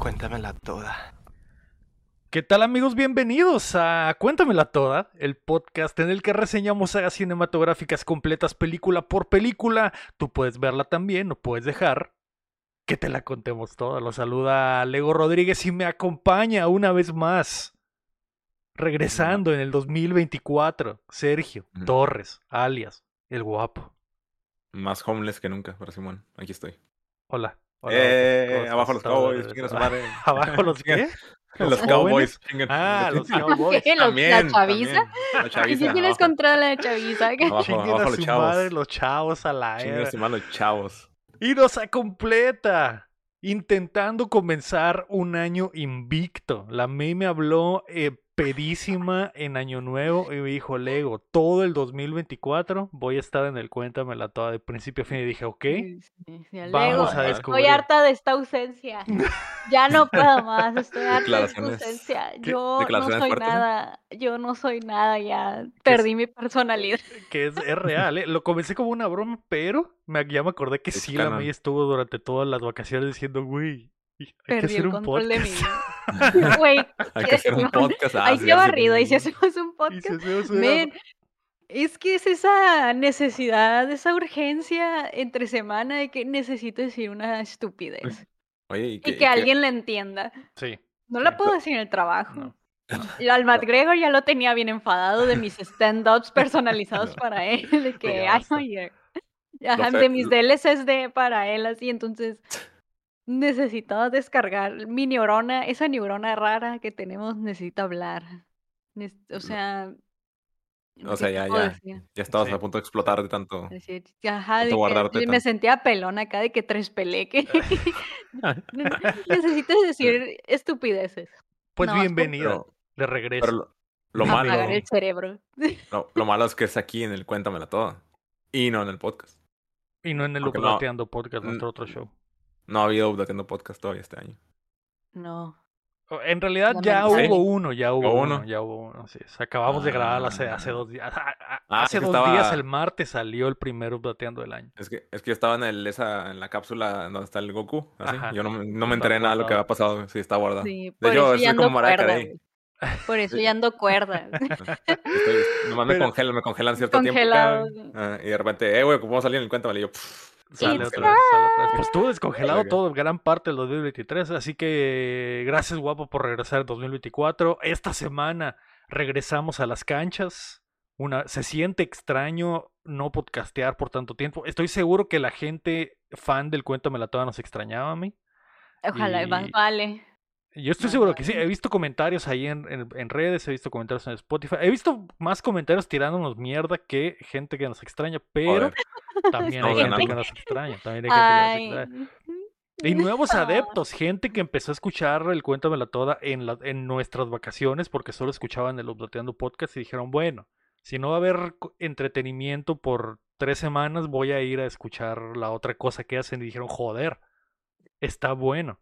Cuéntamela toda. ¿Qué tal amigos? Bienvenidos a Cuéntamela Toda, el podcast en el que reseñamos sagas cinematográficas completas película por película. Tú puedes verla también, no puedes dejar que te la contemos toda. Lo saluda Lego Rodríguez y me acompaña una vez más. Regresando en el 2024, Sergio. Torres, alias El Guapo. Más homeless que nunca, pero Simón, aquí estoy. Hola. Eh, abajo los Cowboys, a su madre. ¿Abajo los qué? Los, ¿Los Cowboys. Ah, los Cowboys. ¿La chaviza? ¿Qué chaviza. tienes contra la chaviza? Abajo a los su chavos. madre los chavos a la Chinguen a era. su madre los chavos. Y nos completa. Intentando comenzar un año invicto. La May me habló eh, pedísima en Año Nuevo y me dijo, Lego, todo el 2024 voy a estar en el Cuéntamela toda de principio a fin. Y dije, ok. Sí, sí, sí, Vamos Lego, a eh. descubrir. Estoy harta de esta ausencia. Ya no puedo más. Estoy harta de esta ausencia. Yo no soy fuertes, ¿eh? nada. Yo no soy nada. Ya perdí mi personalidad. Que es, es real, ¿eh? Lo comencé como una broma, pero me, ya me acordé que Es sí, la. May estuvo durante todas las vacaciones diciendo, güey, hay que Perdí hacer el un control de mi podcast. vida. Güey, Hay que hacer un podcast. ah, qué así barrido. Y si hacemos un Y podcast. se hacemos es que es esa necesidad, esa urgencia entre semana de que necesito decir una estupidez. Oye, y Y que, que alguien la entienda. Sí. No la puedo decir en el trabajo. No. Y al McGregor ya lo tenía bien enfadado de mis stand-ups personalizados para él, de que, ay, oye, de mis DLCs de para él, así, entonces necesitaba descargar mi neurona, esa neurona rara que tenemos necesita hablar. O sea, O sea, ¿qué ya, ya. decir? Ya estabas Sí. a punto de explotar de tanto. Decir, ajá, de guardarte me tanto. sentía pelona acá de que tres peleque. Necesitas decir estupideces. Pues No, Pero, de regreso. pero lo, lo malo, Apagar el cerebro. lo, lo malo es que es aquí en el Cuéntamela Toda. Y no en el podcast. Y no en el Aunque no- Updateando Podcast, nuestro otro show. No ha habido updateando podcast todavía este año. No. En realidad No ya hubo uno, ya hubo ¿Hubo uno, uno? ya hubo uno. Sí, acabamos de grabar hace, hace Ah. dos días. Ah, hace dos días, el martes, salió el primer Updateando del año. Es que, es que yo estaba en, el, esa, en la cápsula donde está el Goku. Así. Ajá. Yo no, me- no me enteré nada de lo que había pasado. Sí, está guardado. Sí, De por hecho, eso estoy ya ando como Mariah. Por eso ya ando cuerda. Estoy, nomás me Pero- congelan, me congelan cierto Congelado. tiempo. acá, ah, y de repente, eh, güey, ¿cómo vamos a salir en el cuento? Y yo, pff, Sale otra vez, sale otra vez. Pues estuvo descongelado todo, gran parte del 2023. Así que gracias, guapo, por regresar en 2024. Esta semana regresamos a las canchas. Una, se siente extraño no podcastear por tanto tiempo. Estoy seguro que la gente fan del Cuéntame la Toda nos extrañaba a mí. Ojalá, Y- más vale. Yo estoy seguro que sí. He visto comentarios ahí en, en- en redes, he visto comentarios en Spotify. He visto más comentarios tirándonos mierda que gente que nos extraña, pero también hay gente que nos extraña. También hay gente que nos extraña. Y nuevos Ah. adeptos, gente que empezó a escuchar el Cuéntamela Toda en, la, en nuestras vacaciones porque solo escuchaban el Updateando Podcast y dijeron, bueno, si no va a haber entretenimiento por tres semanas, voy a ir a escuchar la otra cosa que hacen. Y dijeron, joder, está bueno.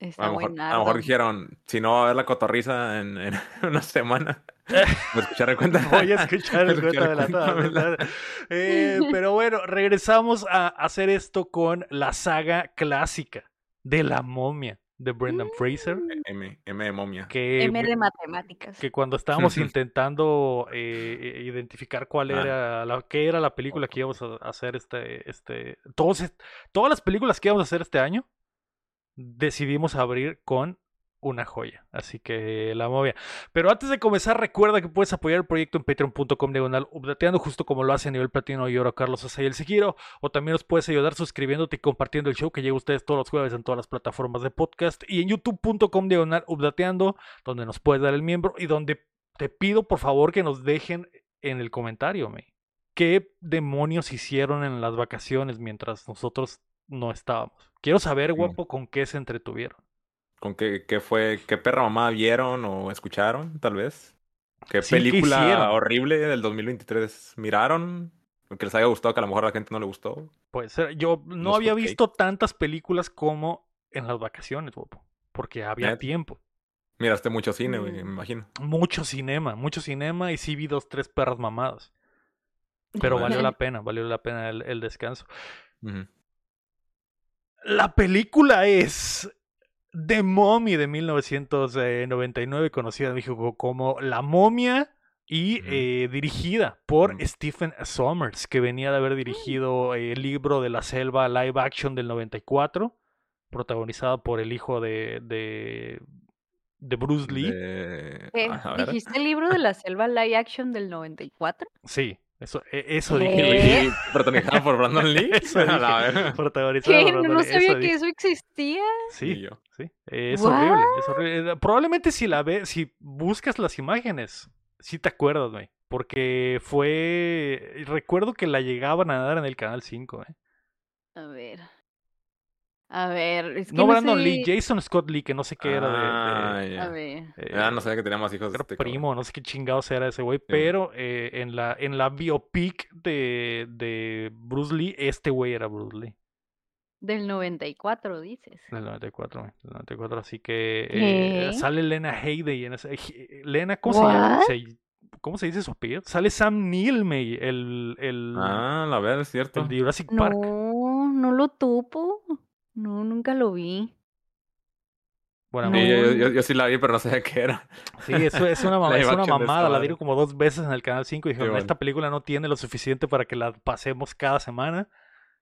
A lo, mejor, a buenardo. lo mejor dijeron, si no va a haber la cotorriza en, en una semana, voy a escuchar el cuento. Voy a escuchar el Voy a Cuéntamela Toda. Cuéntamela. Eh, pero bueno, regresamos a hacer esto con la saga clásica de la momia de Brendan Fraser. M, M de momia. Que M de matemáticas. que cuando estábamos intentando eh, identificar cuál Ah. era la, qué era la película que íbamos a hacer este, este, todos, todas las películas que íbamos a hacer este año, decidimos abrir con una joya. Así que la movia. Pero antes de comenzar, recuerda que puedes apoyar el proyecto en patreon.com diagonal updateando, justo como lo hace a nivel platino y oro Carlos Asayel Seguiro. O también nos puedes ayudar suscribiéndote y compartiendo el show que llega a ustedes todos los jueves en todas las plataformas de podcast. Y en youtube.com diagonal updateando, donde nos puedes dar el miembro y donde te pido por favor que nos dejen en el comentario, me. ¿Qué demonios hicieron en las vacaciones mientras nosotros no estábamos? Quiero saber, guapo, con qué se entretuvieron. ¿Con qué, qué fue, qué perra mamá vieron o escucharon, tal vez? ¿Qué Sí, ¿qué película horrible del 2023 miraron? Que les haya gustado, que a lo mejor a la gente no le gustó. Puede ser. Yo no había visto tantas películas como en las vacaciones, guapo. Porque había tiempo. Miraste mucho cine, güey, me Mm. imagino. Mucho cinema, mucho cinema y sí vi dos, tres perras mamadas. Pero valió la pena, valió la pena el, el descanso. La película es The Mommy de 1999, conocida en México como La Momia y eh, dirigida por Mm. Stephen Sommers, que venía de haber dirigido eh, el libro de la selva live action del 94, protagonizada por el hijo de, de, de Bruce Lee. De- ¿Qué? a ver. ¿Dijiste el libro de la selva live action del 94? Sí, eso, e- eso ¿Qué? dije. Y protagonizado por Brandon Lee. Eso la. Protagonizada ¿Qué? por No, Brandon no sabía eso que dije. eso existía. Sí, yo. sí. eh, es horrible, es horrible. Probablemente si la ves, si buscas las imágenes, sí te acuerdas, güey. Porque fue. Recuerdo que la llegaban a dar en el canal 5, ¿eh? A ver. A ver, es que No no Brandon sé- Lee, Jason Scott Lee, que no sé qué era de. de- Ah. A ver. eh, Ah, no sabía que tenía más hijos. era este cabrón. primo, no sé qué chingados era ese güey, pero eh, en la en la biopic de, de Bruce Lee, este güey era Bruce Lee. Del 94, dices. Del 94, güey, del 94, así que eh, sale Lena Headey en ese... eh, Lena, ¿cómo se llama? ¿Cómo se dice su apellido? Sale Sam Neill, el, el, Ah, la verdad, es cierto. el de Jurassic Park. No, no lo topo. No, nunca lo vi. Bueno, No. Yo, yo- yo sí la vi, pero no sabía qué era. sí, eso es una, ma- Live es una de mamada, la dieron como dos veces en el Canal 5 y dijeron, bueno. esta película no tiene lo suficiente para que la pasemos cada semana,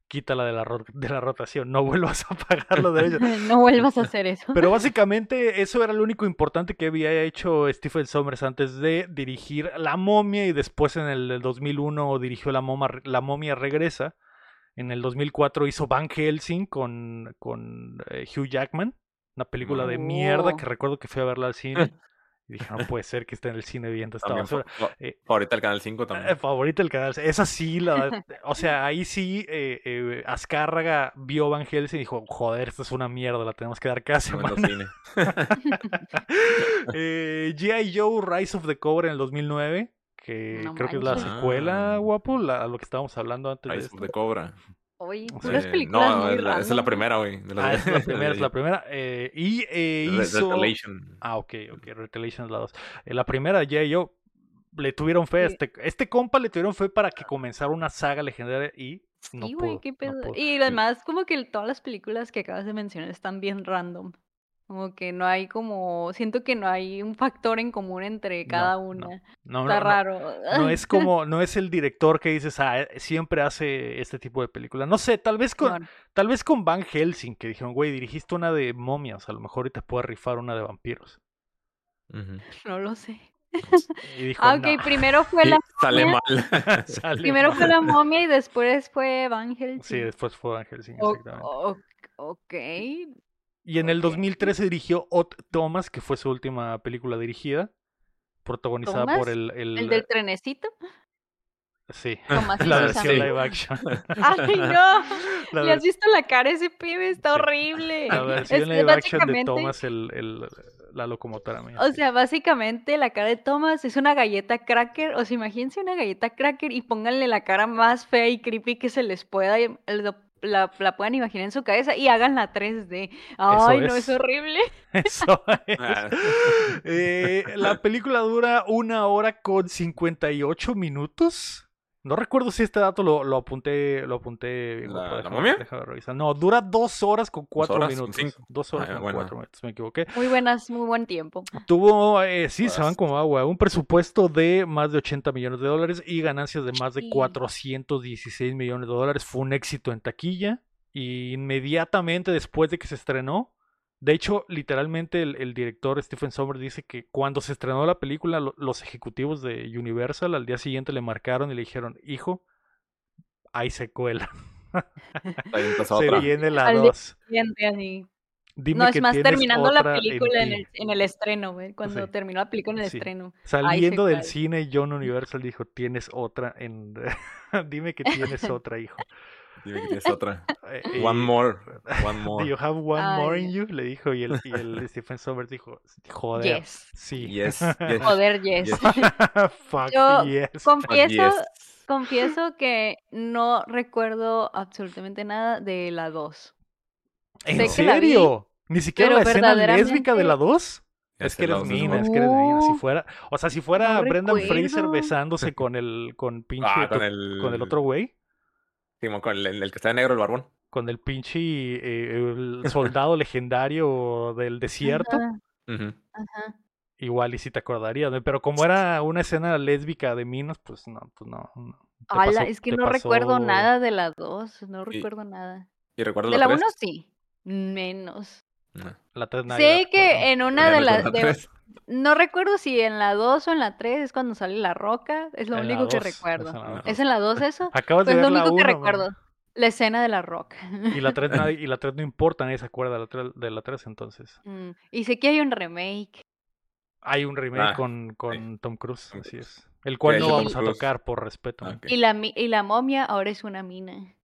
quítala de la, ro- de la rotación, no vuelvas a pagar los derechos. no vuelvas a hacer eso. Pero básicamente eso era lo único importante que había hecho Stephen Sommers antes de dirigir La momia y después en el 2001 dirigió La, Moma- la momia regresa. En el 2004 hizo Van Helsing con, con eh, Hugh Jackman, una película de mierda que recuerdo que fui a verla al cine. Y dije, no puede ser que esté en el cine viendo esta También basura. fa- Eh, favorita del Canal 5 eh, también. favorita del canal. Esa sí, la, o sea, ahí sí, eh, eh, Azcárraga vio Van Helsing y dijo, joder, esta es una mierda, la tenemos que dar cada semana. eh, G.I. Joe Rise of the Cobra en el 2009, que No creo que es la secuela, Ah. guapo, la- a lo que estábamos hablando antes de Rise esto. the Cobra. Oye, Sí, puras Eh, películas no, es la- esa es la primera, güey. de Ah, de- es la primera, es la primera. eh, y eh, hizo... Ah, ok, ok, Retaliation es la 2. la primera, G.I. Joe, le tuvieron fe a Sí. este, este compa, le tuvieron fe para que comenzara una saga legendaria y no Sí, güey, qué pedo. y además, como que todas las películas que acabas de mencionar están bien random. Como que no hay como. Siento que no hay un factor en común entre cada no, una. No, Está no, no, raro. no es como, no es el director que dices, ah, eh, siempre hace este tipo de películas. No sé, tal vez con, tal vez con Van Helsing, que dijeron, güey, dirigiste una de momias, a lo mejor ahorita puedes rifar una de vampiros. No lo sé. Y dijo, Ah, ok, primero fue la. sale momia, mal. Sale Primero fue mal. la momia y después fue Van Helsing. Sí, después fue Van Helsing, O- exactamente. o- ok. Y en el ok. 2013 dirigió Ott Thomas, que fue su última película dirigida, protagonizada por el... El, El del trenecito. Sí, la versión Sí. live action. ¡Ay, no! La ¿Le has visto la cara a ese pibe? Está Sí. horrible. La versión Es live action de básicamente- Thomas, el, el- la locomotora mía. O sea, básicamente la cara de Thomas es una galleta cracker. O sea, imagínense una galleta cracker y pónganle la cara más fea y creepy que se les pueda. La, la puedan imaginar en su cabeza y hagan la 3D. Ay, no, es. es horrible. Eso es. Ah, Eh, la película dura una hora con 58 minutos. No recuerdo si este dato lo, lo apunté, lo apunté. bien, ¿La- guapo, la déjame- momia? déjame revisar. No, dura dos horas con cuatro horas con minutos. cinco? Dos horas con bueno. cuatro minutos, me equivoqué. Muy buenas, muy buen tiempo. Tuvo, eh, sí, se van Horas. como agua, un presupuesto de más de 80 millones de dólares y ganancias de más de Sí. 416 millones de dólares. Fue un éxito en taquilla y inmediatamente después de que se estrenó, de hecho, literalmente el, el director Stephen Sommers dice que cuando se estrenó la película, lo- los ejecutivos de Universal al día siguiente le marcaron y le dijeron, hijo, hay secuela, ahí se otra. viene la Al día 2. Siguiente, así. Dime No, es que más, terminando la en película en, ti". el, en el estreno, güey. Cuando Sí. terminó la película en el Sí. estreno. Saliendo del cine, John Universal dijo, tienes otra en... Dime que tienes otra, hijo. Dime que tienes otra. Eh, One y- more. One Do you have one Ay, more in you? Le dijo y el, y el Stephen Sommers dijo, joder, Yes. sí. Yes, yes. Joder, yes. Yes. Fuck Yo yes. Confieso, yes. confieso que no recuerdo absolutamente nada de la 2. ¿En sé la vi, serio? ¿Ni siquiera la escena lésbica de la verdaderamente- 2? Es que eres mina, es que eres mina. Si fuera, o sea, si fuera No Brendan Fraser besándose con el, con pinche, Ah, con el... con el otro güey. Simón, con el, el que está de negro, el barbón. con el pinche eh, el soldado legendario del desierto. Ajá. Igual y si te acordarías, ¿no? pero como era una escena lésbica de Minos, pues no, pues no. no. Te Ala, pasó- es que no recuerdo nada de las dos, no Y- recuerdo nada. ¿Y recuerdas De la la? 1 sí, menos. No. La tres nadie la Sé recuerda. que en una de recuerdo las... la. No recuerdo si en la 2 o en la 3 es cuando sale la roca, es lo En la único que recuerdo. en la dos. ¿Es en la 2 eso? Acabas Pues de es ver lo la único que uno, recuerdo. La escena de la roca. Y la 3 nadie, y la 3 no importa, nadie se acuerda de la 3, de la 3 entonces. Mm, Y sé que hay un remake. Hay un remake Ah, con, con Tom Cruise, Tom así es. El cual no vamos Tom a tocar por respeto. Ah, ok. Y la, y la momia ahora es una mina.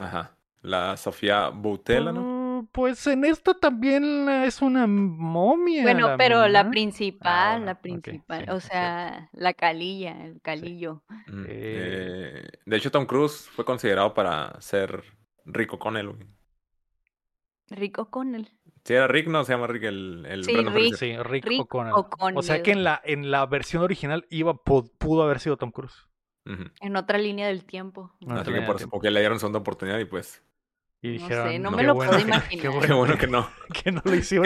Ajá. La Sofía Boutella, ¿no? Pues en esta también la- es una momia. Bueno, la pero la principal, bueno, la principal, sí, o sea, la calilla, el calillo. Mm, Eh. eh, de hecho, Tom Cruise fue considerado para ser Rico con él, güey. Rico con él. Si era Rick, no se llama Rick el, el Sí, Rick. Sí, Rick, Rick O'Connell. O'Connell. O sea que en la, en la versión original iba, pu- pudo haber sido Tom Cruise. En otra línea del tiempo. No Así tenía que por eso, tiempo. porque le dieron segunda oportunidad y pues. Y No dijeron, sé, no me "Qué lo bueno puedo imaginar". Qué Qué bueno, bueno que no. que no lo así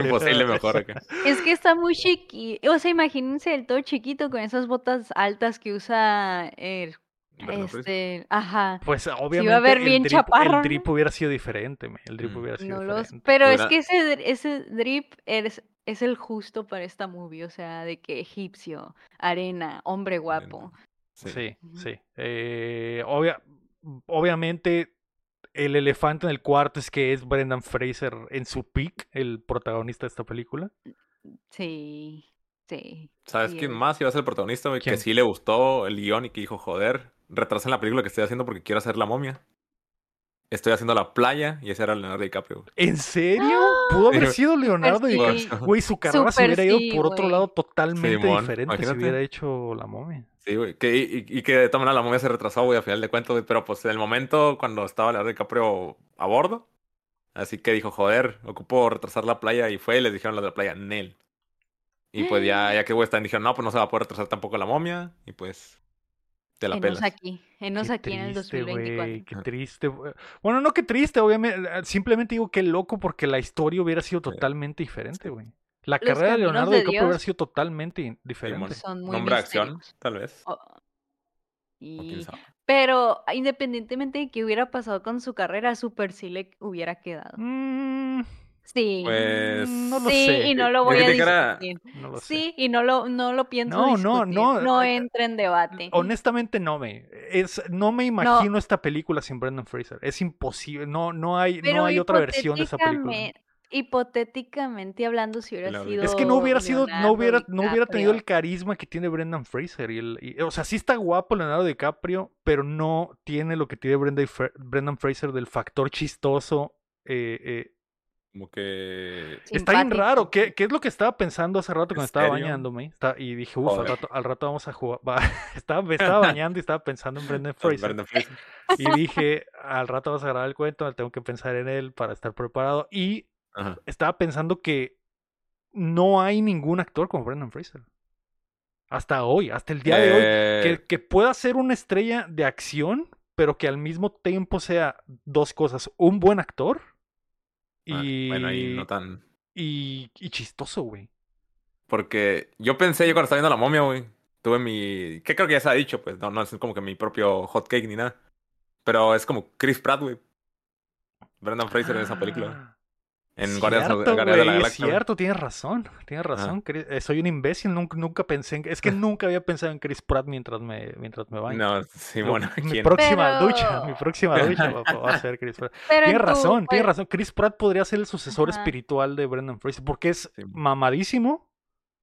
Imposible mejor acá. Es que está muy chiquito. O sea, imagínense el todo chiquito con esas botas altas que usa el, Fraser. este, ajá. Pues obviamente ver el, bien drip, chaparro, el drip hubiera sido diferente, el drip Mm. hubiera sido No los, diferente. pero es que ese, ese drip es, es el justo para esta movie, o sea, de que egipcio, arena, hombre guapo. Sí. Sí. Eh, obvia- obviamente el elefante en el cuarto es que es Brendan Fraser en su peak, el protagonista de esta película. Sí, sí. ¿Sabes sí quién es. más iba a ser el protagonista? Que ¿Quién? sí le gustó el guion y que dijo, joder, retrasen la película que estoy haciendo porque quiero hacer la momia. Estoy haciendo la playa y ese era Leonardo DiCaprio. ¿En serio? Pudo haber sido Leonardo sí. DiCaprio. Güey, su carrera se hubiera ido sí, por otro güey. lado totalmente Simón, diferente si imagínate. hubiera hecho la momia. Sí, güey. Que, y, y que de todas maneras la momia se retrasó, güey, a final de cuentas, güey. Pero pues en el momento cuando estaba Leonardo DiCaprio a bordo, así que dijo, joder, ocupo retrasar la playa y fue y les dijeron los de la playa, Nel. Y pues ya, ya que güey están, dijeron, no, pues no se va a poder retrasar tampoco la momia. Y pues te la Enos pelas. aquí, enos Qué aquí en el triste, 2024. güey, qué triste. Bueno, no que triste, obviamente. Simplemente digo que loco porque la historia hubiera sido totalmente diferente, güey. La Los carrera de Leonardo de DiCaprio hubiera sido totalmente diferente. Son muy Nombre de acción, tal vez. Oh, y-. Pero independientemente de qué hubiera pasado con su carrera, Super sí le hubiera quedado. Mm, Sí. Pues. no lo sí, sé. y no lo voy a discutir. no lo sé. Sí, y no lo, no lo pienso No, no, discutir. no, No entra en debate. Honestamente no me es no me imagino esta película sin Brendan Fraser. Es imposible. No no hay Pero no hay otra versión de esa película. Hipotéticamente- hablando, si hubiera sido. Es que no hubiera sido, no hubiera, no hubiera tenido el carisma que tiene Brendan Fraser. Y el, y- o sea, sí está guapo Leonardo DiCaprio, pero no tiene lo que tiene Brendan, Fra- Brendan Fraser del factor chistoso. eh, eh, Como que. Está bien raro. ¿Qué, qué es lo que estaba pensando hace rato cuando ¿En estaba serio? bañándome? Está- y dije, uff, al rato, al rato vamos a jugar. va- estaba, me estaba bañando y estaba pensando en Brendan Fraser. Brendan Fraser. Y dije, al rato vas a grabar el cuento, tengo que pensar en él para estar preparado. Y Ajá. estaba pensando que no hay ningún actor como Brendan Fraser. Hasta hoy, hasta el día de hoy. Eh, Que, que pueda ser una estrella de acción, pero que al mismo tiempo sea dos cosas. Un buen actor ah, y, Bueno, ahí no tan. y, y chistoso, güey. Porque yo pensé, yo cuando estaba viendo la momia, güey, tuve mi. que creo que ya se ha dicho, pues, no, no es como que mi propio hot cake ni nada. Pero es como Chris Pratt, güey. Brendan Fraser en esa película. Ah, En of- cierto, Guardianes de la es Galaxia. güey. cierto, tienes razón, tienes razón. Chris- eh, soy un imbécil, nunca, nunca pensé en... Es que nunca había pensado en Chris Pratt mientras me, mientras me baño. No, sí, bueno, mi ¿quién? próxima Pero- ducha, mi próxima ducha va, a ser Chris Pratt. Pero Tienes razón, tienes pues, razón. Chris Pratt podría ser el sucesor Ajá. espiritual de Brendan Fraser porque es Sí. mamadísimo,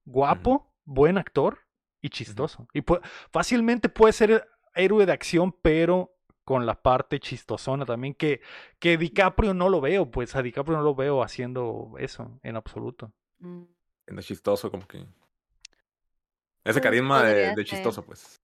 guapo, buen actor y chistoso. Y fácilmente puede ser héroe de acción, pero con la parte chistosona también, que, que DiCaprio no lo veo, pues a DiCaprio no lo veo haciendo eso en absoluto. mm, Siendo chistoso, como que. Ese Pues, carisma de, chistoso, pues.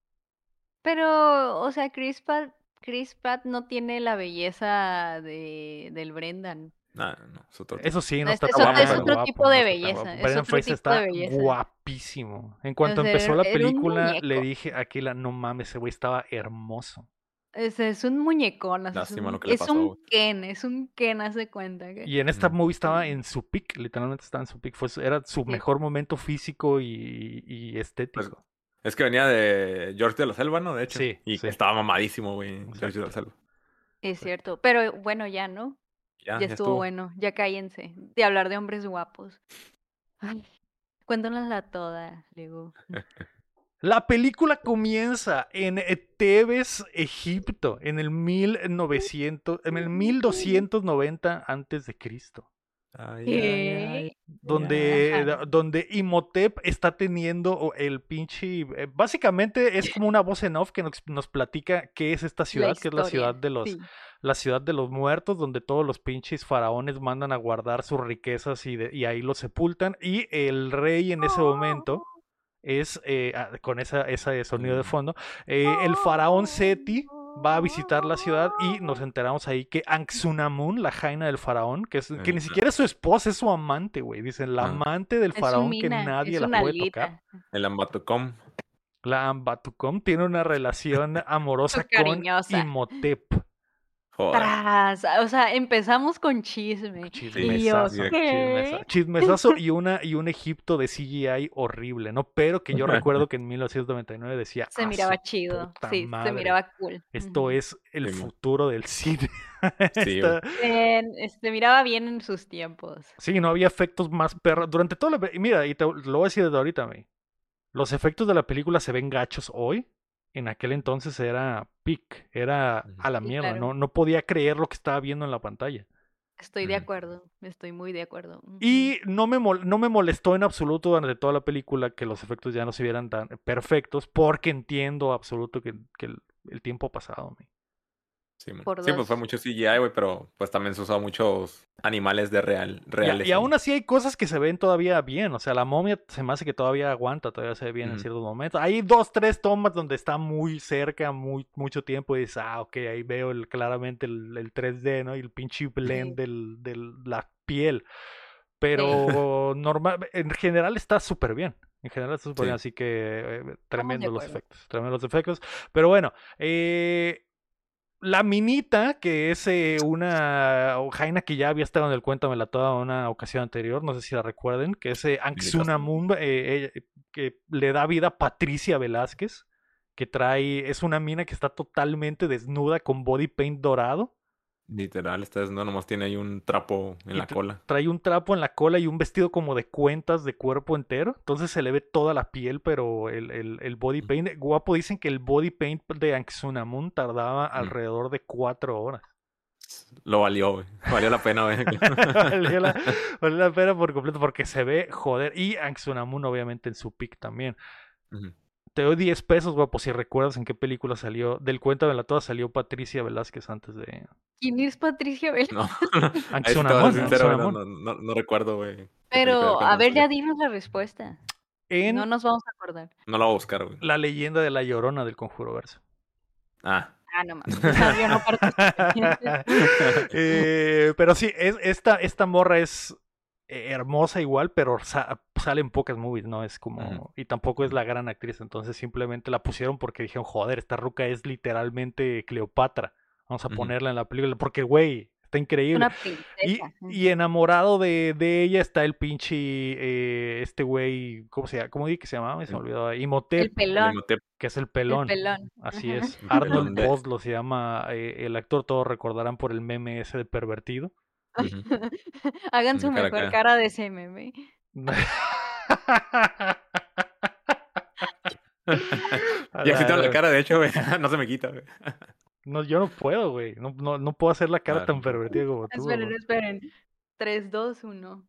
Pero, o sea, Chris Pratt, Chris Pratt no tiene la belleza de, del Brendan. Nah, no, es otro Eso sí, no No, está este es guapo, es otro guapo, tipo de no belleza, es Brendan Fraser está guapísimo. En cuanto sea, empezó la película, le dije, Aquila, no mames, ese güey estaba hermoso. Es, es un muñecón, así, es Lástima un, lo que le es pasó, un. Ken, es un Ken, haz de cuenta. Que... Y en esta movie estaba en su peak, literalmente estaba en su. Fue, su- era su Sí. mejor momento físico y, y Pues, estético. es que venía de George de la Selva, ¿no? De hecho. Sí, Y sí. estaba mamadísimo, güey. Exacto. George de la Selva. Es cierto, pero bueno, ya, ¿no? Ya, Ya, estuvo, bueno, ya cállense de hablar de hombres guapos. Ay, cuéntanosla toda, Lego. La película comienza en eh, Tebes, Egipto, en el 1900, en el 1290 antes de Cristo. Donde, da- donde Imhotep está teniendo el pinche. eh, básicamente es como una voz en off que nos, nos platica qué es esta ciudad, que es la ciudad de los, sí. la ciudad de los muertos, donde todos los pinches faraones mandan a guardar sus riquezas y, de- y ahí los sepultan. Y el rey en ese momento es, eh, ah, con esa, ese sonido de fondo, eh, el faraón Seti va a visitar la ciudad y nos enteramos ahí que Anxunamun, la jaina del faraón, que, es, que ni siquiera es su esposa, es su amante, güey. Dicen, la Ah. amante del faraón que nadie la puede tocar. El Ambatucom. La Ambatucom tiene una relación amorosa con. Imhotep. Tras, o sea, empezamos con chisme. Y yo, Chismesazo, chismesazo y una y un Egipto de CGI horrible, ¿no? Pero que yo recuerdo que en 1999 decía, Se "Ah, miraba chido, sí, madre, se miraba cool. Esto es el Sí, futuro del cine. Sí, Esta- Bien, este, miraba bien en sus tiempos. Sí, no había efectos más perros. Durante toda la... y Mira, y te lo voy a decir desde ahorita, güey. Los efectos de la película se ven gachos hoy. En aquel entonces era peak, era a la Sí, mierda. claro. No, no podía creer lo que estaba viendo en la pantalla. Estoy de acuerdo, estoy muy de acuerdo. Y no me, mol- no me molestó en absoluto durante toda la película que los efectos ya no se vieran tan perfectos, porque entiendo absoluto que, que el, el tiempo ha pasado. güey. Sí. Por Sí, pues fue dos. mucho CGI, güey, pero pues también se usó muchos animales de real, Y, reales. y ahí. aún así hay cosas que se ven todavía bien. O sea, la momia se me hace que todavía aguanta, todavía se ve bien en Ujú. ciertos momentos. Hay dos, tres tomas donde está muy cerca, muy, mucho tiempo y dices, ah, ok, ahí veo el, claramente el, el 3D, ¿no? Y el pinche blend del, del- la piel. Pero normal, en general está súper bien. En general está súper bien, Sí. así que eh, tremendo los efectos. Tremendos los efectos. Pero bueno, eh, la minita, que es eh, una jaina que ya había estado en el Cuéntamela toda una ocasión anterior, no sé si la recuerden, que es eh, Anxunamun, eh, ella- que le da vida a Patricia Velázquez, que trae, es una mina que está totalmente desnuda con body paint dorado. Literal, esta vez no nomás tiene ahí un trapo en Y la cola. Trae un trapo en la cola y un vestido como de cuentas de cuerpo entero. Entonces se le ve toda la piel, pero el, el- el body paint, guapo, dicen que el body paint de Anxunamun tardaba alrededor de cuatro horas. Lo valió, güey. Valió la pena, güey. valió, la, valió la pena por completo porque se ve joder. Y Anxunamun, obviamente, en su pick también. Ujú. Te doy 10 pesos, guapo, si recuerdas en qué película salió. Del cuento de la toda salió Patricia Velázquez antes de ¿Quién es Patricia Bell? No, güey, no, no, no, no recuerdo, güey. Pero, a no ver, ya dinos la respuesta. En No nos vamos a acordar. No la voy a buscar, güey. la leyenda de la llorona del conjuro verso. Ah, Ah, no mames. no participé. Eh, pero sí, es, esta, esta morra es hermosa igual, pero sa- sale en pocas movies, ¿no? Es como... Y tampoco es la gran actriz, entonces simplemente la pusieron porque dijeron, joder, esta ruca es literalmente Cleopatra. Vamos a ponerla en la película, porque, güey, está increíble. Una Y, y enamorado de, de ella está el pinche, eh, este güey, ¿cómo se llama? ¿Cómo dije que se llamaba? Se me El- olvidó. El Imhotep, pelón. Imhotep. que es el El pelón. pelón. Así es. El Arnold pelón Boslo se llama eh, el actor, todos recordarán por el meme ese de pervertido. Ujú. Hagan su mejor acá. cara de ese meme. Y así tengo la cara, de hecho, güey. No se me quita, güey. No, yo no puedo, güey. No, no, no puedo hacer la cara Ah, tan pervertida como tú. Esperen, güey. esperen. 3, 2, 1.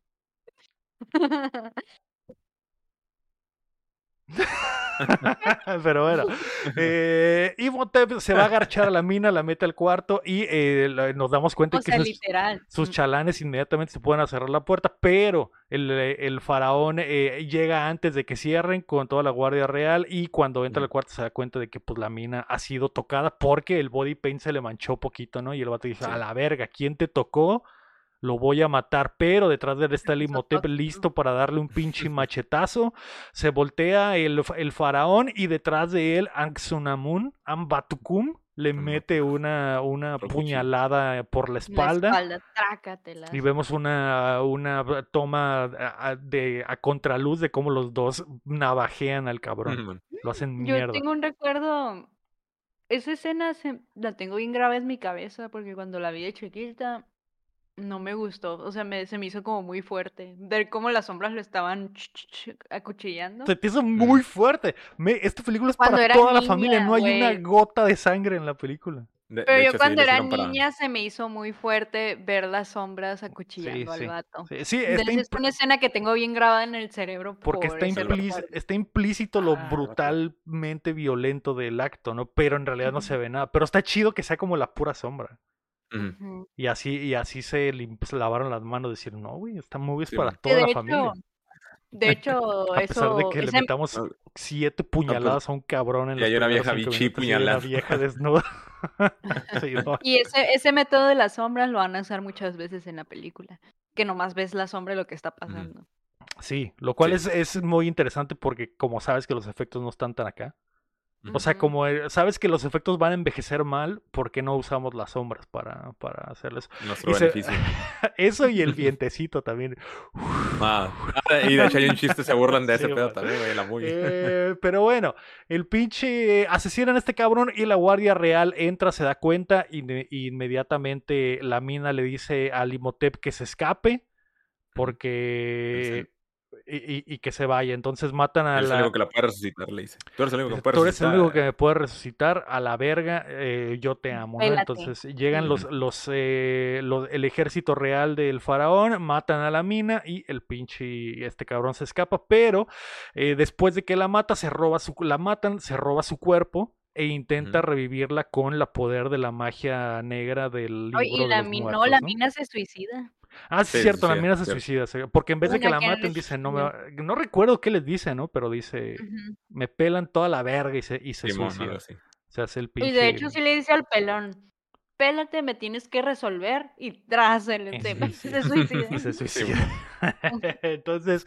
Pero bueno, eh, Imhotep se va a agarchar a la mina, la mete al cuarto y eh, nos damos cuenta O que sea, sus, chalanes inmediatamente se pueden cerrar la puerta, pero el, el faraón eh, llega antes de que cierren con toda la guardia real y cuando entra al cuarto se da cuenta de que pues la mina ha sido tocada porque el body paint se le manchó poquito, ¿no? Y el vato dice, Sí. a la verga, ¿quién te tocó? Lo voy a matar, pero detrás de él está el Imhotep listo para darle un pinche machetazo. Se voltea el, el faraón y detrás de él Anxunamun, Ambatukum, le mete una, una puñalada por la La espalda. espalda, trácatela. Y vemos una, una toma a, de, a contraluz de cómo los dos navajean al cabrón. Ujú. Lo hacen Yo mierda. tengo un recuerdo. Esa escena se- la tengo bien grabada en mi cabeza porque cuando la vi de chiquita no me gustó. O sea, me, se me hizo como muy fuerte. Ver cómo las sombras lo estaban ch- ch- ch- acuchillando. Se te hizo muy fuerte. Me- esta película es Cuando para toda la familia. No hay una gota de sangre en la película. De- de Pero yo hecho, cuando era para- niña se me hizo muy fuerte ver las sombras acuchillando sí. al vato. Sí, sí, está, Entonces es una escena que tengo bien grabada en el cerebro porque por está, implí- está implícito lo Ah, brutalmente violento del acto, ¿no? Pero en realidad no se ve nada. Pero está chido que sea como la pura sombra. Y así, y así se, lavaron las manos, decir, no, güey, esta movie es Sí, para toda de la hecho, familia. de hecho, A pesar de que le ese- metamos Ah, siete puñaladas a un cabrón en y los hay una vieja bichi y una puñalada. vieja desnuda. Sí, no. y ese, ese método de las sombras lo van a usar muchas veces en la película. Que nomás ves la sombra de lo que está pasando. Sí, lo cual Sí. es, es muy interesante porque como sabes que los efectos no están tan acá. O sea, como eh, sabes que los efectos van a envejecer mal, ¿por qué no usamos las sombras para, para hacerles? Nuestro Y se- beneficio. Eso y el vientecito también. Ah, ah, y de hecho hay un chiste, se burlan de ese Sí, pedo man. también, güey, la movie. Eh, pero bueno, el pinche asesinan a este cabrón y la guardia real entra, se da cuenta y y inmediatamente la mina le dice a Limotep que se escape porque y, y- y que se vaya. Entonces matan a Eres el la único que la puede resucitar, le dice. Tú eres el único que puede Tú eres el resucitar. único que me puede resucitar a la verga, eh, yo te amo. Entonces llegan los, los, eh, los- el ejército real del faraón, matan a la mina y el pinche este cabrón se escapa, pero eh, después de que la mata, se roba su, la matan, se roba su cuerpo e intenta revivirla con la poder de la magia negra del libro Ay, y de la los mi- no, la ¿no? mina se suicida. Ah, sí, Sí, es sí, cierto, la sí, mina se cierto. suicida, porque en vez de que Una la que maten le dice, no me suicida. va-". no recuerdo qué les dice, ¿no? Pero dice, me pelan toda la verga y se, y se suicida. así. Se hace el Y pinche. de hecho sí le dice al pelón, pélate, me tienes que resolver. Y tras el Sí, tema se suicida. Y se suicida. Entonces,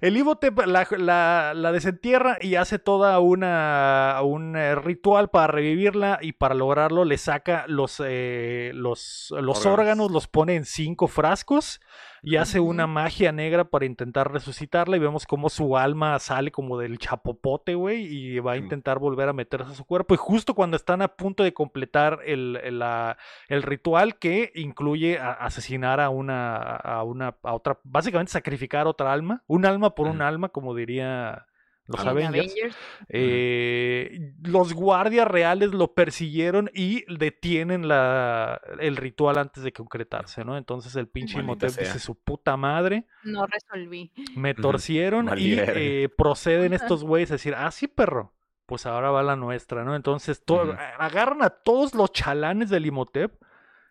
el Imhotep la, la, la desentierra y hace toda una un eh, ritual para revivirla y para lograrlo le saca los, eh, los, los órganos. Órganos. los pone en cinco frascos y hace una magia negra para intentar resucitarla y vemos cómo su alma sale como del chapopote, güey, y va a intentar volver a meterse a su cuerpo. Y justo cuando están a punto de completar el, el, la- el ritual que incluye a- asesinar a una, a una, a otra, básicamente sacrificar otra alma, un alma por un alma, como diría los En Avengers. Avengers. Eh, los guardias reales lo persiguieron y detienen la, el ritual antes de concretarse, ¿no? Entonces el pinche Imhotep dice su puta madre, No resolví. me torcieron y eh, proceden estos güeyes a decir, ah, sí, perro, pues ahora va la nuestra, ¿no? Entonces to- Ujú. agarran a todos los chalanes del Imhotep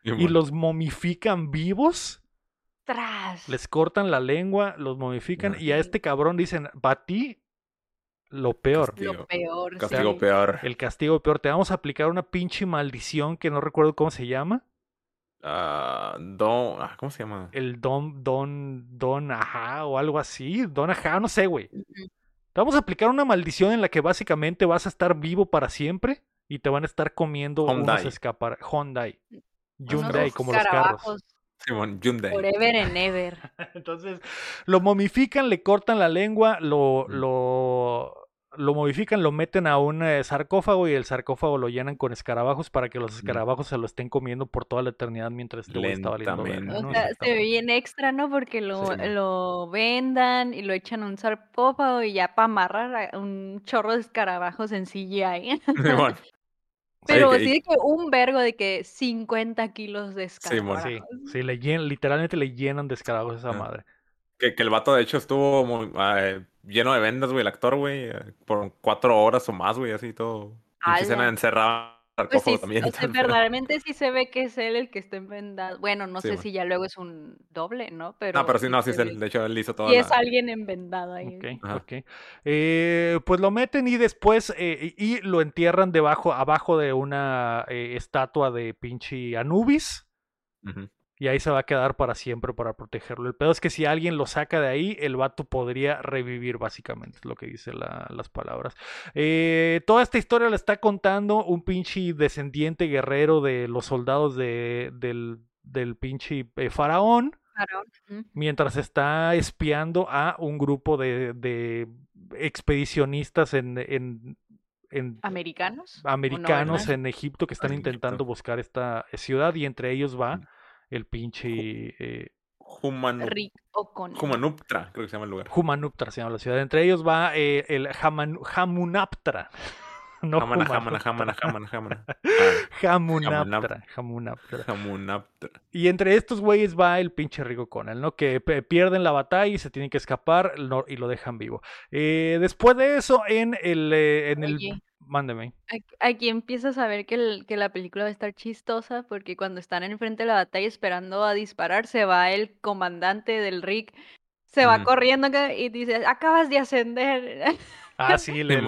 y los momifican vivos, Tras. les cortan la lengua, los momifican y a este cabrón dicen, para ti, lo peor. Castigo. Lo peor. Castigo sí. peor. El castigo peor. Te vamos a aplicar una pinche maldición que no recuerdo cómo se llama. Ah, don, ah, ¿Cómo se llama? El don, don, don, ajá, o algo así. Don, ajá, no sé, güey. Te vamos a aplicar una maldición en la que básicamente vas a estar vivo para siempre y te van a estar comiendo escapar. Hyundai. Hyundai, como los carros. Simón, Hyundai. Forever and ever. Entonces, lo momifican, le cortan la lengua, lo, Mm. lo, lo modifican, lo meten a un eh, sarcófago y el sarcófago lo llenan con escarabajos para que los Mm. escarabajos se lo estén comiendo por toda la eternidad mientras este güey está valiendo verga. O sea, se ve bien extra, ¿no? Porque lo, Sí, lo vendan y lo echan a un sarcófago y ya para amarrar a un chorro de escarabajos en CGI. Simón. Pero que- de que un vergo de que 50 kilos de escarabajos. Sí, sí, le llen- literalmente le llenan de escarabajos a esa Ah. madre. Que, que el vato, de hecho, estuvo muy, ah, lleno de vendas, güey, el actor, güey, eh, por cuatro horas o más, güey, así todo. El Pues sí, también. o sea, verdaderamente sí se ve que es él el que está envendado. Bueno, no Sí, sé si ya luego es un doble, ¿no? Pero No, pero sí, no, sí se es él. De hecho, él hizo todo. Sí es alguien envendado ahí. Ok, Ajá. ok. Eh, pues lo meten y después eh, y y lo entierran debajo, abajo de una eh, estatua de pinche Anubis. Y ahí se va a quedar para siempre para protegerlo. El pedo es que si alguien lo saca de ahí, el vato podría revivir, básicamente, es lo que dicen las palabras. Eh, toda esta historia la está contando un pinche descendiente guerrero de los soldados de, del, del pinche eh, faraón. Mientras está espiando a un grupo de, de expedicionistas en, en americanos americanos en Egipto que están intentando buscar esta ciudad y entre ellos va el pinche eh, Humanuptra, creo que se llama el lugar. Humanuptra se llama la ciudad. Entre ellos va eh, el Hamunaptra. No Jamana, Jamana, Jamana, Jamana, Jamana. Hamunaptra, Hamunaptra. Y entre estos güeyes va el pinche Rico Conal, ¿no? Que pierden la batalla y se tienen que escapar y lo dejan vivo. Eh, después de eso, en el, eh, en el Mándeme. Aquí empiezas a ver que, que la película va a estar chistosa porque cuando están enfrente de la batalla esperando a disparar, se va el comandante del Rick, se va corriendo y dice, acabas de ascender. Ah, sí, le,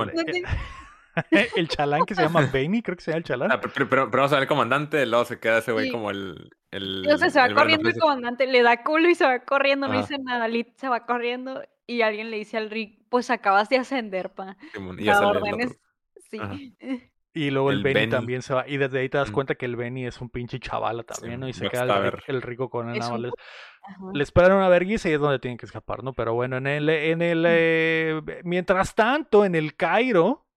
el chalán que se llama Benny, creo que se llama el chalán. Ah, pero, pero, vamos a ver el comandante, luego se queda ese güey como el. el Entonces se va corriendo el comandante, le da culo y se va corriendo, no dice nada, se va corriendo y alguien le dice al Rick, pues acabas de ascender, pa. y ya Sí. Y luego el, Benny, también se va. Y desde ahí te das cuenta que el Benny es un pinche chavala también, ¿no? Y se queda el, rico con el nada Le esperan una vergüenza y es donde tienen que escapar, ¿no? Pero bueno, en el. En el eh, mientras tanto, en el Cairo,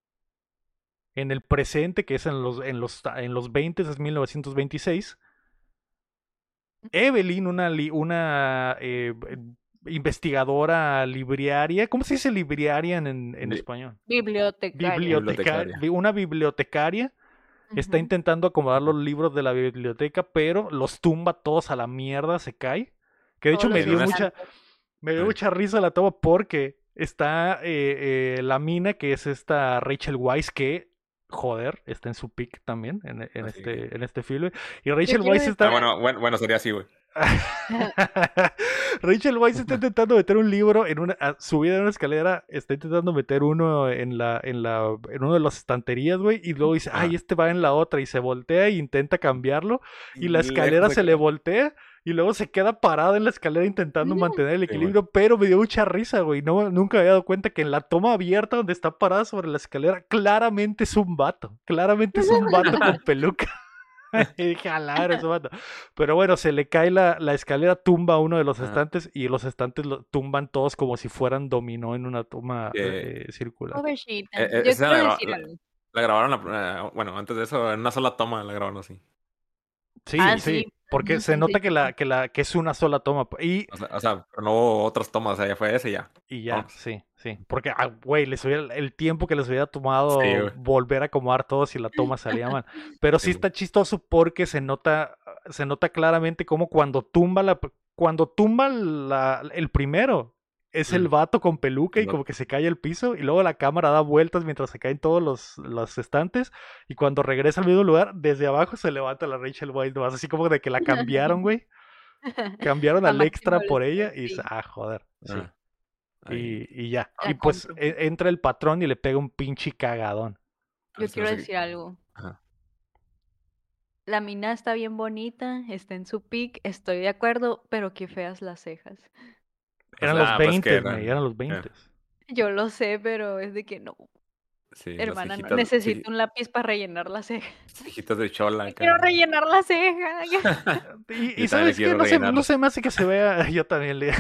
en el presente, que es en los, en los, en los 20, es 1926. Evelyn, una, una eh, investigadora libraria. ¿Cómo se dice libraria en, en español? Bibliotecaria. Una bibliotecaria. Está intentando acomodar los libros de la biblioteca, pero los tumba todos a la mierda, se cae. Que de hecho me dio mucha, me dio mucha risa la toma porque está eh, eh, la mina, que es esta Rachel Weisz, que joder, está en su pick también en, en este, en este film. Y Rachel Weisz está. Ah, bueno, bueno, sería así, güey. Rachel Weisz está intentando meter un libro en una subida de una escalera, está intentando meter uno en la en la en uno de las estanterías, güey, y luego dice, "Ay, este va en la otra" y se voltea e intenta cambiarlo y la escalera se le voltea y luego se queda parada en la escalera intentando mantener el equilibrio, pero me dio mucha risa, güey. No, nunca había dado cuenta que en la toma abierta donde está parada sobre la escalera, claramente es un vato. Claramente es un vato con peluca. y dije, jalar, es un vato. Pero bueno, se le cae la, la escalera, tumba uno de los estantes y los estantes lo tumban todos como si fueran dominó en una toma eh, circular. Eh, eh, Yo quiero la, decir algo. La, grabaron, bueno, antes de eso, en una sola toma la grabaron así. Sí, ah, sí, porque se nota que la, que la, que es una sola toma. Y, o sea, no hubo otras tomas, o sea, ya fue ese ya. Y ya, sí, sí. Porque, ah, güey, les hubiera, el tiempo que les hubiera tomado volver a acomodar todos y la toma salía mal. Pero sí, está chistoso porque se nota, se nota claramente como cuando tumba la, cuando tumba la, el primero, es el vato con peluca y como que se cae al piso y luego la cámara da vueltas mientras se caen todos los, los estantes y cuando regresa al mismo lugar, desde abajo se levanta la Rachel White, así como de que la cambiaron, güey. Cambiaron al extra por ella y ah, joder. Y, y, ya. y pues e, entra el patrón y le pega un pinche cagadón. Yo quiero decir algo. La mina está bien bonita, está en su pic, estoy de acuerdo, pero qué feas las cejas. Eran los 20, eran, eran los 20. Yo lo sé, pero es de que no. Sí, Hermana, no necesito un lápiz para rellenar la ceja. Cejitas de chola. Quiero rellenar la ceja. y, sabes que no se, no se me hace que se vea. Yo también le.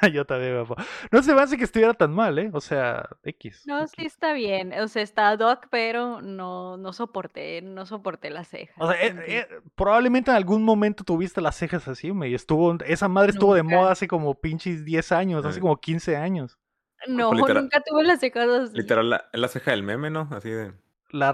yo también, papá. No se me hace que estuviera tan mal, ¿eh? O sea, X. No, sí está bien. O sea, está Doc, pero no, no soporté, no soporté las cejas. O sea, eh, eh, probablemente en algún momento tuviste las cejas así, me. Estuvo, esa madre estuvo de moda hace como pinches 10 años, hace como 15 años. No, nunca tuve las cejas así. Literal, la, la ceja del meme, ¿no? Así de... La,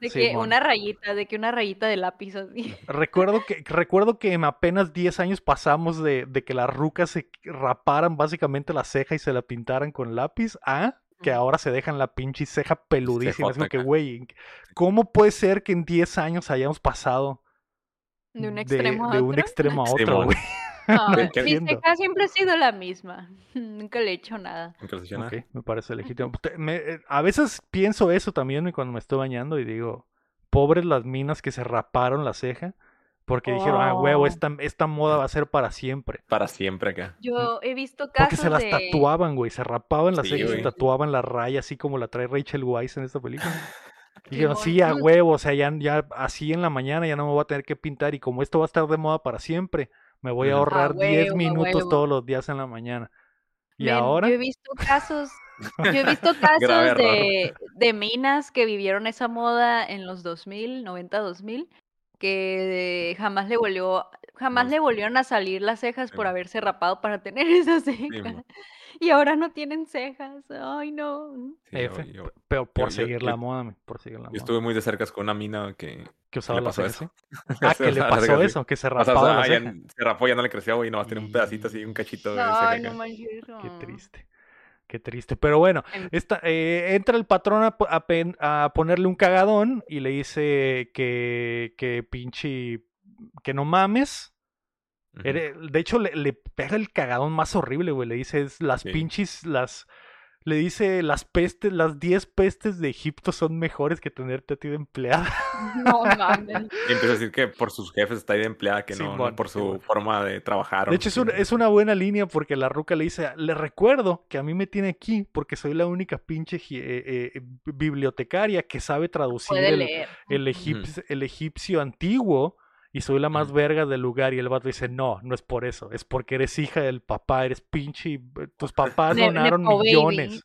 de que una rayita, de que una rayita de lápiz así. Recuerdo que, recuerdo que en apenas 10 años pasamos de, de, que las rucas se raparan básicamente la ceja y se la pintaran con lápiz a que ahora se dejan la pinche ceja peludísima. Es como que, güey, ¿cómo puede ser que en 10 años hayamos pasado de un extremo a de un extremo a otro, güey? Mi ceja siempre ha sido la misma. Nunca le he hecho nada. me parece legítimo. Eh, a veces pienso eso también cuando me estoy bañando y digo, pobres las minas que se raparon la ceja Porque dijeron, ah, huevo, Oh. esta, esta moda va a ser para siempre. Para siempre acá. Yo he visto casos Porque se las de... tatuaban, güey. Se rapaban las Sí, cejas y tatuaban la raya, así como la trae Rachel Weisz en esta película. Y dijeron, sí, a huevo, o sea, ya, ya así en la mañana ya no me voy a tener que pintar. Y como esto va a estar de moda para siempre, me voy a Ujú. A ahorrar 10 huevo, a minutos huevo. todos los días en la mañana. Y Men, ahora, Yo he visto casos, yo he visto casos de, de minas que vivieron esa moda en los 2000, 90, 2000, que jamás le volvió, jamás No le volvieron a salir las cejas por Sí. haberse rapado para tener esas cejas. mo. Y ahora no tienen cejas. Ay, no. Sí, F, yo, yo- pero por yo- seguir yo- la moda, por seguir la yo moda. estuve muy de cerca con una mina que Que usaba las. Ah, que le pasó cejas, sí. eso, que se O sea, o rapaba sea, la ya ceja. se rapó, ya no le creció, güey, y nomás tiene un pedacito así, un cachito de ceja Ay, acá. no manches. Qué triste. Qué triste. Pero bueno, En- esta, eh, entra el patrón a, po- a pen- a ponerle un cagadón y le dice que, que pinche, que no mames. Ere- De hecho, le, le pega el cagadón más horrible, güey. Le dice, es las Sí. pinches, las... Le dice, las pestes, las 10 pestes de Egipto son mejores que tenerte a ti de empleada. No mames. Y empieza a decir que por sus jefes está ahí de empleada, que no, por su forma de trabajar. De hecho, es, una buena línea porque la ruca le dice, le recuerdo que a mí me tiene aquí porque soy la única pinche eh, eh, bibliotecaria que sabe traducir el, el, egipcio, el egipcio antiguo y soy la más verga del lugar y el vato dice, no, no es por eso, es porque eres hija del papá, eres pinche, y, tus papás Ne- donaron nepo baby. millones,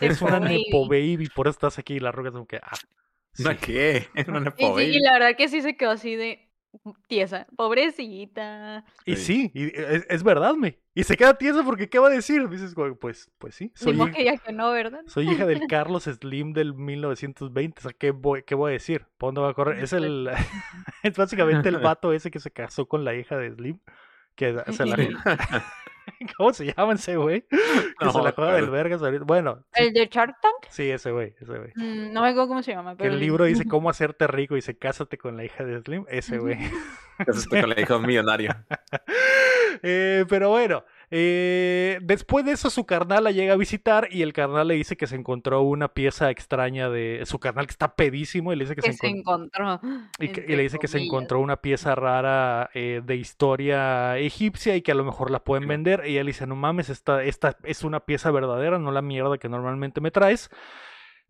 eres una Nepo baby. por eso estás aquí y la ruca es como que, ah, ¿Una sí. qué? Una Y, nepo sí, baby. y la verdad que sí se quedó así de tiesa. Pobrecita. Y Sí. sí, y es, es verdad, me. Y se queda tieso porque ¿qué va a decir? Dices, pues, pues sí, soy, Ni modo hij- que ya que no, ¿verdad? soy hija del Carlos Slim del 1920. O sea, ¿qué voy, qué voy a decir? ¿Por dónde va a correr? Es el es básicamente el vato ese que se casó con la hija de Slim. Que se la. ¿Cómo se llama ese güey? Que No se la juega del vergas ahorita. Bueno, sí, ¿El de Shark Tank? sí, ese güey, ese güey. Mm, No me acuerdo cómo se llama, Que pero... el libro dice cómo hacerte rico y dice cásate con la hija de Slim. Ese güey. Eso con la hija de un millonario. Eh, pero bueno, eh, después de eso su carnal la llega a visitar y el carnal le dice que se encontró una pieza extraña de su carnal que está pedísimo y le dice que, que se, se encon- encontró. y, que- y entre le dice que se encontró una pieza rara eh, de historia egipcia y que a lo mejor la pueden vender. Y él dice, no mames, esta, esta es una pieza verdadera, no la mierda que normalmente me traes.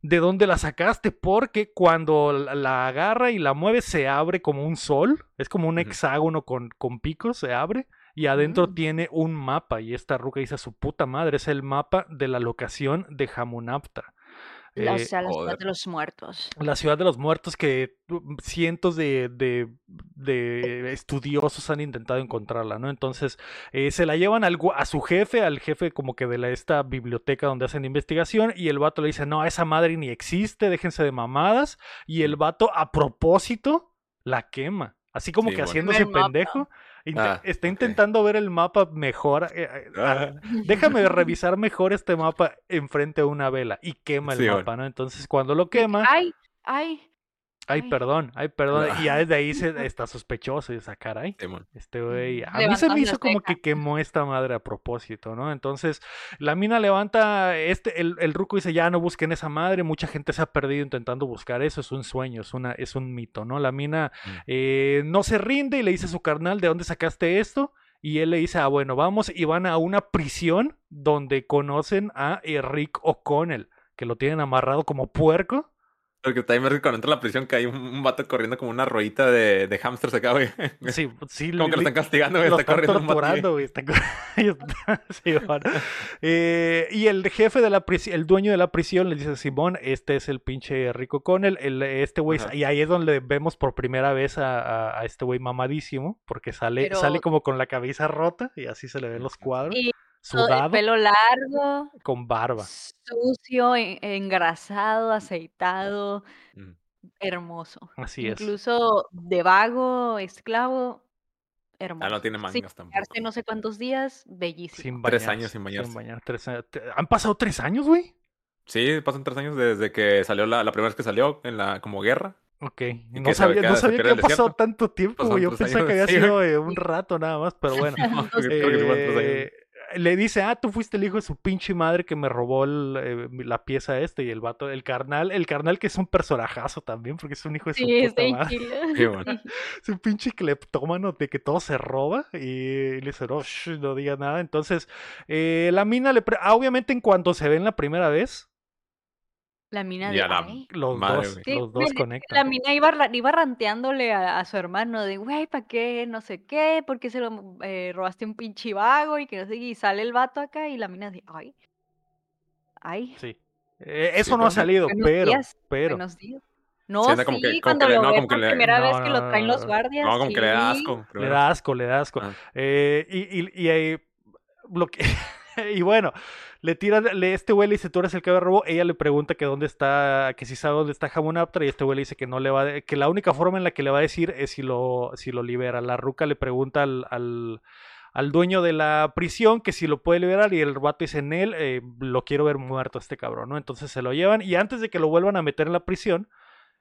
¿De dónde la sacaste? Porque cuando la- agarra y la mueve se abre como un sol, es como un hexágono con, con picos, se abre. Y adentro Mm. tiene un mapa. Y esta ruca dice a su puta madre, es el mapa de la locación de Hamunapta. La, Eh, o sea, la ciudad de los muertos. la ciudad de los muertos que mm, cientos de, de- de estudiosos han intentado encontrarla, ¿no? Entonces eh, se la llevan al a su jefe, al jefe como que de la, esta biblioteca donde hacen investigación y el vato le dice, no, esa madre ni existe, déjense de mamadas. Y el vato a propósito la quema. Así como Sí, que bueno. haciéndose mapa. Ah, está intentando ver el mapa mejor. eh, eh, Ah, déjame revisar mejor este mapa enfrente de una vela y quema el Sí, bueno. mapa, ¿no? Entonces cuando lo quema, Ay, ay. Ay, ay. perdón, ay, perdón, y ya desde ahí se está sospechoso y dice, "Ah, caray, este güey, a mí se me hizo como que quemó esta madre a propósito, ¿no? Entonces la mina levanta, este, el, el ruco dice, ya no busquen esa madre, mucha gente se ha perdido intentando buscar eso, es un sueño, es, una, es un mito, ¿no? La mina Mm. eh, no se rinde y le dice a su carnal, ¿de dónde sacaste esto? Y él le dice, ah, bueno, vamos y van a una prisión donde conocen a eh, Rick O'Connell, que lo tienen amarrado como puerco. Porque también me cuando entra a la prisión que hay un, un vato corriendo como una ruedita de, de hamsters acá, güey. Sí, sí, Como que lo están castigando, güey. lo Está están corriendo torturando, güey. Sí, bueno. Eh, y el jefe de la prisión, el dueño de la prisión le dice, Simón, este es el pinche Rico Connell, el, este güey, y ahí es donde vemos por primera vez a, a- a este güey mamadísimo, porque sale, Pero- sale como con la cabeza rota y así se le ven los cuadros, Y el sudado, pelo largo, con barba. sucio, en- engrasado, aceitado, Mm. hermoso. Así es. Incluso de vago, esclavo, hermoso. Ah, no tiene Sin mangas tampoco. bañarse no sé cuántos días, bellísimo. Sin Tres años sin bañarse. bañar, tres años. Te- ¿Han pasado tres años, güey? Sí, pasan tres años desde que salió la, la primera vez que salió en la como guerra. Ok, Y no sabía, no sabía que había pasado tanto tiempo, güey. Yo pensaba años, que había sido eh, un rato nada más, pero bueno. Eh, le dice, ah, tú fuiste el hijo de su pinche madre que me robó el, eh, la pieza este y el vato, el carnal, el carnal que es un personajazo también, porque es un hijo de su Sí, puta está madre. bueno. Es un pinche cleptómano de que todo se roba y le dice, no, shh, no diga nada. Entonces, eh, la mina le... pre- ah, obviamente en cuanto se ven la primera vez, La mina Y de a la "Ay". los Madre, dos. Sí, los dos conectan. La mina iba, iba ranteándole a, a su hermano de, güey, ¿para qué? No sé qué, ¿por qué se lo eh, robaste un pinche vago? Y que no sé, qué", y sale el vato acá y la mina dice, ay, ay, Sí. Eh, Sí, eso no ha pero- salido, Buenos pero, días, pero... buenos días. No, Sí, sí, como que- como cuando que le- lo no, ve como que por le- primera vez No, que no, lo traen los guardias. No, como que le da sí. asco. Le primero. da asco, le da asco. Ah. Eh, y, y, y, eh, lo que- y bueno, le tira, le, este güey le dice, tú eres el que me robó. Ella le pregunta que dónde está, que si sabe dónde está Jamón Aptra. Y este güey dice que no le va, a- que la única forma en la que le va a decir es si lo, si lo libera. La ruca le pregunta al, al, dueño de la prisión que si lo puede liberar. Y el vato dice, en él, eh, lo quiero ver muerto este cabrón. Entonces se lo llevan. Y antes de que lo vuelvan a meter en la prisión,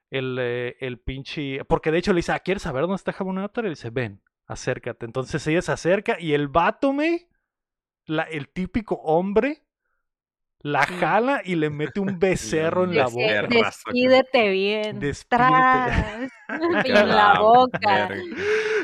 el, eh, el pinche. Porque de hecho le dice, ah, ¿quieres saber dónde está Jamón Aptra? Y le dice, ven, acércate. Entonces ella se acerca y el vato, me, la, el típico hombre, la jala y le mete un becerro en la boca. "Des- raza, Despídete bien. Despídete. En la boca.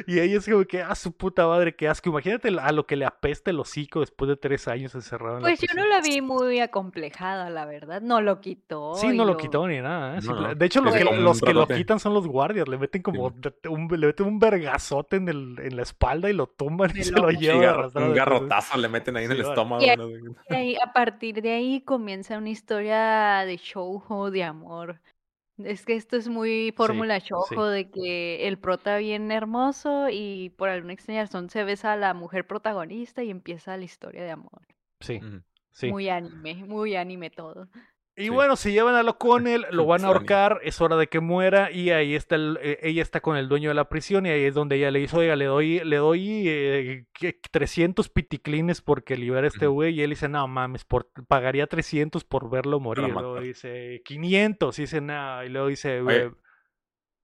Y ella es como que, ah, su puta madre, qué asco. Imagínate a lo que le apesta el hocico después de tres años encerrado en la Pues yo no la vi muy acomplejada, la verdad. No lo quitó. Sí, no lo lo- quitó ni nada. ¿eh? No. De hecho, los, que, los que lo quitan son los guardias. Le meten como Sí. un, le meten un vergazote en, el, en la espalda y lo tumban y se lo llevan un garrotazo le meten ahí en el vale. estómago. Y- ¿no? Y ahí- a partir de ahí comienza una historia de shoujo de amor. Es que esto es muy fórmula shoujo de que el prota bien hermoso y por alguna extraña razón se besa a la mujer protagonista y empieza la historia de amor. Sí, sí. Muy anime, muy anime todo. Y Sí. bueno, se llevan a lo O'Connell, lo van a ahorcar, es hora de que muera y ahí está el- eh, ella está con el dueño de la prisión y ahí es donde ella le dice, oiga, le doy, le doy eh, ¿qué? 300 piticlines porque libera a este güey y él dice, no mames, por, pagaría 300 por verlo morir. Luego dice, 500, y dice, no, y luego dice, "Eh,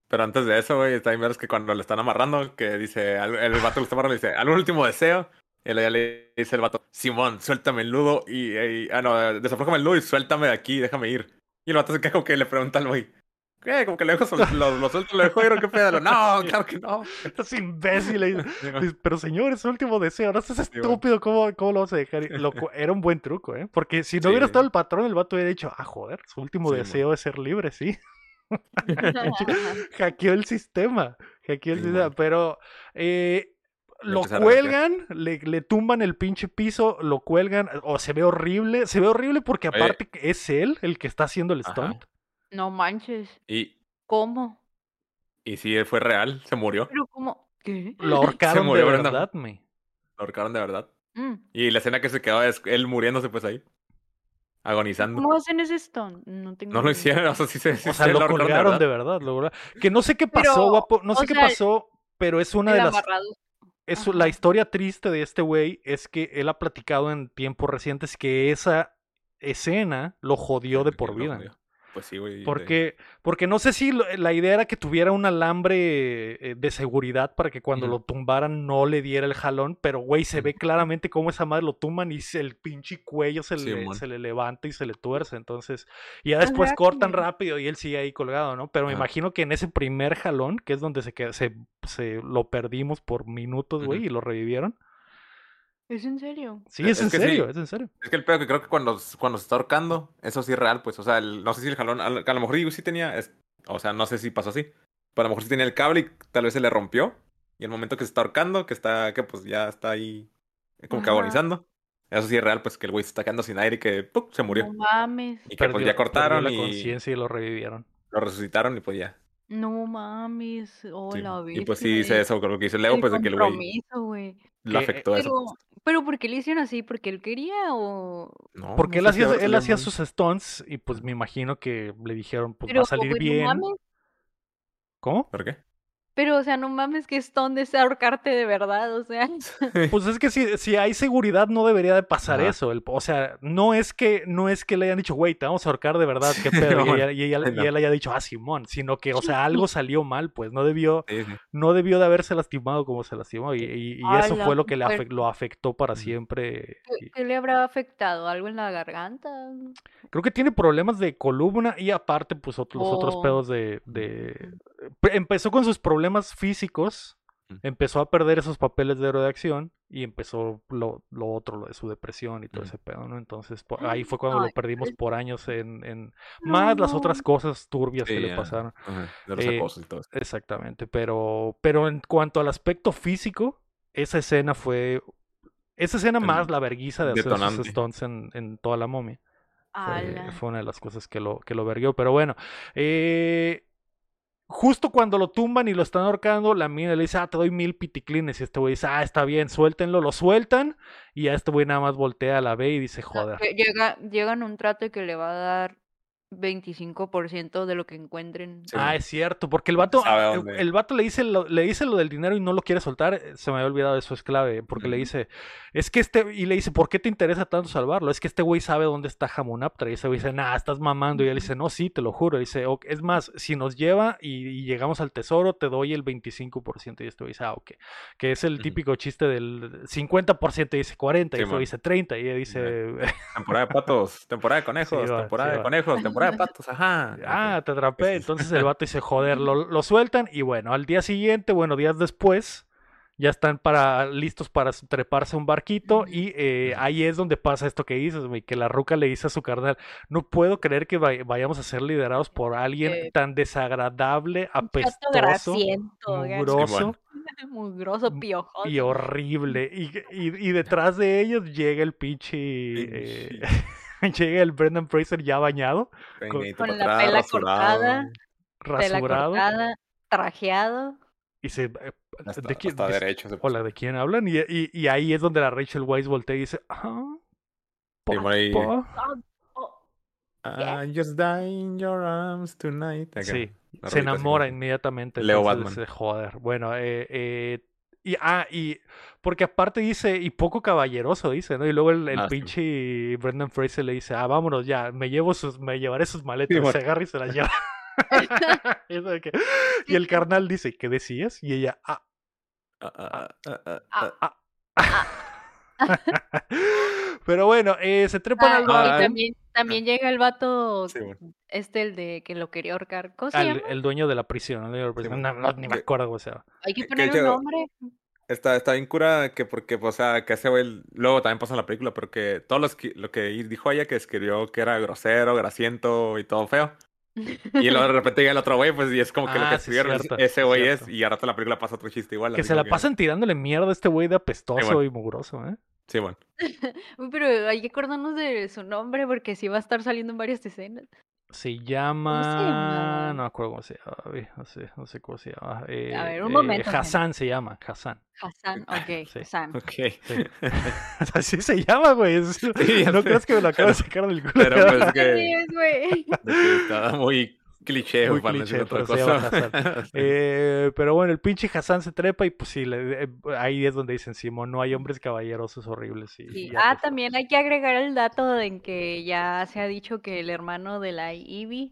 Pero antes de eso, güey, está bien ver que cuando le están amarrando, que dice, el vato lo está amarrando y dice, ¿algún último deseo? Luego ya le dice el vato, Simón, suéltame el nudo y, y- ah, no, desaflójame el nudo y suéltame de aquí, déjame ir. Y el vato se queda como que le pregunta al güey, ¿qué? Como que le dejo, sol- lo, lo suelto, lo dejo ir, ¿o qué pedo? No, claro que no. estás imbécil. Pero señor, es su último deseo, no bueno. estúpido, ¿cómo, ¿cómo lo vas a dejar? ir?". Lo era un buen truco, ¿eh? Porque si no hubiera estado el patrón, el vato hubiera dicho, ah, joder, su último Sí, deseo es ser libre, sí. hackeó el sistema. Hackeó el Sí, sistema. man. Pero eh, lo cuelgan, le, le tumban el pinche piso, lo cuelgan. O se ve horrible. Se ve horrible porque Oye. aparte que es él el que está haciendo el Ajá. stunt. No manches. Y, ¿Cómo? y sí, fue real, se murió, Pero ¿cómo? ¿Qué? Lo ahorcaron de murió Brenda. verdad, me. lo ahorcaron de verdad. Mm, Y la escena que se quedó es él muriéndose pues ahí, agonizando. ¿Cómo hacen ese stunt? No tengo No lo hicieron, o sea, sí se sí O sea, se lo ahorcaron colgaron de verdad. lo colgaron. Que no sé qué pasó, Pero, guapo. No sé qué sea, pasó, pero es una de las. Amarrado. es Ajá. la historia triste de este güey es que él ha platicado en tiempos recientes que esa escena lo jodió de por vida. Pues sí, güey. de- Porque, porque no sé si lo- la idea era que tuviera un alambre eh, de seguridad para que cuando lo tumbaran no le diera el jalón, pero güey, se ve claramente cómo esa madre lo tumban y se- el pinche cuello se, Sí, le, se le levanta y se le tuerce. Entonces, y ya después Ajá, cortan rápido y él sigue ahí colgado, ¿no? Pero me Ajá. imagino que en ese primer jalón, que es donde se, queda, se, se lo perdimos por minutos, güey, y lo revivieron. ¿Es en serio? Sí, Eh, es, es en que serio, sí. es en serio. Es que el pedo que creo que cuando, cuando se está ahorcando, eso sí es real, pues, o sea, el- no sé si el jalón, a lo a lo mejor digo, sí tenía, es- o sea, no sé si pasó así, pero a lo mejor sí tenía el cable y tal vez se le rompió, y el momento que se está ahorcando, que está, que pues ya está ahí eh, como que Ajá. agonizando, eso sí es real, pues que el güey se está quedando sin aire y que ¡pum! se murió. No mames. Y que pues ya cortaron la y conciencia y lo revivieron. lo resucitaron y pues ya. No mames. Oh, sí. Y pues sí dice eso, lo que dice Leo, el pues de que el güey compromiso, güey. lo Que, afectó eso. Pero, ¿por qué le hicieron así? ¿Porque él quería o...? No, Porque él no hacía, él hacía sus stunts y pues me imagino que le dijeron, pues Pero, va a salir bien. mames, ¿Cómo? ¿Por qué? Pero, o sea, no mames que Stone desea ahorcarte de verdad, o sea. Pues es que si, si hay seguridad no debería de pasar Ajá. eso. el- o sea, no es que no es que le hayan dicho, güey, te vamos a ahorcar de verdad, qué pedo. y, ella- y ella- él haya dicho, ah, Simón, sino que, o sea, algo salió mal, pues no debió, Sí, sí. no debió de haberse lastimado como se lastimó. Y, y- y eso fue lo que le afe- lo afectó para siempre. ¿Qué, le habrá afectado? ¿Algo en la garganta? Creo que tiene problemas de columna y aparte, pues los otros Oh. pedos de, de... Pe- Empezó con sus problemas físicos, empezó a perder esos papeles de héroe de acción y empezó lo, lo otro, lo de su depresión y todo ese pedo, ¿no? Entonces ahí fue cuando lo perdimos por años en... en- Más las otras cosas turbias que le pasaron. De los Eh, acosos y todo eso. Exactamente, pero, pero en cuanto al aspecto físico, esa escena fue... Esa escena El más la verguiza de hacer esos stunts en, en toda la momia. Fue, fue una de las cosas que lo, que lo verguió. Pero bueno, eh, justo cuando lo tumban y lo están ahorcando, la mina le dice, ah, te doy mil piticlines. Y este güey dice, ah, está bien, suéltenlo. Lo sueltan. Y a este güey nada más voltea a la ve y dice, joder. Llegan un trato que le va a dar 25% de lo que encuentren. Sí, Ah, es cierto, porque el vato, Sabe eh, el vato le dice lo, le dice lo del dinero y no lo quiere soltar, eh, se me había olvidado, eso es clave, porque le dice, es que este, y le dice, ¿por qué te interesa tanto salvarlo? Es que este güey sabe dónde está Hamunaptra, y ese güey dice, nah, estás mamando, y él dice, no, sí, te lo juro, y dice, "Ok, es más, si nos lleva y, y llegamos al tesoro, te doy el 25%, y este güey dice, ah, ok, que es el típico chiste del 50%, y dice 40, y Sí, este güey man. dice 30, y ella dice, Temporada de patos, temporada de conejos, va, temporada sí de va. conejos, temporada de patos, ajá. Ah, te atrapé. Sí. Entonces el vato dice, joder, lo, lo sueltan y bueno, al día siguiente, bueno, días después, ya están para, listos para treparse a un barquito y eh, ahí es donde pasa esto que dices, güey, que la ruca le dice a su carnal, no puedo creer que vay- vayamos a ser liderados por alguien Que- tan desagradable, apestoso, mugroso mugroso, piojoso. y horrible. Y, y- y detrás de ellos llega el pinche... eh, llega el Brendan Fraser ya bañado, Con la atrás, pela rasurado. cortada. Rasurado. cortada, trajeado. Y se... eh, Hasta, ¿de quién- hasta de- derecho. se Hola, ¿de quién hablan? Y, y- y ahí es donde la Rachel Weisz voltea y dice, ah, Y por ahí, papá". Oh, I just die in your arms tonight. Sí, se así enamora inmediatamente. Leo Batman. dice, joder, bueno, eh, eh, y, ah, y porque aparte dice, y poco caballeroso dice, ¿no? Y luego el, el Ah, sí. pinche Brendan Fraser le dice, ah, vámonos ya, me llevo sus, me llevaré sus maletas, Sí, se agarra y se las lleva. Eso de que- y el carnal dice, ¿qué decías? Y ella, ah, Ah, ah, ah, ah, Ah. ah. Pero bueno, eh, se trepan Ah, al también, llega el vato, Sí, bueno. este, el de que lo quería ahorcar. ¿Cómo se al- llama? el dueño de la prisión, el dueño de la prisión. No, no, ni me acuerdo cómo se llama. Hay que que poner un nombre. Está, está bien cura que porque, pues, o sea, que ese güey, luego también pasa en la película, pero que todo los que- lo que dijo ella que escribió que era grosero, grasiento y todo feo. Y luego de repente llega el otro güey, pues, y es como que lo Ah, que sí, escribieron es- cierto, ese güey es, y a rato la película pasa otro chiste igual. Que se la pasan tirándole mierda a este güey de apestoso bueno. y mugroso, ¿eh? Sí, bueno. Uy, pero hay que acordarnos de su nombre porque sí va a estar saliendo en varias escenas. Se llama. No me acuerdo cómo se llama. No sé, no sé cómo se llama. eh, ver, un eh, momento, Hassan se llama. Hassan. Hassan, ok, Sí. Hassan. Ok. Sí. Así se llama, güey. ya no creas que me lo acabo de sacar del culo. Pero pues que, es, güey. está muy cliché, Muy para cliché, otra cosa. Sí. Eh, pero bueno, el pinche Hassan se trepa y pues sí, le- eh, ahí es donde dicen, Simón, no hay hombres caballerosos horribles. Y, Sí. y Ah, apestosos". también hay que agregar el dato en que ya se ha dicho que el hermano de la Ivy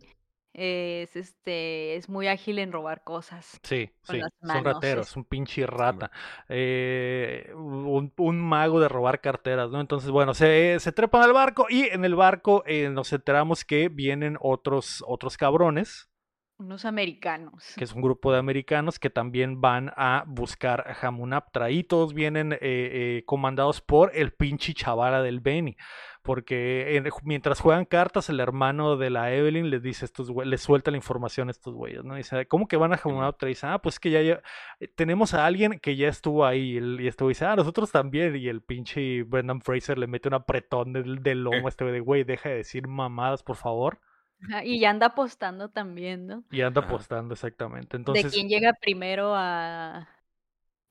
es este es muy ágil en robar cosas. Sí, sí, las son manos, rateros, es- un pinche rata. Eh, un, un mago de robar carteras, ¿no? Entonces, bueno, se, se trepan al barco y en el barco eh, nos enteramos que vienen otros, otros cabrones, Unos americanos. que es un grupo de americanos que también van a buscar a Hamunaptra y todos vienen eh, eh, comandados por el pinche chavala del Benny. Porque en- mientras juegan cartas, el hermano de la Evelyn les dice a estos güey- les suelta la información a estos güeyes, ¿no? Dice, ¿cómo que van a? Y dice, ah, pues que ya, ya- eh, tenemos a alguien que ya estuvo ahí. Y, el- y este güey dice, ah, nosotros también. Y el pinche Brendan Fraser le mete un apretón del, del lomo a este güey de, güey, deja de decir mamadas, por favor. Y ya anda apostando también, ¿no? Y anda apostando exactamente. de Entonces, quién llega primero a,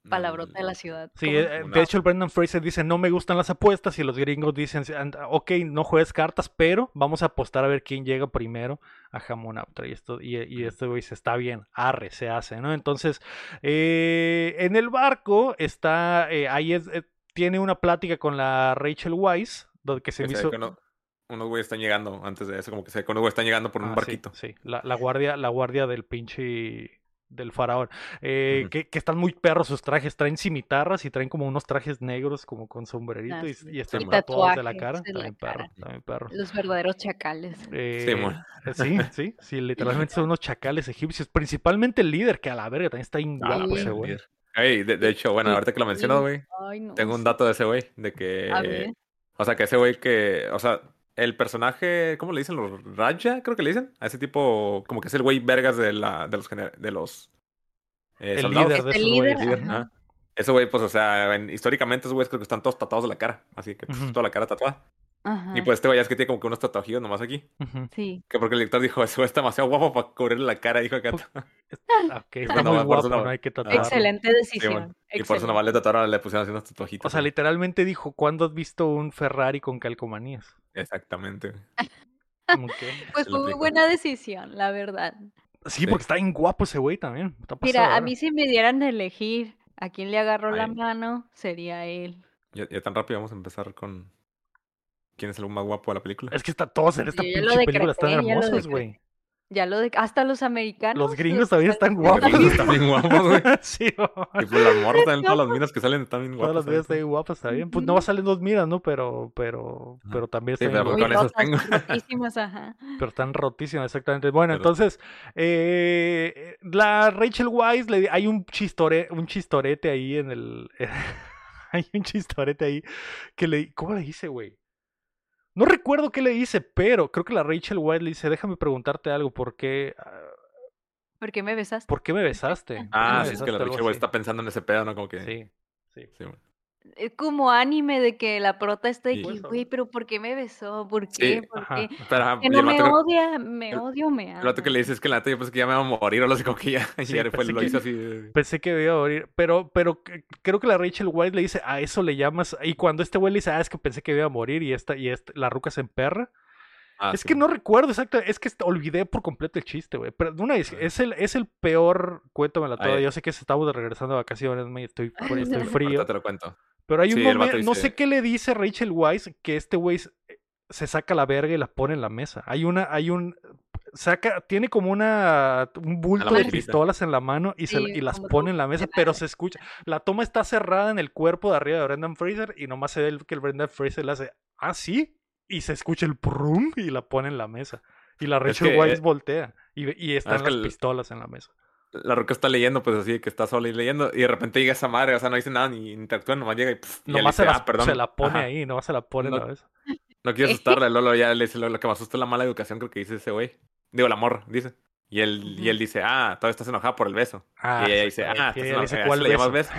palabrota de Mm, la ciudad. Sí, eh, Una- de hecho el Brendan Fraser dice no me gustan las apuestas y los gringos dicen "And- ok, no juegues cartas, pero vamos a apostar a ver quién llega primero a Jamón Aptra. Y, esto, y, y este güey dice está bien, arre, se hace, ¿no? Entonces, eh, en el barco está, eh, ahí es, eh, tiene una plática con la Rachel Weisz, donde que se me hizo... unos güeyes están llegando antes de eso, como que se ve que unos güeyes están llegando por un Ah, sí, barquito. Sí, La, la guardia, la guardia del pinche del faraón. Eh, que, que están muy perros sus trajes, traen cimitarras y traen como unos trajes negros como con sombrerito Ah, y, sí. y están Y tatuados de la tatuajes cara. la También perro, también perro. Los verdaderos chacales. Eh, mon. eh, sí, sí, sí, literalmente son unos chacales egipcios, principalmente el líder, que a la verga también está bien Ah, güey, ese güey. de, de hecho, bueno, Sí, ahorita que lo mencionas, güey, no. tengo un sí. dato de ese güey, de que... A ver. O sea, que ese güey que... O sea, el personaje, ¿cómo le dicen? ¿Los Raja? Creo que le dicen. A ese tipo, como que es el güey vergas de, la, de los... De los eh, El soldados. líder de Este esos líder, güeyes. Ajá. Ese güey, pues, o sea, en- históricamente esos güeyes creo que están todos tatuados de la cara. Así que pues, toda la cara tatuada. Ajá. Y pues este es que tiene como que unos tatuajillos nomás aquí. Sí. Que porque el director dijo, ese güey está demasiado guapo para cubrirle la cara, dijo acá. Ok, está Bueno, muy guapo, eso no- no hay que tatuarlo. Excelente Sí, decisión. bueno. Y por eso excelente. nomás le tatuaron, le pusieron así unos tatuajitos. O sea, literalmente dijo, ¿cuándo has visto un Ferrari con calcomanías? Exactamente. Pues fue muy buena decisión, la verdad. Sí, Sí. porque está bien guapo ese güey también. Está Mira, a mí si me dieran de elegir a quién le agarró la mano, sería él. Ya, ya tan rápido vamos a empezar con... ¿Quién es el más guapo de la película? Es que está todos en esta Yo ya lo pinche película están ya lo hermosos, decreté. güey. Ya lo de hasta los americanos. Los gringos los- también están Los guapos. gringos están bien guapos, güey. sí, Y pues las morras también, todas las minas que salen están bien todas guapas. las veces están bien guapas, está bien. Pues no va a salir dos miras, ¿no? Pero, pero, pero también Sí, están pero Muy con guapas. esos tengo. rotísimas, ajá. Pero están rotísimas, exactamente. Bueno, Pero- entonces, eh, la Rachel Wise, le, hay un, chistore, un chistorete ahí en el... hay un chistorete ahí que le... ¿Cómo le dice, güey? No recuerdo qué le dice, pero creo que la Rachel Wise le dice, déjame preguntarte algo, ¿por qué, ah, ¿Por qué me besaste? ¿por qué me besaste? ¿Por qué Ah, me sí, es que la Rachel así. está pensando en ese pedo, ¿no? Como que... Sí, sí. Sí. Es como anime de que la prota está aquí, Pues, güey, pero ¿por qué me besó? ¿Por Sí, qué? ¿Por ajá. qué? Pero, ajá, Que no me creo- odia, me el- odia o me ama. El vato que le dice es que la neta yo pensé que ya me iba a morir o así como que ya, y Sí, ya después pensé lo que- hizo así. de- Pensé que iba a morir, pero, pero creo que la Rachel White le dice, a eso le llamas, y cuando este güey le dice, ah, es que pensé que iba a morir y esta, y esta, la ruca se emperra, Ah, es sí. que no recuerdo exacto, es que olvidé por completo el chiste, güey, pero una vez, es el, es el peor, cuéntamela toda, Ay. yo sé que estamos regresando de vacaciones, me estoy, estoy Ahorita frío, te lo cuento. Pero hay un Sí, momento, no sé qué le dice Rachel Wise que este güey se- se saca la verga y la pone en la mesa, hay una, hay un... Saca, tiene como una un bulto de pistolas en la mano y, se, Sí, y las pone en la mesa, pero se escucha. La toma está cerrada en el cuerpo de arriba de Brendan Fraser y nomás se ve que el Brendan Fraser le hace, ah, sí, y se escucha el prum y la pone en la mesa. Y la Rachel que, Weisz eh, voltea y, y están es que las el- pistolas en la mesa. La roca está leyendo, pues así, que está sola y leyendo, y de repente llega esa madre, o sea, no dice nada ni interactúa, nomás llega y, pff, y Nomás se, dice, las- ah, perdón. se la pone Ajá. ahí, nomás se la pone en No- la mesa. No quiero asustarle, Lolo ya le dice, lo, lo que me asusta es la mala educación, creo que dice ese güey. Digo, la morra, dice. Y él, y él dice, ah, todavía estás enojada por el beso. Ah, y ella sí, dice, ah, estás le enojada, dice, ¿ya ¿cuál se le llamas beso?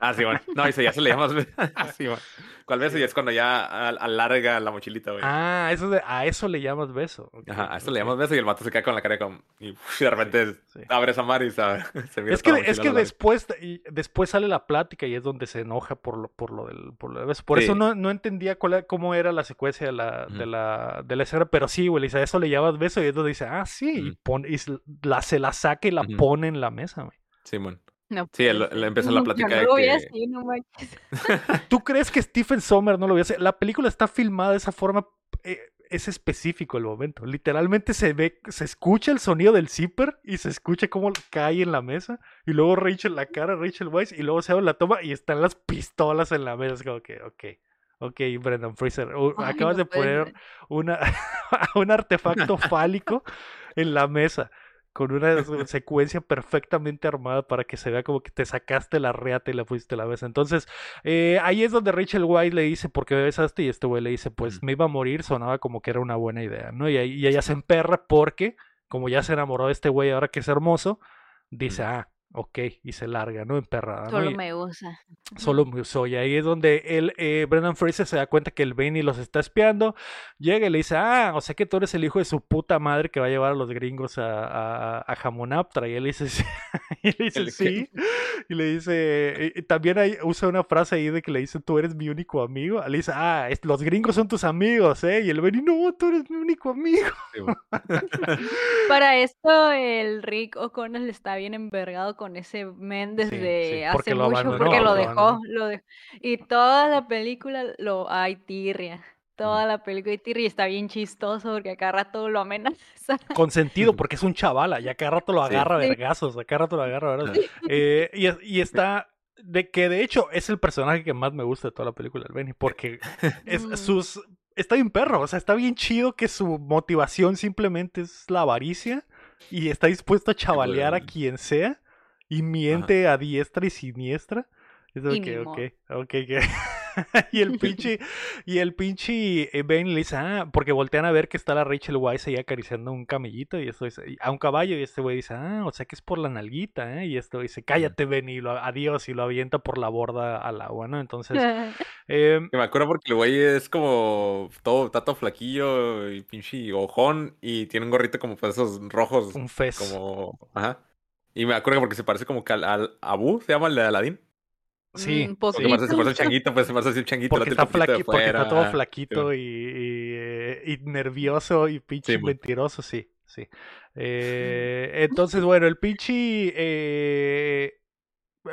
Ah, sí, bueno. No, dice, ya se le llamas beso. Ah, sí, bueno. ¿Cuál beso? Y es cuando ya al- alarga la mochilita, güey. Ah, eso de, a eso le llamas beso. Ajá, a esto ok. le llamas beso y el vato se queda con la cara como... Y, uf, de repente sí. abre esa madre y sabe, se mira Es que, es que después, y después sale la plática y es donde se enoja por lo, por lo del, por lo del beso. Por eso Sí. no, no entendía cuál, cómo era la secuencia de la, de Ujú. la, de la escena, pero sí, güey, le dice, a eso le llamas beso y es donde dice, ah, sí, y, pone, y se la, se la saca y la pone en la mesa, güey. Simón. No Sí, él- él empieza la plática no lo voy a que- decir, no manches. ¿Tú crees que Stephen Sommer no lo vio hacer? La película está filmada de esa forma, eh, es específico el momento. Literalmente se ve, se escucha el sonido del zipper y se escucha cómo cae en la mesa. Y luego Rachel, la cara de Rachel Weisz, y luego se abre la toma y están las pistolas en la mesa. Es como que, ok, ok, Brendan Fraser, uh, Ay, acabas no de poner una, un artefacto fálico en la mesa con una secuencia perfectamente armada para que se vea como que te sacaste la reata y la pusiste a la mesa. Entonces, eh, ahí es donde Rachel White le dice, ¿por qué me besaste? Y este güey le dice, pues me iba a morir, sonaba como que era una buena idea, ¿no? Y, ahí, y ella se emperra porque, como ya se enamoró de este güey ahora que es hermoso, dice, ah, ok, y se larga, ¿no? Emperrada. Solo me usa. Solo me usó. Y ahí es donde él, eh, Brendan Fraser se da cuenta que el Benny los está espiando. Llega y le dice, ah, o sea que tú eres el hijo de su puta madre que va a llevar a los gringos a, a, a Jamonaptra. Y él dice, sí. y le dice, sí. Y le dice, y- también usa una frase ahí de que le dice, tú eres mi único amigo. Le dice, ah, es- los gringos son tus amigos, ¿eh? Y el Benny, no, tú eres mi único amigo. Sí. Para esto, el Rick O'Connell está bien envergado con ese men desde sí, porque hace lo mucho, abandonó, porque lo lo dejó, lo dejó. Y toda la película lo hay tirria. Toda la película hay tirria y está bien chistoso porque acá rato lo amenaza. Consentido, porque es un chavala. Y a cada rato lo Sí. agarra a Sí. vergazos. A cada rato lo agarra a vergazos. Eh, y, y está. De que de hecho es el personaje que más me gusta de toda la película, el Benny, porque es Mm. sus. Está bien perro, o sea, está bien chido que su motivación simplemente es la avaricia y está dispuesto a chavalear a quien sea y miente a diestra y siniestra. Es de Y que, ni ok, ok, que- y el pinche, y el pinche eh, Ben le dice, ah, porque voltean a ver que está la Rachel Weisz ahí acariciando un camellito y esto dice, a un caballo y este güey dice, ah, o sea que es por la nalguita, ¿eh? Y esto dice, cállate Ben y lo, adiós y lo avienta por la borda al agua, ¿no? Entonces, em, me acuerdo porque el güey es como todo, está todo flaquillo y pinche ojón y tiene un gorrito como pues esos rojos, un fez. como, ajá. Y me acuerdo porque se parece como que al, al Abu, se llama el de Aladdin. Sí, Mm, Porque sí. parece, se parece un poquito. changuito, pues se parece así un changuito. Porque está, el flaqui- porque está todo flaquito y, y, y nervioso y pinche Sí, mentiroso, sí, sí. Eh, entonces, bueno, el pinche eh,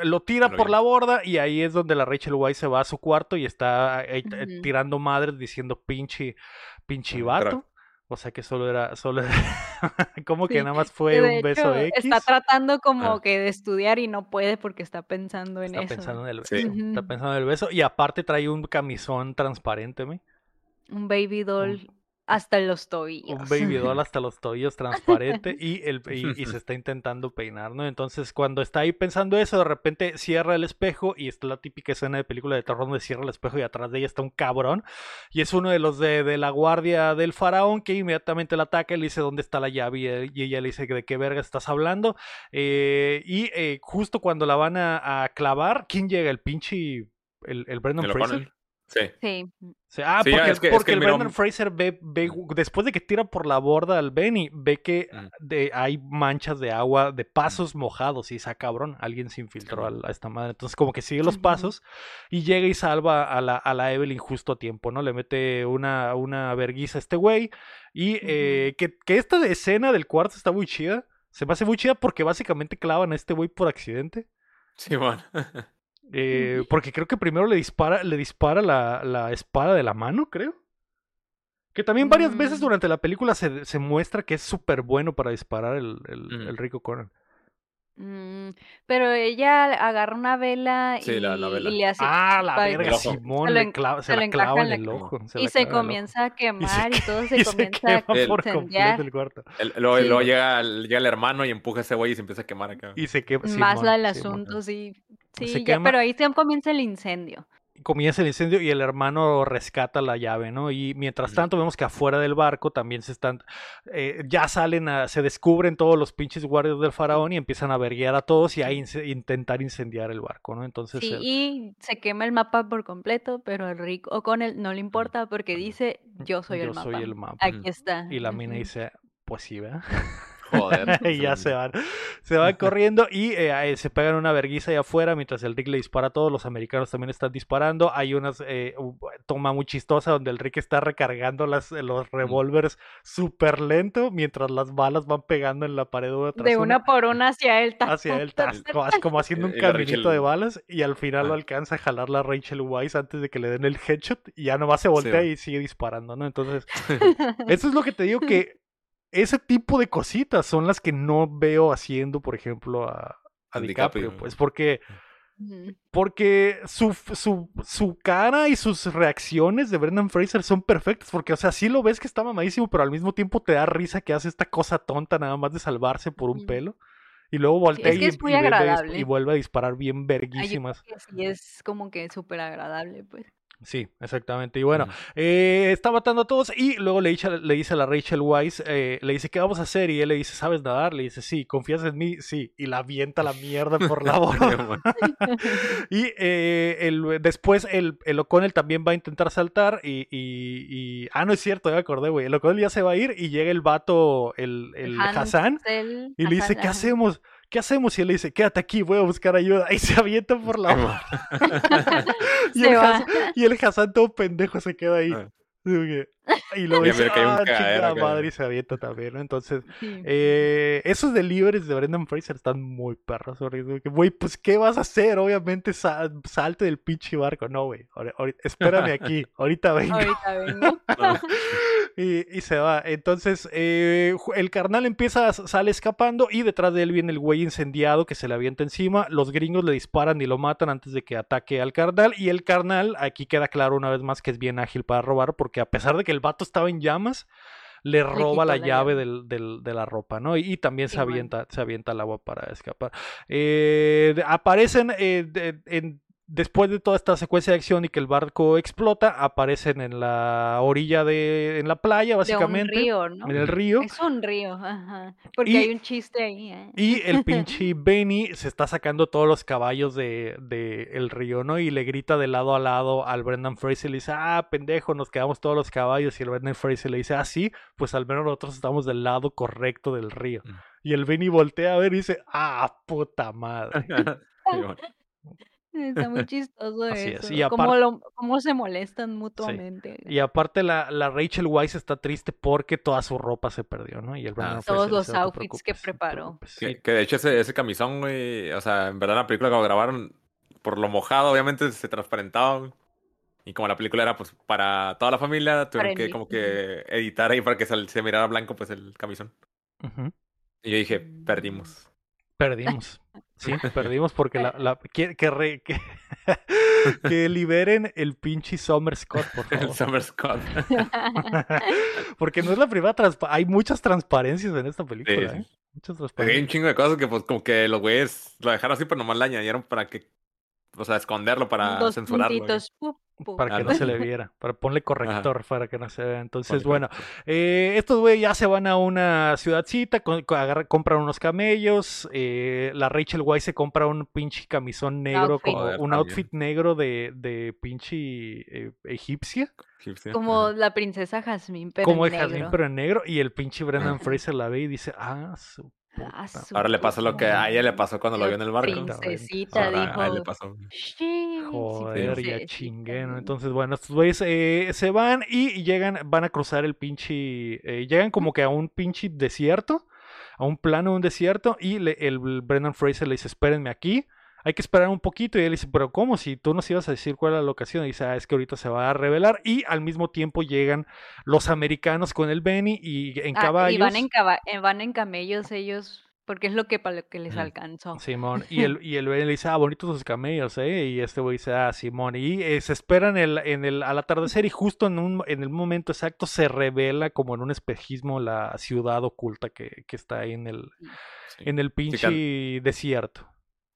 lo tira por la borda y ahí es donde la Rachel Weisz se va a su cuarto y está eh, tirando madres diciendo pinche, pinche vato. O sea que solo era, solo como que nada más fue de un beso X. Está tratando como Ah. que de estudiar y no puede porque está pensando en Está eso. pensando en el beso. Sí. Está pensando en el beso. Y aparte trae un camisón transparente, ¿me? Un baby doll hasta los tobillos. un baby doll hasta los tobillos transparente y, el, y, y se está intentando peinar, ¿no? Entonces, cuando está ahí pensando eso, de repente cierra el espejo y está la típica escena de película de terror donde cierra el espejo y atrás de ella está un cabrón y es uno de los de, de la guardia del faraón que inmediatamente la ataca y le dice dónde está la llave y, él- y ella le dice de qué verga estás hablando Eh, y eh, justo cuando la van a, a clavar, ¿quién llega? El pinche... El, el Brendan Fraser. Sí. Sí. Ah, Sí, porque, es que- es porque que el miró- Brendan Fraser ve, ve- después de que tira por la borda al Benny, ve que de, hay manchas de agua, de pasos mojados, y esa cabrón, alguien se infiltró a, esta madre. Entonces, como que sigue los pasos y llega y salva a la, a la Evelyn justo a tiempo, ¿no? Le mete una, una verguiza a este güey. Y eh, que, que esta escena del cuarto está muy chida. Se me hace muy chida porque básicamente clavan a este güey por accidente. Sí, man. Eh, porque creo que primero le dispara, le dispara la, la espada de la mano, creo. Que también varias veces Mm. durante la película se, se muestra que es súper bueno para disparar el, el, Rico Conan. Mm, pero ella agarra una vela y, Sí, la- la vela. y le hace ah, la verga. Simón, Se lo clava- se, la clava en el ojo. se y se comienza a quemar y, todo se y se comienza quema a por El- completo incendiar. el cuarto. El- luego, Sí. luego llega, el- llega el hermano y empuja a ese güey y se empieza a quemar acá. Y se quema. Más Simón, la del Simón. asunto, sí. Se Sí, ya, quema. pero ahí comienza el incendio. comienza el incendio y el hermano rescata la llave, ¿no? Y mientras tanto vemos que afuera del barco también se están, eh, ya salen, a, se descubren todos los pinches guardias del faraón y empiezan a verguiar a todos y a intentar incendiar el barco, ¿no? Entonces, Sí, el- y se quema el mapa por completo, pero a Rick O'Connell no le importa porque dice, yo soy yo el mapa. soy el mapa. Aquí está. Y la mina dice, pues sí, ¿verdad? Joder. y ya se van, se van corriendo y eh, eh, se pegan una verguiza allá afuera mientras el Rick le dispara a todos, los americanos también están disparando, hay una toma muy chistosa donde el Rick está recargando las, eh, los revólveres súper lento mientras las balas van pegando en la pared una tras De una por una hacia él. hacia él, como, haciendo un caminito Rachel- de balas y al final lo Ah. alcanza a jalar la Rachel Weisz antes de que le den el headshot y ya nomás se voltea Sí. y sigue disparando, ¿no? Entonces, eso es lo que te digo que ese tipo de cositas son las que no veo haciendo, por ejemplo, a, DiCaprio, DiCaprio. pues porque porque su, su, su cara y sus reacciones de Brendan Fraser son perfectas, porque, o sea, sí lo ves que está mamadísimo, pero al mismo tiempo te da risa que hace esta cosa tonta nada más de salvarse por un pelo. Y luego voltea es que y, es muy y vuelve a y vuelve a disparar bien Ay, yo verguísimas. creo que sí es como que súper agradable, pues. Sí, exactamente. Y bueno, eh, está matando a todos y luego le dice, le dice a la Rachel Weisz, eh, le dice, ¿qué vamos a hacer? Y él le dice, ¿sabes nadar? Le dice, sí, ¿confías en mí? Sí. Y la avienta la mierda por la borda. y eh, el- después el, el O'Connell también va a intentar saltar y, y- y- Ah, no es cierto, ya me acordé, güey. El O'Connell ya se va a ir y llega el vato, el, el Hassan, y le dice, ¿qué hacemos? ¿Qué hacemos? Y él le dice, quédate aquí, voy a buscar ayuda. Y se avienta por la y, el. Hassan, y el Hassan todo pendejo se queda ahí. Ah. Y luego dice, ah, cagadero chingada acá". madre, y se avienta también, ¿no? Entonces, Sí. eh, esos deliveries de Brendan Fraser están muy perros, güey. Pues, ¿qué vas a hacer? Obviamente, sa- salte del pinche barco. No, güey, espérame aquí, ahorita vengo. Ahorita vengo. No. Y, y se va. Entonces, eh, el carnal empieza, a- sale escapando y detrás de él viene el güey incendiado que se le avienta encima. Los gringos le disparan y lo matan antes de que ataque al carnal. Y el carnal, aquí queda claro una vez más que es bien ágil para robar, porque a pesar de que el vato estaba en llamas, le roba la la llave llave. del- del- de la ropa, ¿no? Y, y también se avienta, se avienta al agua para escapar. Eh, aparecen eh, de- en- después de toda esta secuencia de acción y que el barco explota, aparecen en la orilla de, en la playa, De un básicamente, río, ¿no? en el río. Es un río, ajá. Porque Y- hay un chiste ahí. ¿eh? Y el pinche Benny se está sacando todos los caballos de, de el río, ¿no? Y le grita de lado a lado al Brendan Fraser. Le dice, ah, pendejo, nos quedamos todos los caballos. Y el Brendan Fraser le dice, ah, sí, pues al menos nosotros estamos del lado correcto del río. Mm. Y el Benny voltea a ver y dice, ah, puta madre. Está muy chistoso Así es, eso. y cómo, aparte- lo- cómo se molestan mutuamente. Y aparte la, la Rachel Weisz está triste porque toda su ropa se perdió, ¿no? Y el Ah. Fraser Todos los dice, "No te outfits que no preparó". preocupes". Que, Sí. que de hecho ese, ese camisón, güey, o sea, en verdad en la película que lo grabaron, por lo mojado, obviamente se transparentaba. Y como la película era pues para toda la familia, tuvieron Para que el- como que editar ahí para que se, se mirara blanco pues el camisón. Y yo dije, Mm. perdimos. Perdimos. Sí, perdimos porque la, la- que, que, re- que, que liberen el pinche Summer Scott, por El favor. Summer Scott. Porque no es la primera transpa- hay muchas transparencias en esta película, Sí, ¿eh? Muchas Porque hay un transparencias. chingo de cosas que pues como que los güeyes lo dejaron así, pero nomás le añadieron para que, o sea, esconderlo, para Dos censurarlo. güey. puntitos. pu, Para que no se le viera, para ponerle corrector para que no se vea. Entonces, Ponle bueno, eh, estos güey ya se van a una ciudadcita, con- con- agarra- compran unos camellos. eh, la Rachel Weisz se compra un pinche camisón negro, outfit. como un también. outfit negro de, de pinche eh, egipcia. Egipcia. Como Ajá. la princesa Jasmine, pero como en de Jasmine, negro. pero en negro. Y el pinche Brendan. Fraser la ve y dice, ah, su Ah, Ahora le pasa lo que a ella le pasó cuando lo vio en el barco. Prince. Princesita Ahora a él le dijo. pasó. "Sí, sí, Joder, ya princesita". chingué, ¿no? Entonces, bueno, estos güeyes eh, se van y llegan, van a cruzar el pinche, eh, llegan como que a un pinche desierto, a un plano de un desierto, y le- el Brendan Fraser le dice, espérenme aquí, hay que esperar un poquito, y él dice, pero ¿cómo? Si tú nos ibas a decir cuál era la locación, y dice, ah, es que ahorita se va a revelar, y al mismo tiempo llegan los americanos con el Benny y en Ah, caballos. y van en, caba- eh, van en camellos ellos, porque es lo que para lo que les alcanzó. Simón, y el, y el Benny le dice, ah, bonitos sus camellos, ¿eh? Y este güey dice, ah, Simón, y eh, se esperan el, en el, al atardecer y justo en, un, en el momento exacto se revela como en un espejismo la ciudad oculta que, que está ahí en el, Sí. en el pinche desierto.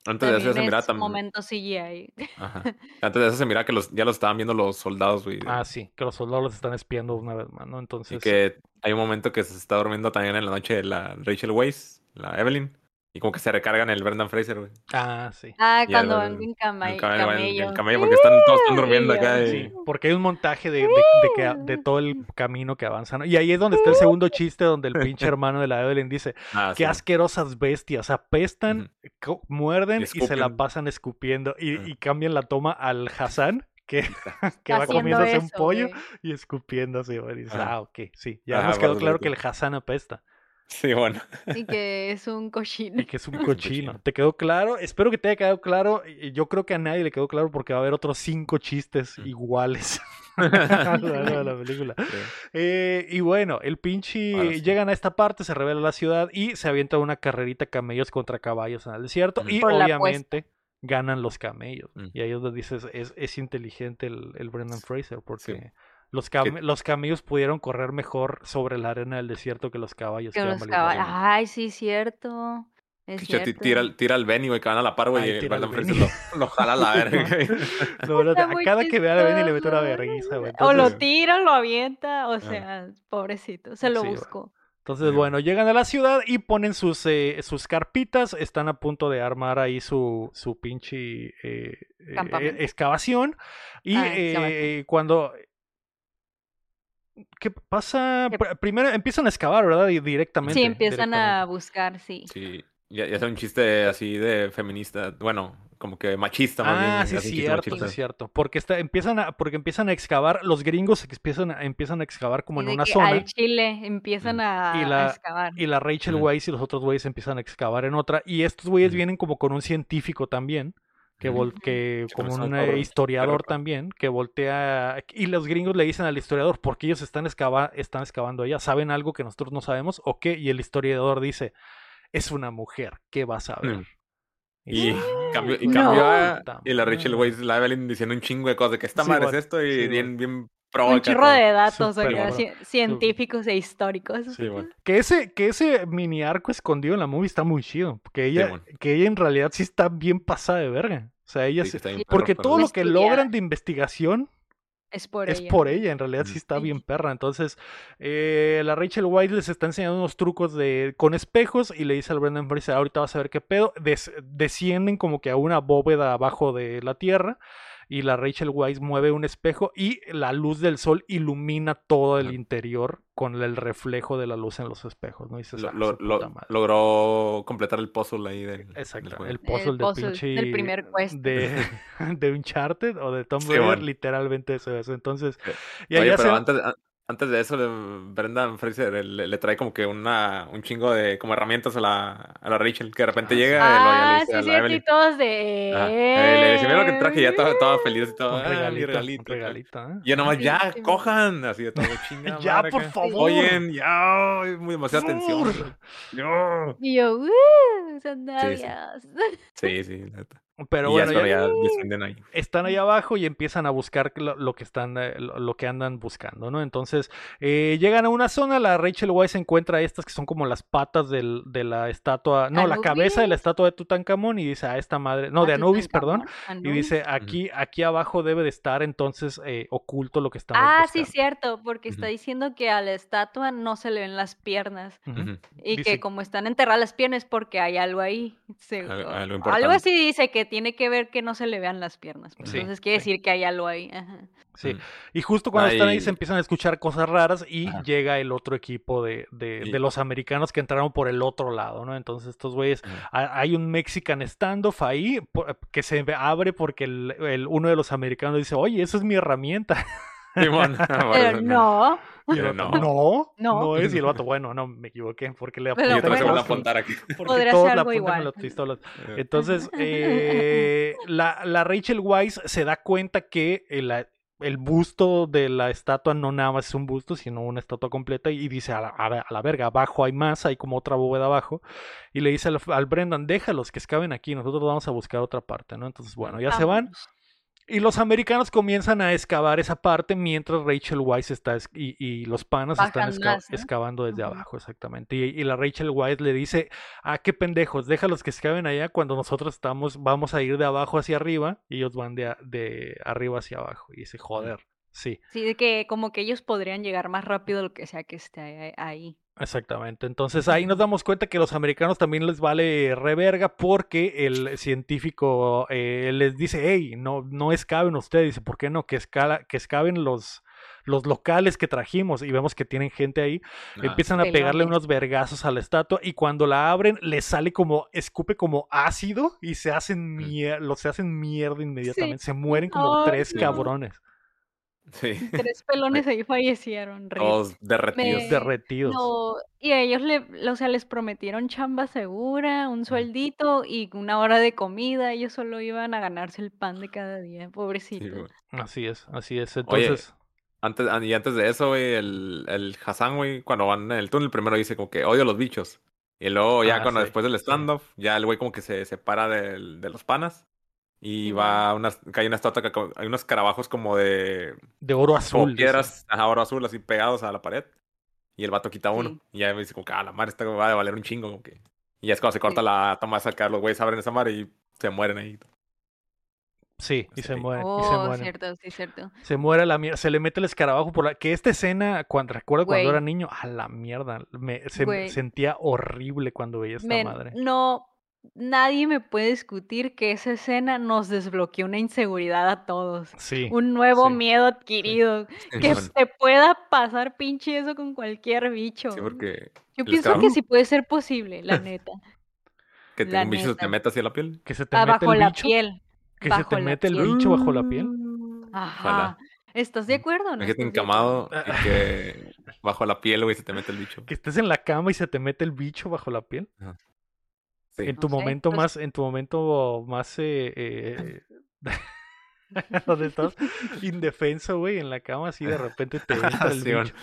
Antes de eso ya se miraba también. momento CGI. Ajá. Antes de eso se miraba que los, ya los estaban viendo los soldados, güey. Ah, sí, que los soldados los están espiando una vez más, ¿no? Y Entonces, que hay un momento que se está durmiendo también en la noche la Rachel Weisz, la Evelyn. Y como que se recargan el Brendan Fraser, güey. ah, sí. Ah, Y cuando van en camello, el- camello. el camello, porque están, todos están durmiendo acá. Sí, y- Sí, porque hay un montaje de, de- de que, de todo el camino que avanzan. ¿no? Y ahí es donde está el segundo chiste, donde el pinche hermano de la Evelyn dice, Ah, Qué sí. asquerosas bestias, apestan, muerden Y y, se la pasan escupiendo y, y cambian la toma al Hassan que, que va comiéndose un pollo y escupiendo así, güey, y ah, ok, sí, ya Ajá, nos quedó claro que el. Hassan apesta Sí, bueno. Y que es un cochino. y que es un cochino. ¿Te quedó claro? Espero que te haya quedado claro. Yo creo que a nadie le quedó claro porque va a haber otros cinco chistes Mm. iguales a lo largo de la película. Sí. Eh, y bueno, el pinche. Sí. Llegan a esta parte, se revela la ciudad y se avienta una carrerita camellos contra caballos en el desierto. Y Por la obviamente ganan los camellos. Mm. Y ahí es donde dices, es, es inteligente el, el Brendan Fraser porque Sí. Los, came- los camellos pudieron correr mejor sobre la arena del desierto que los caballos. Que que los caballos. Ay, sí, cierto. Es cierto. tira, al- tira al Benny, güey, que van a la par, güey, y el al lo, lo jala a la verga. No, no, a cada que vea a Benny le mete una vergüenza, güey. O lo tira o lo avienta, o sea, pobrecito, se lo Sí, buscó. entonces, Sí. bueno, llegan a la ciudad y ponen sus, eh, sus carpitas. Están a punto de armar ahí su, su pinche eh, eh, excavación. Y Ah, eh, excavación. cuando... ¿Qué pasa? ¿Qué- Pr- Primero empiezan a excavar, ¿verdad? Directamente. Sí, empiezan a buscar, sí. Sí, ya, ya es un chiste así de feminista, bueno, como que machista más bien. Ah, sí, cierto, machista. es cierto. Porque, está, empiezan a, porque empiezan a excavar, los gringos empiezan a, empiezan a excavar como Y en una zona. Al Chile empiezan Mm. a, Y a la- excavar. Y la Rachel Ujú. Weisz y los otros güeyes empiezan a excavar en otra. Y estos güeyes vienen como con un científico también. Que, vol- que como un eh, historiador también, que voltea. Y los gringos le dicen al historiador, ¿por qué ellos están, excava- están excavando allá? ¿Saben algo que nosotros no sabemos? ¿O qué? Y el historiador dice, es una mujer, ¿qué vas a ver? Mm. Y cambio, y No. cambio a- Puta y la Rachel. Weisz, la Evelyn diciendo un chingo de cosas, de que esta Sí, madre es esto, y Sí, bien, bien Un todo. de datos científicos e históricos. Sí, bueno. Que ese, que ese mini arco escondido en la movie está muy chido. Porque ella, bueno. que ella en realidad sí está bien pasada de verga. O sea, ella perro, Porque pero- todo lo que logran de investigación Es por es ella. por ella, en realidad sí está Sí. bien perra. Entonces, eh, la Rachel White les está enseñando unos trucos de con espejos y le dice al Brendan Fraser, ahorita vas a ver qué pedo. Des- descienden como que a una bóveda abajo de la tierra y la Rachel Weisz mueve un espejo y la luz del sol ilumina todo el interior con el reflejo de la luz en los espejos, ¿no? Y Lo- "Ah, lo- su lo- puta madre". logró completar el puzzle ahí del, del Exacto, juego. el puzzle El de puzzle pinche del primer quest. de, de Uncharted o de Tomb Sí, Raider, bueno. literalmente eso es. Entonces, y Oye, pero se- antes, antes de eso, le- Brendan Fraser eh, le, le trae como que una, un chingo de como herramientas a la, a la Rachel, que de repente Ah, llega y luego ya le Ah, dice sí, a sí, la sí, Evelyn. todos de... Ajá. Eh, le dice, mira lo que traje, y ya estaba, estaba feliz y todo. un "Ah, mi regalito, regalito. un acá". regalito, ¿eh? Y yo nomás, Sí, ya, sí. cojan. Así de todo, chinga. Ya, madre, por acá. favor. Oyen, ya, muy demasiada tensión. Por- No. Y yo, ¡uh! Son sí. novios. Sí, sí, neta. Pero y ya bueno, ya- cuando ya descienden ahí. están ahí abajo y empiezan a buscar lo, lo que están eh, lo, lo que andan buscando, ¿no? Entonces eh, llegan a una zona, la Rachel Weisz encuentra estas que son como las patas del- de la estatua, no, la cabeza de la estatua de Tutankamón y dice a esta madre, no, Ah, de Anubis, perdón, y dice aquí aquí abajo debe de estar entonces eh, oculto lo que estamos Ah, sí, buscando. cierto, porque está diciendo que a la estatua no se le ven las piernas. Y Dice- que como están enterradas las piernas porque hay algo ahí. o- algo algo importante. así dice que tiene que ver que no se le vean las piernas. pues, Sí, Entonces quiere sí. decir que hay algo ahí. ajá. Sí. Ujú. Y justo cuando están ahí se empiezan a escuchar cosas raras y Ajá. llega el otro equipo de, de- Y- de los americanos que entraron por el otro lado, ¿no? Entonces estos güeyes, Ajá. ha- hay un Mexican standoff ahí que se abre porque el, el- uno de los americanos dice, oye, esa es mi herramienta. Bueno, Pero no. Pero no. no, no, No. es. Y el vato, bueno, no, me equivoqué porque le Pero Y otra vez se van a bueno, apuntar aquí. porque Podría todos ser le algo apuntan a igual. las pistolas. Entonces, eh, la, la Rachel Weisz se da cuenta que el, el busto de la estatua no nada más es un busto, sino una estatua completa y dice a la, a la- verga, abajo hay más, hay como otra bóveda abajo. Y le dice al, al Brendan, déjalos que excaven aquí, nosotros vamos a buscar otra parte, ¿no? Entonces, bueno, ya se van. Y los americanos comienzan a excavar esa parte mientras Rachel Weisz está es- y, y los panas están excavando desde abajo, exactamente. Y, y la Rachel Weisz le dice, ah, qué pendejos, déjalos que excaven allá cuando nosotros estamos, vamos a ir de abajo hacia arriba y ellos van de, de arriba hacia abajo. Y dice, joder, sí, Sí, de que como que ellos podrían llegar más rápido lo que sea que esté ahí- exactamente. Entonces ahí nos damos cuenta que los americanos también les vale reverga porque el científico eh, les dice, hey, no, no excaven ustedes. Dice, ¿por qué no? Que, escala, que excaven los, los locales que trajimos y vemos que tienen gente ahí. Ah, Empiezan a pegarle unos vergazos a la estatua y cuando la abren les sale como, escupe como ácido y se hacen, mier los se hacen mierda inmediatamente. Se mueren como tres no. cabrones Sí. Tres pelones ahí fallecieron. Todos derretidos. Me- derretidos. No, y a ellos le, o sea, les prometieron chamba segura, un sueldito y una hora de comida. Ellos solo iban a ganarse el pan de cada día, Sí, pobrecitos. güey. Así es, así es. Oye, Entonces, Antes, y antes de eso, güey, el, el Hassan, güey, cuando van en el túnel, primero dice como que odio a los bichos. Y luego ya Ah, cuando sí, después del sí. standoff, ya el güey como que se separa del- de los panas. Y Sí, va a unas, que hay una estatua, hay unos carabajos como de de oro azul. piedras, ajá, oro azul, así pegados a la pared. Y el vato quita uno. Sí. Y ya me dice como que, ah, la madre, esta va a valer un chingo, como que. Y es cuando se corta Sí. la toma esa que los güeyes abren esa madre y se mueren ahí. Sí, y se mueren, y se Oh, mueren. cierto, sí, cierto. Se muere a la mierda, se le mete el escarabajo por la... Que esta escena, cuando recuerdo cuando era niño, a la mierda, me, se sentía horrible cuando veía esta Men, madre. no, nadie me puede discutir que esa escena nos desbloqueó una inseguridad a todos. Sí, Un nuevo sí, miedo adquirido. Que te pueda pasar pinche eso con cualquier bicho. Sí, porque Yo pienso que sí puede ser posible, la neta. que te- La un bicho se te meta así a la piel. que se te Ah, mete bajo el la bicho, piel. que se te mete el bicho bajo la piel. Ajá. ¿Estás de acuerdo o no? De acuerdo? encamado y que bajo la piel, güey, se te mete el bicho. Que estés en la cama y se te mete el bicho bajo la piel. Sí. En tu No sé, momento pues- más, en tu momento más eh, eh, donde estás indefenso, güey, en la cama, así de repente te entra el bicho.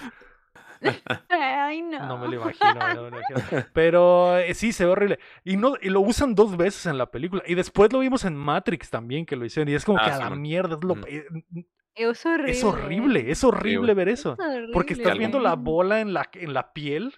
Ay, no. No me lo imagino, no me lo imagino. Pero eh, sí, se ve horrible. Y, no, y lo usan dos veces en la película. Y después lo vimos en Matrix también, que lo hicieron. Y es como Ah, que a sí, la man. mierda. Es, lo- Ujú. eh, Es horrible. es horrible, es horrible ver Es eso. Porque estás viendo la bola en la, en la piel,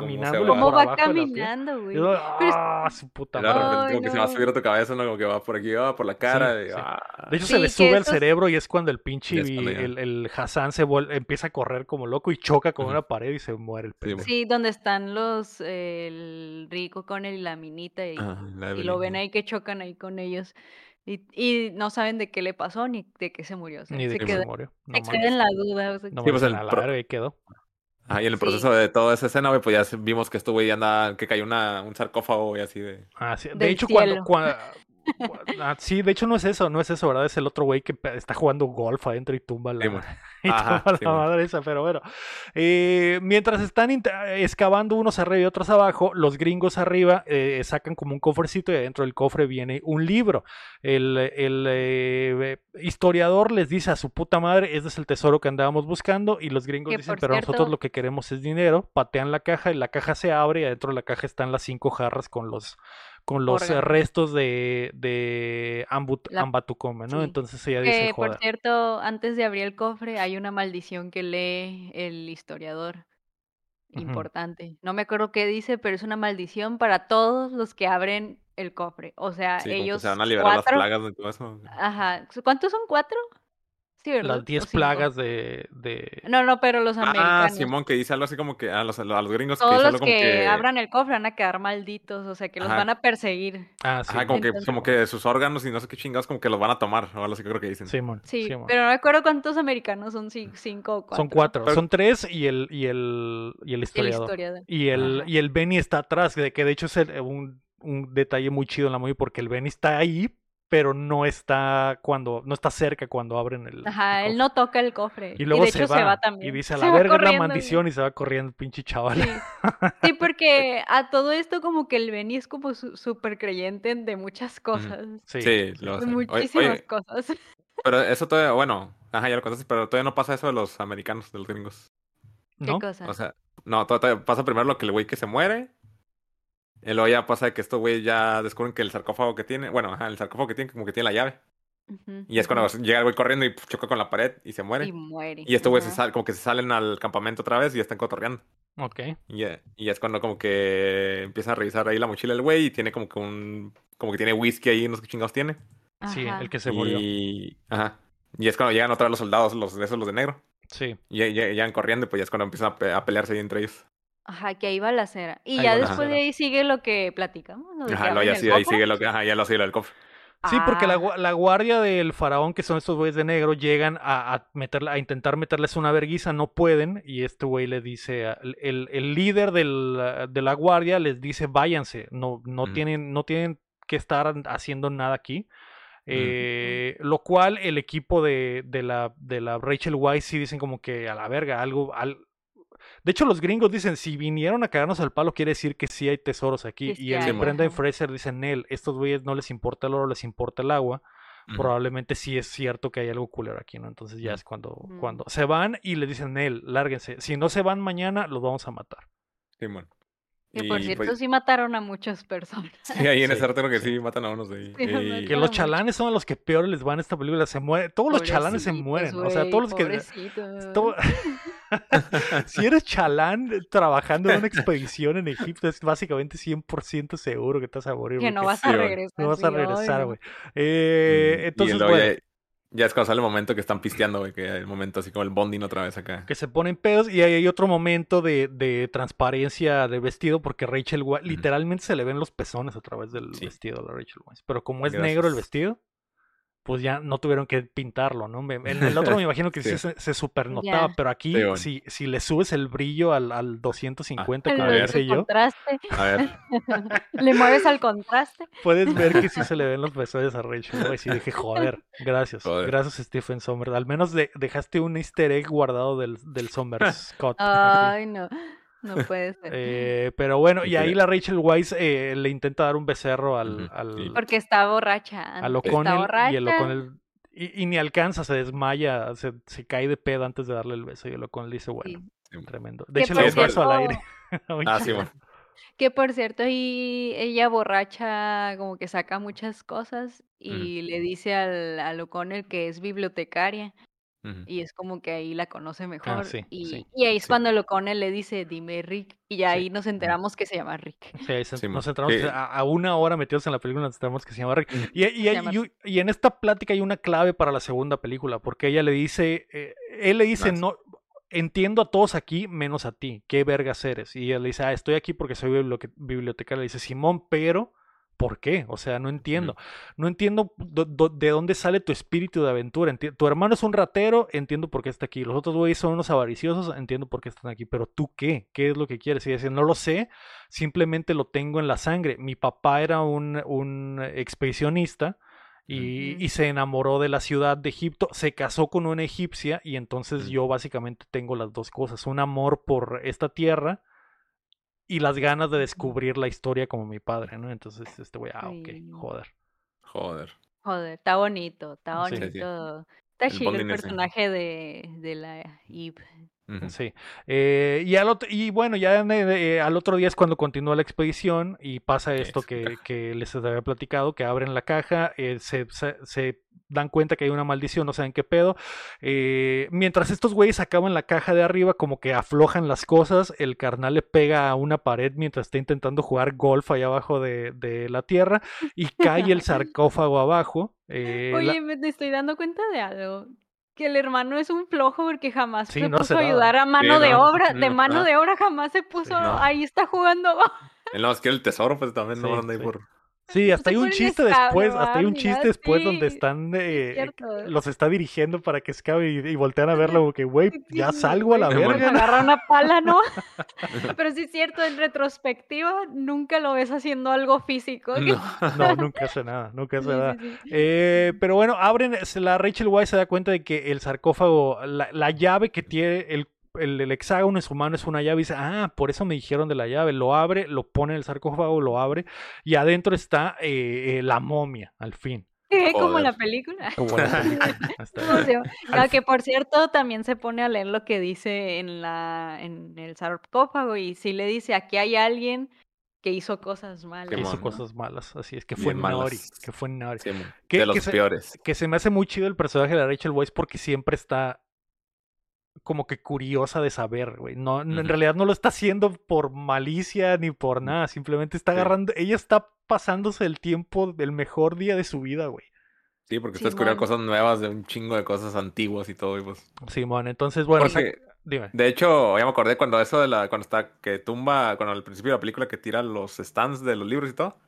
caminando va? por ¿Cómo va caminando, güey? Ah, su puta luego de madre. repente como que se va a subir a tu cabeza, ¿no? Como que va por aquí, va por la cara. y, sí. ah. De hecho, Sí, se le sube al esos- cerebro y es cuando el pinche Y el, el Hassan se empieza a correr como loco y choca con Ujú. una pared y se muere el Sí, pendejo. Sí, donde están los, eh, el rico con él y la minita y, Ajá, la y lo ven ahí que chocan ahí con ellos y, y no saben de qué le pasó ni de qué se murió. o sea, Ni de queda, se murió. No se queda en la duda. o sea, No Sí, pues, el la quedó. Ajá, y en el Sí. proceso de toda esa escena, güey, pues ya vimos que esto, güey, ya anda, que cayó una, un sarcófago, y así de... Ah, sí. De Del hecho, cuando. Ah, sí, de hecho no es eso, no es eso, ¿verdad? Es el otro güey que está jugando golf adentro y tumba la, Sí, y Ajá, tumba sí, la madre esa, pero bueno. Eh, mientras están excavando unos arriba y otros abajo, los gringos arriba eh, sacan como un cofrecito y adentro del cofre viene un libro. El, el, eh, historiador les dice a su puta madre, este es el tesoro que andábamos buscando y los gringos Que, dicen, pero nosotros lo que queremos es dinero, patean la caja y la caja se abre y adentro de la caja están las cinco jarras con los con los eh, restos de, de Ambut- La- Ambatucome, ¿no? sí. Entonces ella dice, Que, por cierto, antes de abrir el cofre hay una maldición que lee el historiador. Importante. No me acuerdo qué dice, pero es una maldición para todos los que abren el cofre. O sea, Sí, ellos se van a liberar cuatro. las plagas y todo eso. Ajá. ¿Cuántos son cuatro? Sí, ¿verdad? Las ¿O 10 cinco? plagas de, de... No, no, pero los Ah, americanos. Simón, que dice algo así como que a los, a los gringos que Todos dice los algo que, como que... abran el cofre van a quedar malditos, o sea, que los Ajá. van a perseguir. Ah, sí. Ajá, como que, como que sus órganos y no sé qué chingados, como que los van a tomar, o algo así creo que dicen. Simón, Sí, Simón. pero no me acuerdo cuántos americanos son, cinco o cuatro. Son cuatro, Pero- son tres y el, y el, y el El historiador. historiador. Y el, Ajá. y el Benny está atrás, de que de hecho es el- un, un detalle muy chido en la movie porque el Benny está ahí, pero no está cuando, no está cerca cuando abren el. Ajá, el él no toca el cofre. Y luego de se, hecho va, se va también. y dice a la verga la maldición y se va corriendo el pinche chaval. Sí. Sí, porque a todo esto como que el Benny es como su- súper creyente de muchas cosas. Sí, Sí, sí. lo de muchísimas oye, cosas. pero eso todavía, bueno, ajá, ya lo contaste, pero todavía no pasa eso de los americanos, de los gringos. ¿No? ¿Qué cosa? O sea, no, to- todavía pasa primero lo que el güey que se muere. Y luego ya pasa que estos güey ya descubren que el sarcófago que tiene, bueno, ajá, el sarcófago que tiene como que tiene la llave. Y es cuando llega el güey corriendo y choca con la pared y se muere. Y muere. Y estos güey se ajá. sal, como que se salen al campamento otra vez y están cotorreando. Ok. Y ya, y es cuando como que empieza a revisar ahí la mochila del güey y tiene como que un, como que tiene whisky ahí, no sé qué chingados tiene. Sí, Ajá. el que se murió. Y, ajá. Y es cuando llegan otra vez los soldados, los de esos, los de negro. Sí. Y ya- ya- llegan corriendo y pues ya es cuando empiezan a, pe- a pelearse ahí entre ellos. Ajá, que ahí va la cera. Y Ahí ya después de ahí sigue lo que platicamos. Lo de Ajá, ya sí, ahí sigue lo que, ajá, ya lo sigue lo del cofre. Sí, porque la, Ah, la guardia del faraón, que son estos güeyes de negro, llegan a, a meterla, a intentar meterles una verguiza, no pueden, y este güey le dice, a- el, el líder del, ah, de la guardia les dice, váyanse, no, no, Ujú. tienen, no tienen que estar haciendo nada aquí. Eh, lo cual el equipo de, de la, de la Rachel Weisz sí dicen como que a la verga, algo... Al... De hecho, los gringos dicen, si vinieron a cagarnos al palo, quiere decir que sí hay tesoros aquí. Sí y el hay, Brendan. Fraser dice, Nel, estos güeyes no les importa el oro, les importa el agua probablemente sí es cierto que hay algo culero aquí, ¿no? Entonces ya Mm. es cuando, Mm. cuando se van y le dicen, Nel, lárguense. Si no se van mañana, los vamos a matar. Simón. Que por Y, cierto pues, sí mataron a muchas personas. Sí, ahí en Sí, ese rato creo que sí. sí matan a unos de ahí. Sí, Y-. Que los chalanes son los que peor les van a esta película. Se mueren. Todos los chalanes se mueren. o sea, todos los que. todo- si eres chalán trabajando en una expedición en Egipto, es básicamente 100% seguro que te vas a morir. Que no vas a regresar. no vas a regresar, güey. Eh, y entonces, luego bueno. Ya, es cuando sale el momento que están pisteando, güey, que el momento así como el bonding otra vez acá. que se ponen pedos y ahí hay otro momento de, de transparencia de vestido porque Rachel Weisz, literalmente se le ven los pezones a través del Sí. vestido de Rachel Weisz. Pero como es negro el vestido, pues ya no tuvieron que pintarlo, ¿no? En el otro me imagino que sí, Sí. se, se supernotaba, pero aquí Sí, bueno. si, si le subes el brillo al, al 250, El como a ver. decía el yo, contraste. A ver, Le mueves al contraste. puedes ver que sí se le ven los pezones a Rachel Weisz. Y dije, joder, gracias, Joder. gracias Stephen Sommers. Al menos de- dejaste un easter egg guardado del, del Sommers Scott. Ay, no. No puede ser. Eh, pero bueno, y ahí la Rachel Weisz eh, le intenta dar un becerro al, al. Porque está borracha. al O'Connell borracha. y el O'Connell y, y ni alcanza, se desmaya, se, se cae de pedo antes de darle el beso y el O'Connell dice, bueno, Sí. tremendo. De Que hecho, por le da un beso al cierto- aire. Ah, sí, bueno. Que por cierto, y ella borracha como que saca muchas cosas y le dice al, al O'Connell que es bibliotecaria Y es como que ahí la conoce mejor. Ah, sí, y, sí, y ahí es sí. cuando el O'Connell le dice, dime Rick, y ya ahí nos enteramos que se llama Rick. Se- Sí, nos mo- enteramos que- a, a una hora metidos en la película, nos enteramos que se llama Rick. Y, y- Se y- llama y- y en esta plática hay una clave para la segunda película, porque ella le dice, eh, él le dice, no, entiendo a todos aquí menos a ti, qué vergas eres. Y ella le dice, ah, estoy aquí porque soy bibliotecaria. Le dice, Simón, pero, ¿por qué? O sea, no entiendo. No entiendo do- do- de dónde sale tu espíritu de aventura. Enti- tu hermano es un ratero, entiendo por qué está aquí. Los otros güeyes son unos avariciosos, entiendo por qué están aquí. Pero tú qué? ¿Qué es lo que quieres? Y dice, no lo sé, simplemente lo tengo en la sangre. Mi papá era un, un expedicionista. Y, se enamoró de la ciudad de Egipto, se casó con una egipcia y entonces yo básicamente tengo las dos cosas, un amor por esta tierra y las ganas de descubrir la historia como mi padre, ¿no? Entonces este güey, ah, ok, joder. Joder. Joder, está bonito, está Sí, sí. bonito. Está El chido el personaje de, de la Eve. Sí. Eh, y, al otro, y bueno, ya en, eh, al otro día es cuando continúa la expedición y pasa esto que, les había platicado, que abren la caja, eh, se, se- se dan cuenta que hay una maldición, no saben qué pedo. Mientras estos güeyes acaban la caja de arriba, como que aflojan las cosas, el carnal le pega a una pared mientras está intentando jugar golf allá abajo de, de la tierra y cae el sarcófago abajo. La- Oye, me estoy dando cuenta de algo. Que el hermano es un flojo porque jamás Sí, se no puso a ayudar a mano de no, obra. De no, mano de obra jamás se puso. no. Ahí está jugando. Él no más quiere el tesoro, pues también no anda ahí sí. por. Sí, hasta hay un chiste después, hasta hay un chiste después donde están, eh, los está dirigiendo para que escape y, y voltean a verlo, que, güey, ya salgo a la verga. Agarra una pala, ¿no? Pero sí es cierto, en retrospectiva nunca lo ves haciendo algo físico. No. No, nunca hace nada, nunca hace Sí, nada. sí. Eh, pero bueno, abren, la Rachel Weisz se da cuenta de que el sarcófago, la, la llave que tiene el, el, el hexágono en su mano es una llave y dice, ah, por eso me dijeron de la llave. Lo abre, lo pone en el sarcófago, lo abre y adentro está eh, eh, la momia, al fin. Sí, como la película. Como la película. Ah, que por cierto también se pone a leer lo que dice en la en el sarcófago y sí le dice aquí hay alguien que hizo cosas malas. que hizo cosas malas, así es que fue. Nori, que fue Nori. Sí, mon. ¿Qué- de los se- peores. que se me hace muy chido el personaje de Rachel Weisz porque siempre está como que curiosa de saber, güey. No, no- en realidad no lo está haciendo por malicia ni por nada, simplemente está Sí. agarrando, ella está pasándose el tiempo del mejor día de su vida, güey. Sí, porque está descubriendo cosas nuevas de un chingo de cosas antiguas y todo. Y pues. Simón, entonces, bueno, Porque- dime. De hecho, ya me acordé cuando eso de la. Cuando está. Que tumba. Cuando al principio de la película que tira los stands de los libros y todo.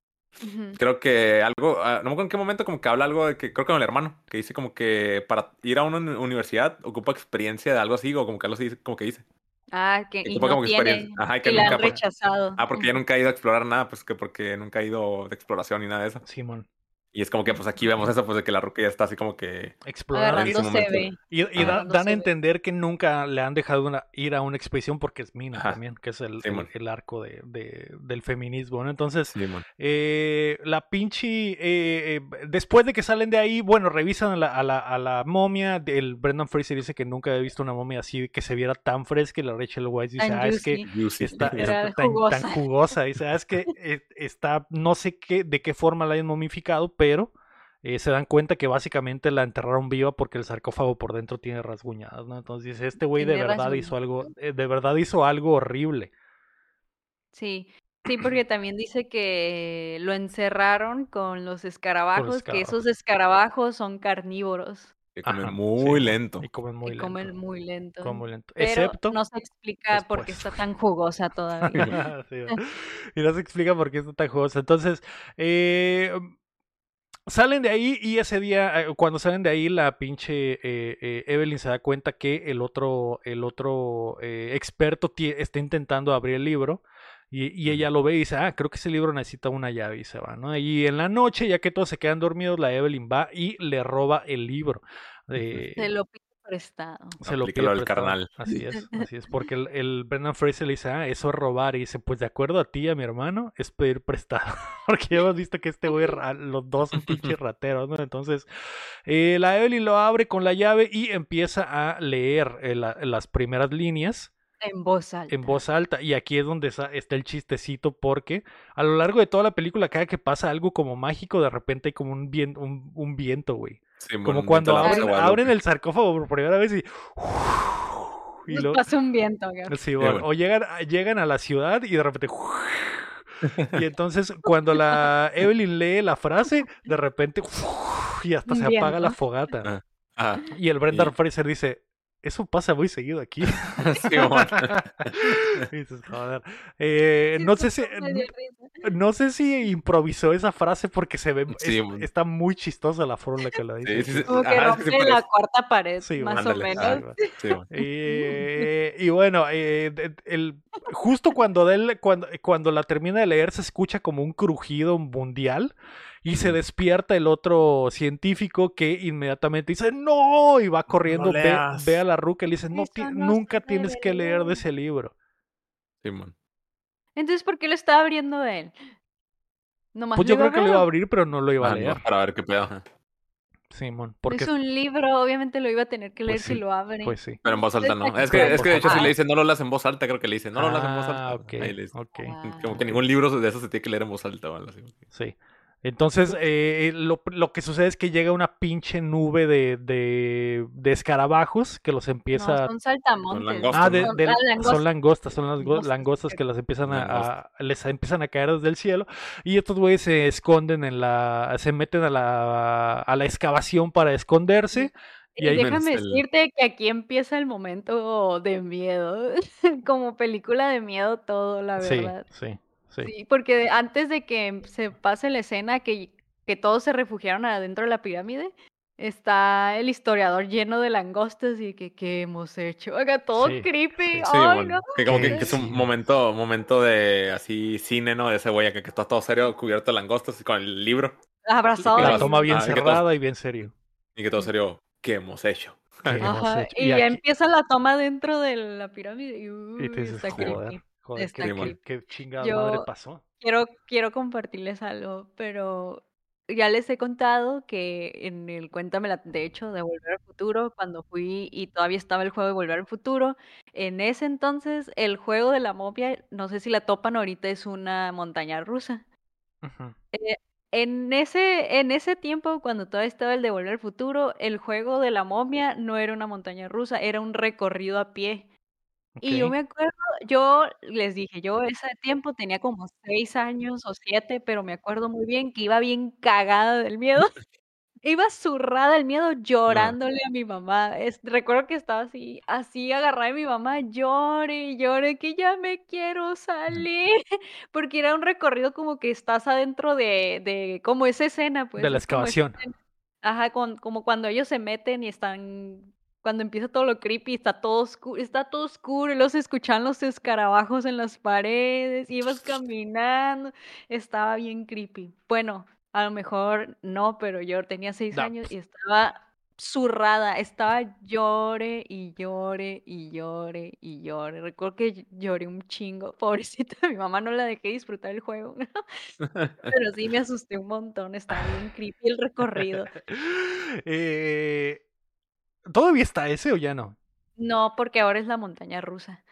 Creo que algo. ah, no me acuerdo en qué momento, como que habla algo de que. Creo que con el hermano. Que dice como que para ir a una uni- universidad ocupa experiencia de algo así. O como que algo así. Como que dice. Ah, que y no como que tiene experiencia. Ajá, que y la por- rechazado. Ah, porque ya nunca ha ido a explorar nada. Pues que porque nunca ha ido de exploración ni nada de eso. Simón. Y es como que pues aquí vemos eso, pues de que la ruca ya está así como que... Explorando. Y, y da- Agarrando dan a entender que nunca le han dejado una- ir a una expedición porque es mina Ajá. también, que es el, Sí, el- arco de, de- del feminismo, ¿no? Entonces, Sí, eh, la pinche... eh, eh, después de que salen de ahí, bueno, revisan a la, a la, a la momia. El Brendan Fraser dice que nunca había visto una momia así que se viera tan fresca. Y la Rachel Weisz dice, ah, es que juicy. Está, tan, jugosa. tan jugosa. Dice, ah, es que está, no sé qué, de qué forma la hayan momificado, pero eh, se dan cuenta que básicamente la enterraron viva porque el sarcófago por dentro tiene rasguñadas, ¿no? Entonces dice, este güey de verdad hizo algo, eh, de verdad hizo algo horrible. Sí, sí, porque también dice que lo encerraron con los escarabajos, que esos escarabajos son carnívoros Que comen Ajá, muy sí, lento. Y comen muy y lento. comen muy lento. comen muy lento. Pero Excepto... no se explica por qué después. está tan jugosa todavía. Sí, y no se explica por qué está tan jugosa. Entonces, eh, salen de ahí y ese día, eh, cuando salen de ahí, la pinche eh, eh, Evelyn se da cuenta que el otro, el otro eh, experto está intentando abrir el libro. Y, y ella lo ve y dice, ah, creo que ese libro necesita una llave y se va, ¿no? Y en la noche, ya que todos se quedan dormidos, la Evelyn va y le roba el libro. Eh, Se lo pide prestado. se lo Aplícalo pide al prestado. carnal. Así es, así es. Porque el, el Brendan Fraser le dice, ah, eso es robar. Y dice, pues de acuerdo a ti y a mi hermano, es pedir prestado. Porque ya hemos visto que este güey, los dos son pinches rateros, ¿no? Entonces, eh, la Evelyn lo abre con la llave y empieza a leer eh, la- las primeras líneas En voz alta. en voz alta. Y aquí es donde está el chistecito porque a lo largo de toda la película, cada que pasa algo como mágico, de repente hay como un, vien- un, un viento, güey. Sí, Como cuando abren, abren el sarcófago por primera vez y... y lo- pasa un viento, acá. Sí, bueno, bueno. O llegan, a- llegan a la ciudad y de repente... Y entonces cuando la Evelyn lee la frase, de repente... Y hasta se apaga la fogata. Ah. Ajá. Y el Brendan Y- Fraser dice... Eso pasa muy seguido aquí. Sí, mon. Y dices, "Joder". Eh, Sí, no sé si... No sé si improvisó esa frase porque se ve... Sí, es- mon. está muy chistosa la forma en la que la dice. Sí, sí, sí. Como que rompe sí la cuarta pared, Sí, más Ándale, o menos. ah. Eh, y bueno, eh, el, justo cuando, de él- cuando, cuando la termina de leer se escucha como un crujido mundial y se despierta el otro científico que inmediatamente dice no y va corriendo, ve, ve a la ruca y le dice no, Eso ti- no nunca tienes que leer de leer". ese libro. Sí, mon. Entonces, ¿por qué lo estaba abriendo él? Nomás Pues yo creo que lo iba a abrir pero no lo iba a Ah, leer. no, para ver qué pedo. Simón, porque Es un libro, obviamente lo iba a tener que leer Pues si sí, lo abre. pues sí. Pero en voz alta no. Es que, es que de hecho si le favor. dice no lo leas en voz alta, creo que le dice no lo leas en voz Ah, alta. ok, Ahí le dice. ok. Como Ah. que ningún libro de eso se tiene que leer en voz alta algo así. Sí. Entonces, eh, lo, lo que sucede es que llega una pinche nube de, de, de escarabajos que los No, empieza... son saltamontes. langostas, Ah, de- ah, son langostas. son las go- Langostas, langostas que las empiezan a, les empiezan a caer desde el cielo y estos güeyes se esconden en la, se meten a la, a la excavación para esconderse y déjame el- decirte que aquí empieza el momento de miedo. Como película de miedo todo, la verdad. sí, sí, Sí, porque de- antes de que se pase la escena que, que todos se refugiaron adentro de la pirámide, está el historiador lleno de langostas y que qué hemos hecho. Oiga, todo Sí, creepy. sí. Sí, Ay, bueno, no. que como que, Sí, que es sí. un momento, momento de así cine, ¿no? De ese güey acá que está todo serio, cubierto de langostas y con el libro. Abrazado. que la toma bien Ah, que todos- cerrada y bien serio. Y que todo serio, ¿qué hemos hecho? ¿Qué hemos hecho? y, Y ya empieza la toma dentro de la pirámide y, Y uy, te dices, está joder, creepy. Joder, qué, chingada Yo- madre pasó. Quiero, quiero compartirles algo, pero ya les he contado que en el Cuéntame, la- de hecho, de Volver al Futuro, cuando fui y todavía estaba el juego de Volver al Futuro, en ese entonces el juego de la momia, no sé si la topan ahorita, es una montaña rusa. Ujú. En ese, en ese tiempo, cuando todavía estaba el de Volver al Futuro, el juego de la momia no era una montaña rusa, era un recorrido a pie. Y yo me acuerdo, yo les dije, yo ese tiempo tenía como seis años o siete, pero me acuerdo muy bien que iba bien cagada del miedo. Iba zurrada del miedo, llorándole a mi mamá. Es, recuerdo que estaba así, así agarrada de mi mamá, llore llore, que ya me quiero salir. Porque era un recorrido como que estás adentro de, de como esa escena, pues. de la excavación. Ajá, con- como cuando ellos se meten y están, cuando empieza todo lo creepy, está todo oscuro, está todo oscuro, y los escuchan los escarabajos en las paredes, ibas caminando, estaba bien creepy. Bueno, A lo mejor no, pero yo tenía seis No, años pues. y estaba zurrada, estaba llore y llore y llore y llore. Recuerdo que ll- lloré un chingo, pobrecita, mi mamá no la dejé disfrutar el juego, pero sí me asusté un montón, estaba bien creepy el recorrido. Eh, ¿Todavía está ese o ya no? No, porque ahora es la montaña rusa.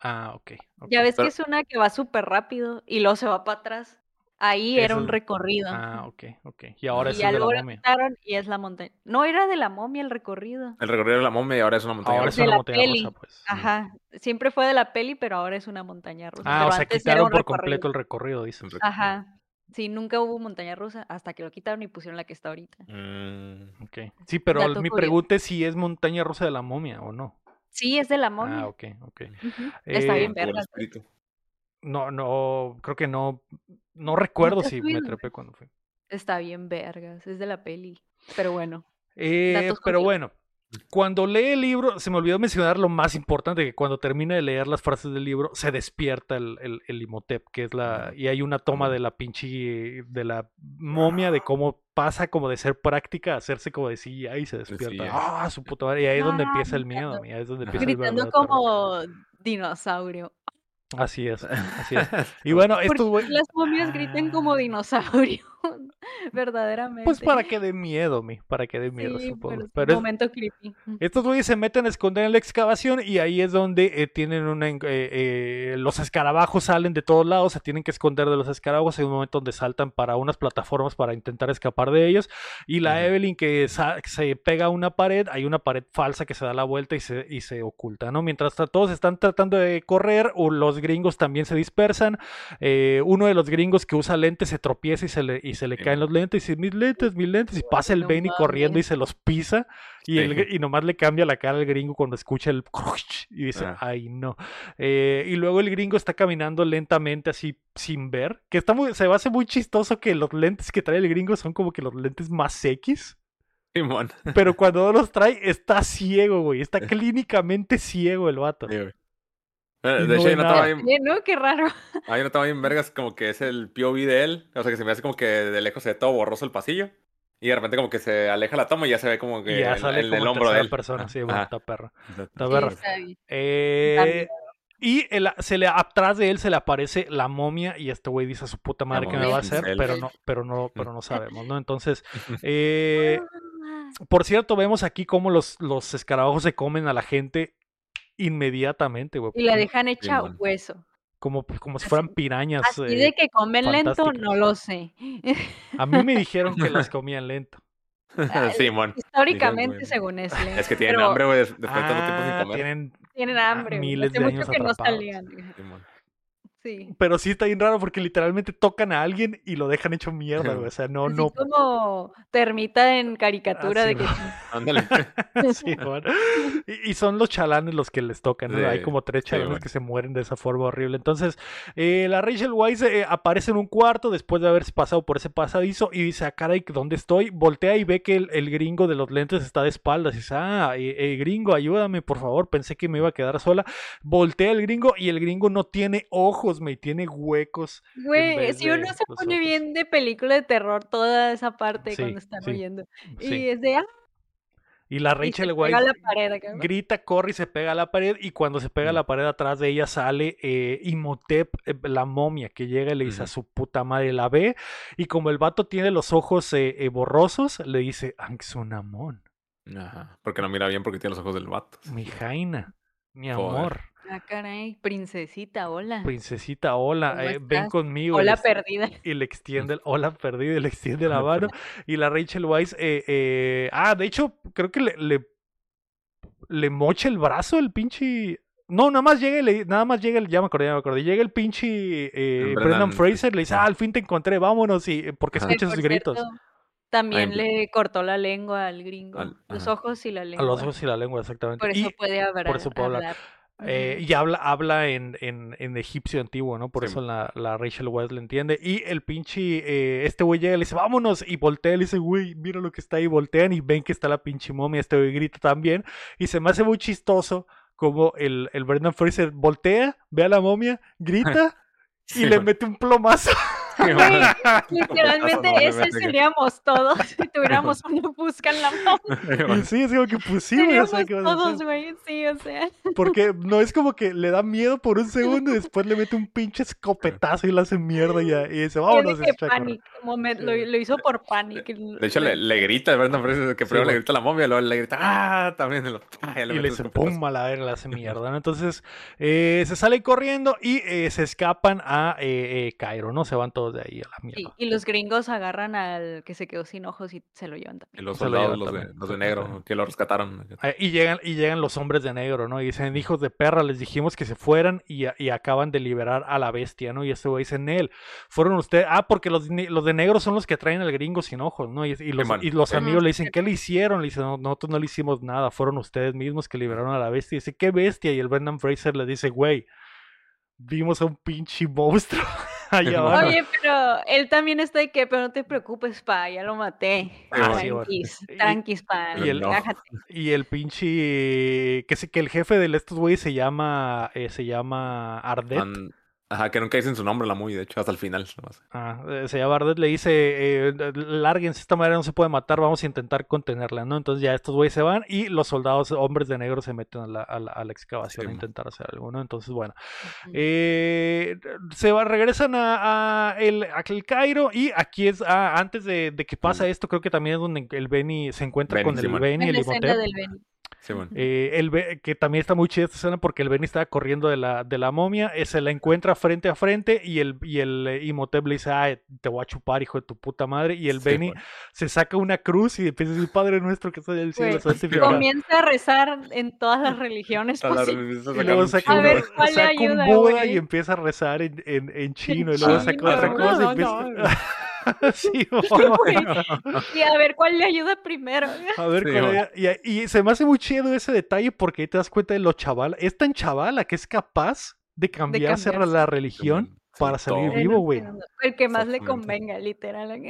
Ah, ok. ok. Ya ves Pero- que es una que va súper rápido y luego se va para atrás. Ahí era un es- recorrido. Ah, ok, ok. Y ahora y es ya el de la momia. quitaron y es la montaña. No era de la momia el recorrido. El recorrido de la momia y ahora es una montaña Ahora es rusa. de una montaña peli. rusa, pues. Ajá. Siempre fue de la peli, pero ahora es una montaña rusa. Ah, pero o sea, quitaron por recorrido. completo el recorrido, recorrido. Ajá. Sí, nunca hubo montaña rusa hasta que lo quitaron y pusieron la que está ahorita. Mm, Ok. Sí, pero Dato mi curioso. pregunta es si es montaña rusa de la momia o no. Sí, es de la momia. Ah, ok, ok. Está Eh, bien verga. No, no, creo que no. No recuerdo si me trepé cuando fui. Está bien vergas. Es de la peli. Pero bueno. Eh, pero bueno, cuando lee el libro, se me olvidó mencionar lo más importante, que cuando termina de leer las frases del libro, se despierta el, el, el Imhotep, que es la... Y hay una toma de la pinche... de la momia, de cómo pasa como de ser práctica a hacerse como de CGI y se despierta. ¡Ah, su puta madre! Y ahí es donde Ah, empieza el miedo, y ahí es donde empieza el Gritando como dinosaurio. Así es, así es. Y bueno, ¿Por estos qué güey... las momias gritan como Ah. dinosaurio? Verdaderamente. Pues para que dé miedo, mi, para que dé miedo, Sí, supongo. pero es Pero un es- momento creepy. Estos güeyes se meten a esconder en la excavación y ahí es donde eh, tienen una... eh, eh, los escarabajos salen de todos lados, se tienen que esconder de los escarabajos. Hay un momento donde saltan para unas plataformas para intentar escapar de ellos. Y la. Evelyn que se pega a una pared, hay una pared falsa que se da la vuelta y se, y se oculta, ¿no? Mientras todos están tratando de correr, o los gringos también se dispersan. Eh, uno de los gringos que usa lentes se tropieza y se le, y se le Sí. caen los lentes y dice, mis lentes, mis lentes. Y pasa el No Benny corriendo y se los pisa. Y, el, y nomás le cambia la cara al gringo cuando escucha el crush y dice, Ah. ay no. Eh, y luego el gringo está caminando lentamente así sin ver, que está muy, se me hace muy chistoso que los lentes que trae el gringo son como que los lentes más X, Simón. pero cuando no los trae está ciego, güey, está clínicamente ciego el vato. Sí, güey. Eh, De no hecho, hay una toma bien, Oye, ¿no? Qué raro. hay una toma bien vergas como que es el POV de él. O sea, que se me hace como que de lejos se ve todo borroso el pasillo. Y de repente como que se aleja la toma y ya se ve como que ya el, sale el- como el hombro de él. persona, sí, bueno, está perro. Está perro. Sí. Eh, y el- se le, atrás de él se le aparece la momia y este güey dice a su puta madre que me va a hacer, pero no, pero no, pero no sabemos, ¿no? Entonces, eh, por cierto, vemos aquí cómo los, los escarabajos se comen a la gente inmediatamente, güey. Y la dejan hecha Simón. hueso. Como, como si Así- fueran pirañas. Así eh, de que comen lento, no lo sé. A mí me dijeron que las comían lento. Simón. Históricamente, Dijeron, según es. Es que tienen pero hambre, güey, des- después de tanto tiempo sin Ah, comer. tienen Tienen hambre. güey. miles Hace de mucho años que no atrapados. salían. Simón. Sí. Pero sí está bien raro porque literalmente tocan a alguien y lo dejan hecho mierda, güey. O sea, no, Así no. como termita en caricatura Ah, de que Ándale. Sí, bueno. y, y son los chalanes los que les tocan, ¿no? Sí, Hay como tres sí, chalanes bueno. que se mueren de esa forma horrible. Entonces, eh, la Rachel Weisz eh, aparece en un cuarto después de haberse pasado por ese pasadizo y dice, ah, caray, ¿dónde estoy? Voltea y ve que el, el gringo de los lentes está de espaldas. Y dice, ah, eh, eh, gringo, ayúdame, por favor. Pensé que me iba a quedar sola. Voltea el gringo y el gringo no tiene ojos, me tiene huecos. Güey, si uno se pone ojos. bien de película de terror toda esa parte Sí, cuando están sí, oyendo. Y es de ah, Y la y Rachel ¿no? grita, corre y se pega a la pared y cuando se pega a Mm. la pared atrás de ella sale eh, Imhotep, eh, la momia, que llega y le dice a su puta madre, la ve y como el vato tiene los ojos eh, eh, borrosos, le dice, Anxunamon, Ajá. Porque no mira bien porque tiene los ojos del vato. mi jaina, mi amor, Ah, caray, princesita, hola. princesita, hola, ¿Cómo eh, ven conmigo. Hola perdida. y le extiende, el, hola perdido, y le extiende la mano. Y la Rachel Weisz, eh, eh, ah, de hecho, creo que le, le, le mocha el brazo el pinche. No, nada más llega, y le, nada más llega, el, ya me acordé, ya me acordé, llega el pinche eh, Brendan, Fraser, le dice, ah, al fin te encontré, vámonos, y porque Ajá. Que, escucha por sus gritos. cierto, También Ay, le cortó la lengua al gringo. Al- los ajá. ojos y la A lengua. los ojos y la lengua, exactamente. Por eso y, puede hablar. por eso puede hablar. Eh, y habla, habla en, en, en egipcio antiguo, ¿no? Por Sí. eso la, la Rachel Weisz le entiende. Y el pinche, eh, este güey llega y le dice, vámonos. Y voltea y le dice, güey, mira lo que está ahí. Voltean y ven que está la pinche momia. Este güey grita también. Y se me hace muy chistoso como el, el Brendan Fraser voltea, ve a la momia, grita y le mete un plomazo. Güey, literalmente ese seríamos todos si tuviéramos una busca en la mano. Sí, es como que pues sí, güey, o sea, todos, güey. Sí, o sea. Porque no es como que le da miedo por un segundo y después le mete un pinche escopetazo y le hace mierda y, ya, y dice, vámonos. Que panic, momen- lo, lo hizo por panic. De hecho, le, le grita, ¿verdad? Parece que Sí, primero le güey. grita a la momia, luego le grita, ¡ah! También. lo- ah, y le dice pum a la verga, le hace mierda, ¿no? Entonces eh, se salen corriendo y eh, se escapan a eh, eh, Cairo, ¿no? Se van todos de ahí a la mierda. y los gringos agarran al que se quedó sin ojos y se lo llevan Y también. los Se lo soldados, los de, los de negro, que lo rescataron. Y llegan, y llegan los hombres de negro, ¿no? Y dicen, hijos de perra, les dijimos que se fueran y, y acaban de liberar a la bestia, ¿no? Y este güey dice, Nel, fueron ustedes, ah, porque los, los de negro son los que traen al gringo sin ojos, ¿no? Y, y los, y los Sí. amigos le dicen, ¿qué le hicieron? Le dicen, "No, nosotros no le hicimos nada, fueron ustedes mismos que liberaron a la bestia. Y dice, ¿qué bestia? Y el Brendan Fraser le dice, güey, vimos a un pinche monstruo allá Bueno. abajo. Oye, pero él también está de que, pero no te preocupes, pa, ya lo maté. Ah, sí, bueno. tranquis, tranquis, pa, y el- relájate. Y el pinche, que, se- que el jefe de estos güeyes se llama, eh, se llama Ardet. Ajá, que nunca dicen su nombre la muy, de hecho, hasta el final. nomás. Ah, eh, se llama Ardet, le dice, eh, lárguense, esta manera no se puede matar, vamos a intentar contenerla, ¿no? Entonces ya estos güeyes se van y los soldados hombres de negro se meten a la, a la- a la excavación Sí, a intentar hacer algo, ¿no? Entonces, bueno, eh, se va, regresan a, a el, a el Cairo y aquí es, ah, antes de, de que pasa esto, creo que también es donde el Benny se encuentra Benny, con el. Benny, En el la escena Imhotep. Sí, bueno. Eh, el que también está muy chida esta escena porque el Benny estaba corriendo de la, de la momia, eh, se la encuentra frente a frente y el, y el eh, Imhotep le dice, ay, te voy a chupar, hijo de tu puta madre. Y el Sí, Benny bueno. se saca una cruz y empieza a decir, Padre nuestro que está en el cielo, santificado". Comienza a rezar en todas las religiones posibles. Y luego saca, A ver. ¿cuál le saca ayuda, un Buda güey? y empieza a rezar en, en, en chino. Y luego chino, saca otra no, cosa y no, empieza... sí, Y a ver, ¿cuál le ayuda primero? A ver, Sí, cuál bueno. y, y se me hace muy chido ese detalle porque ahí te das cuenta de lo chaval. Es tan chavala que es capaz de cambiarse a cambiarse. la religión Sí, para salir todo. vivo, güey. El que más le convenga, literal.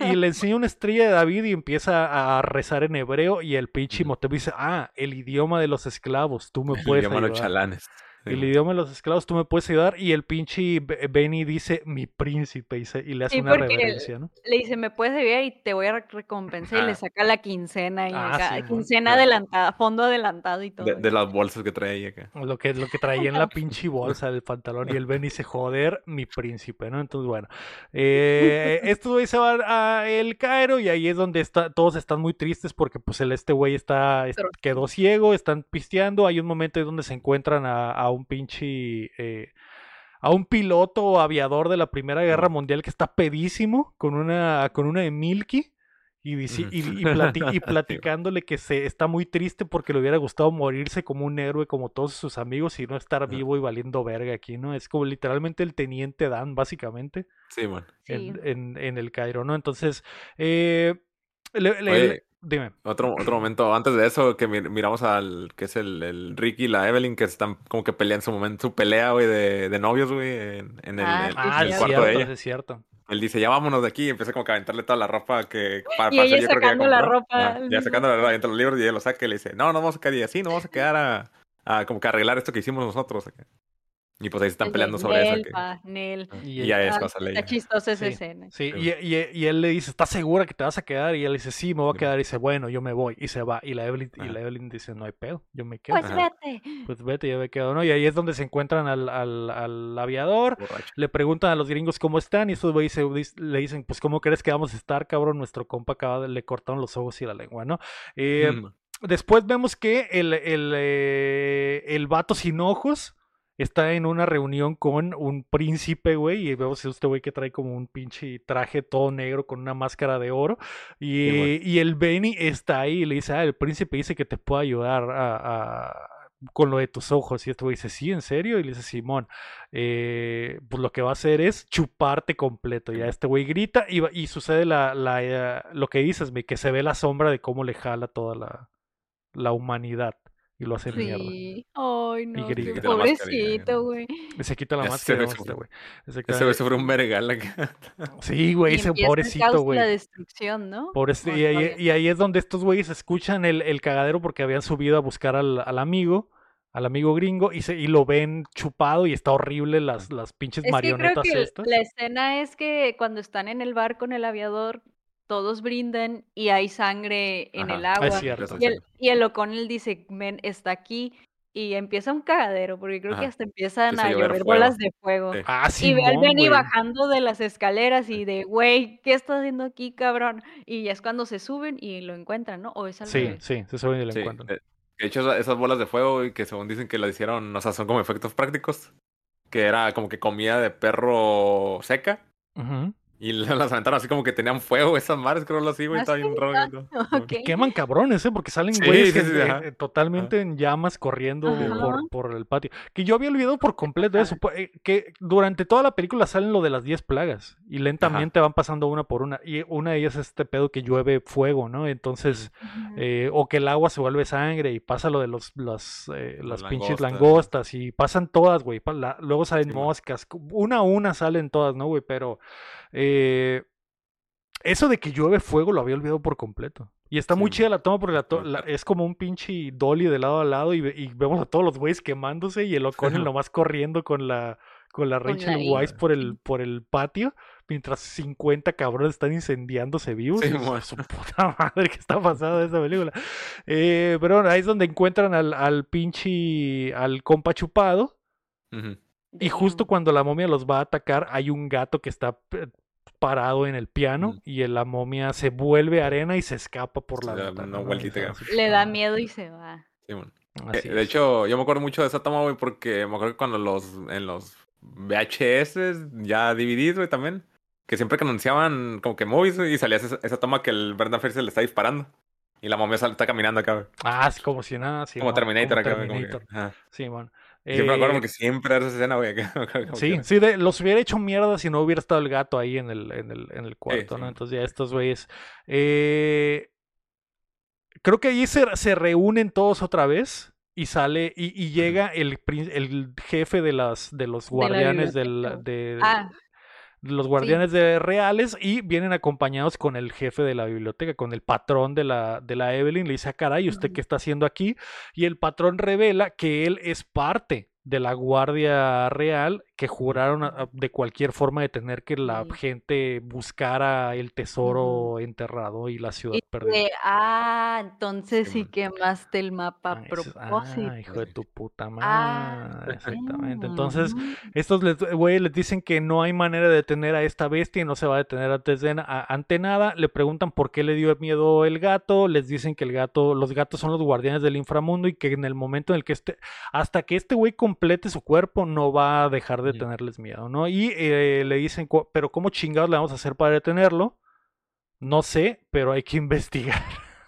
Y le enseña una estrella de David y empieza a rezar en hebreo y el pinche Ujú. Imhotep dice, ah, el idioma de los esclavos, tú me El puedes idioma de los ayudar. chalanes. Sí, El bueno. idioma de los esclavos, tú me puedes ayudar. Y el pinche Be- Benny dice, mi príncipe, y, se- y le hace Sí, una reverencia, ¿no? Le dice, me puedes ayudar y te voy a re- recompensar. Y le saca la quincena y Ah, acá, sí, quincena claro. adelantada, fondo adelantado y todo. De, de las bolsas que trae ahí acá. Lo que, lo que traía en la pinche bolsa del pantalón. Y el Ben dice, joder, mi príncipe, ¿no? Entonces, bueno. Eh, estos güeyes se van a El Cairo y ahí es donde está, todos están muy tristes porque pues el, este güey está, quedó ciego, están pisteando. Hay un momento ahí donde se encuentran a, a un pinche... eh, a un piloto aviador de la Primera Guerra Mundial que está pedísimo con una, con una de Milky. Y, y, y plati- y platicándole que se está muy triste porque le hubiera gustado morirse como un héroe como todos sus amigos y no estar vivo y valiendo verga aquí, ¿no? Es como literalmente el teniente Dan, básicamente, Sí, bueno. Sí. en, en- en el Cairo, ¿no? Entonces, eh, le- le- Oye, le- dime. Otro, otro momento, antes de eso, que mir- miramos al que es el, el Ricky y la Evelyn, que están como que pelean en su momento, su pelea, güey, de, de novios, güey, en, en el, Ah, en- sí, Ah, en el cuarto cierto, de ella. es cierto. Él dice, ya vámonos de aquí, y empieza como que a aventarle toda la ropa que para, Y para ella hacer, yo creo que ya sacando la ropa Ya sacando la ropa, avienta los libros y ella lo saca y le dice, no, no vamos a quedar y así, no vamos a quedar a, a como que arreglar esto que hicimos nosotros. Acá". Y pues ahí están peleando sobre eso. Nel, que- Nel. Y Y ya es Ah, cuando sale Está chistosa esa Sí. escena. Sí, Sí. y, y- y él le dice, ¿estás segura que te vas a quedar? Y él dice, sí, me voy a quedar. Y dice, bueno, yo me voy. Y se va. Y la Evelyn, y la Evelyn dice, no hay pedo, yo me quedo. Pues Ajá. vete. Pues vete, yo me quedo, ¿no? Y ahí es donde se encuentran al, al, al aviador. borracho. Le preguntan a los gringos cómo están. Y estos güeyes le dicen, pues, ¿cómo crees que vamos a estar, cabrón? Nuestro compa acaba de, le cortaron los ojos y la lengua, ¿no? Eh, Mm. Después vemos que el, el, eh, el vato sin ojos está en una reunión con un príncipe, güey, y vemos a este güey que trae como un pinche traje todo negro con una máscara de oro, y, Sí, y el Benny está ahí y le dice, ah, el príncipe dice que te puede ayudar a- a- con lo de tus ojos, y este güey dice, sí, ¿en serio? Y le dice, Simón, eh, pues lo que va a hacer es chuparte completo, ya este güey grita y, va- y sucede la, la, eh, lo que dices, que se ve la sombra de cómo le jala toda la, la humanidad y lo hace mierda. Sí. Ay, no. qué grita. Pobrecito, güey. Y se quita la máscara, este. Ese güey se fue un vergal acá. Sí, güey, Y ese pobrecito, y güey. La destrucción, ¿no? Pobreci- Con y, ahí, y es donde estos güeyes escuchan el, el cagadero porque habían subido a buscar al, al amigo, al amigo gringo y, se, y lo ven chupado y está horrible las, las pinches Es que creo marionetas que estas. la escena es que cuando están en el bar con el aviador, todos brindan y hay sangre en el es agua. cierto. Y el, y el O'Connell dice, men, está aquí. Y empieza un cagadero, porque creo que hasta empiezan Empieza a a llover fuego. bolas de fuego. Sí. Ah, Y ve al Benny bajando de las escaleras y de, güey, ¿qué estás haciendo aquí, cabrón? Y ya es cuando se suben y lo encuentran, ¿no? O es al Sí, sí, se suben y lo Sí, encuentran. eh, De hecho, esa- esas bolas de fuego, güey, que según dicen que las hicieron, o sea, son como efectos prácticos. Que era como que comida de perro seca. Ujú. Y las aventaron así como que tenían fuego esas mares, creo así, güey. ¿Ah, Está bien raro. Ah, güey, ¿no? ok. Y queman cabrones, ¿eh? Porque salen Sí, güeyes sí, en- sí, en- ajá. en- totalmente en llamas corriendo por, por el patio. Que yo había olvidado por completo eso. pu- eh, Que durante toda la película salen lo de las 10 plagas. Y lentamente van pasando una por una. Y una de ellas es este pedo que llueve fuego, ¿no? Entonces, eh, o que el agua se vuelve sangre y pasa lo de los, las, eh, Las pinches langostas. y pasan todas, güey. la- luego salen moscas. Una a una salen todas, ¿no, güey? Pero eh, eso de que llueve fuego lo había olvidado por completo. Y está muy chida la toma porque la to- Muy la- perro. es como un pinche dolly de lado a lado y, ve- y vemos a todos los güeyes quemándose y el O'Connell nomás corriendo con la, con la Con la Rachel Weisz por el, por el patio mientras 50 cabrones están incendiándose vivos. Sí, su puta madre, ¿qué está pasando en esa película? Eh, pero bueno, ahí es donde encuentran al, al pinche, al compa chupado. Y justo cuando la momia los va a atacar, hay un gato que está eh, parado en el piano Mm. y la momia se vuelve arena y se escapa por la da ventana. vueltita, Le da miedo y se va. Sí, bueno. Eh, de hecho, yo me acuerdo mucho de esa toma, güey, porque me acuerdo que cuando los, en los VHS, ya divididos, güey, también, que siempre que anunciaban como que movies, y salía esa, esa toma que el Brendan Fraser le está disparando. Y la momia sale- está caminando acá, güey. Ah, es como si nada. sí, como Terminator como acá, güey. como que- Terminator. Sí, Siempre me acuerdo Eh, porque siempre era esa escena, güey. Sí, que- sí, de- los hubiera hecho mierda si no hubiera estado el gato ahí en el, en el, en el cuarto, sí. ¿no? Entonces ya estos güeyes. eh, creo que allí se, se reúnen todos otra vez y sale y, y llega el, el jefe de las de los De la guardianes del, de, Ah, de los guardianes de reales y vienen acompañados con el jefe de la biblioteca, con el patrón de la, de la Evelyn. Le dice, ah, caray, ¿usted qué está haciendo aquí? Y el patrón revela que él es parte de la Guardia Real que juraron a- a- de cualquier forma de tener que la Sí. gente buscara el tesoro enterrado y la ciudad y perdida. de, ah, entonces sí quemaste el mapa a Ah, propósito. ah, hijo de tu puta Ah, madre, exactamente. Entonces, estos les, güey, les dicen que no hay manera de detener a esta bestia y no se va a detener antes de, a- ante nada. Le preguntan por qué le dio miedo el gato. Les dicen que el gato, los gatos son los guardianes del inframundo y que en el momento en el que este, hasta que este güey complete su cuerpo, no va a dejar de tenerles miedo, ¿no? Y eh, le dicen, "Cu- pero ¿cómo chingados le vamos a hacer para detenerlo? No sé, pero hay que investigar.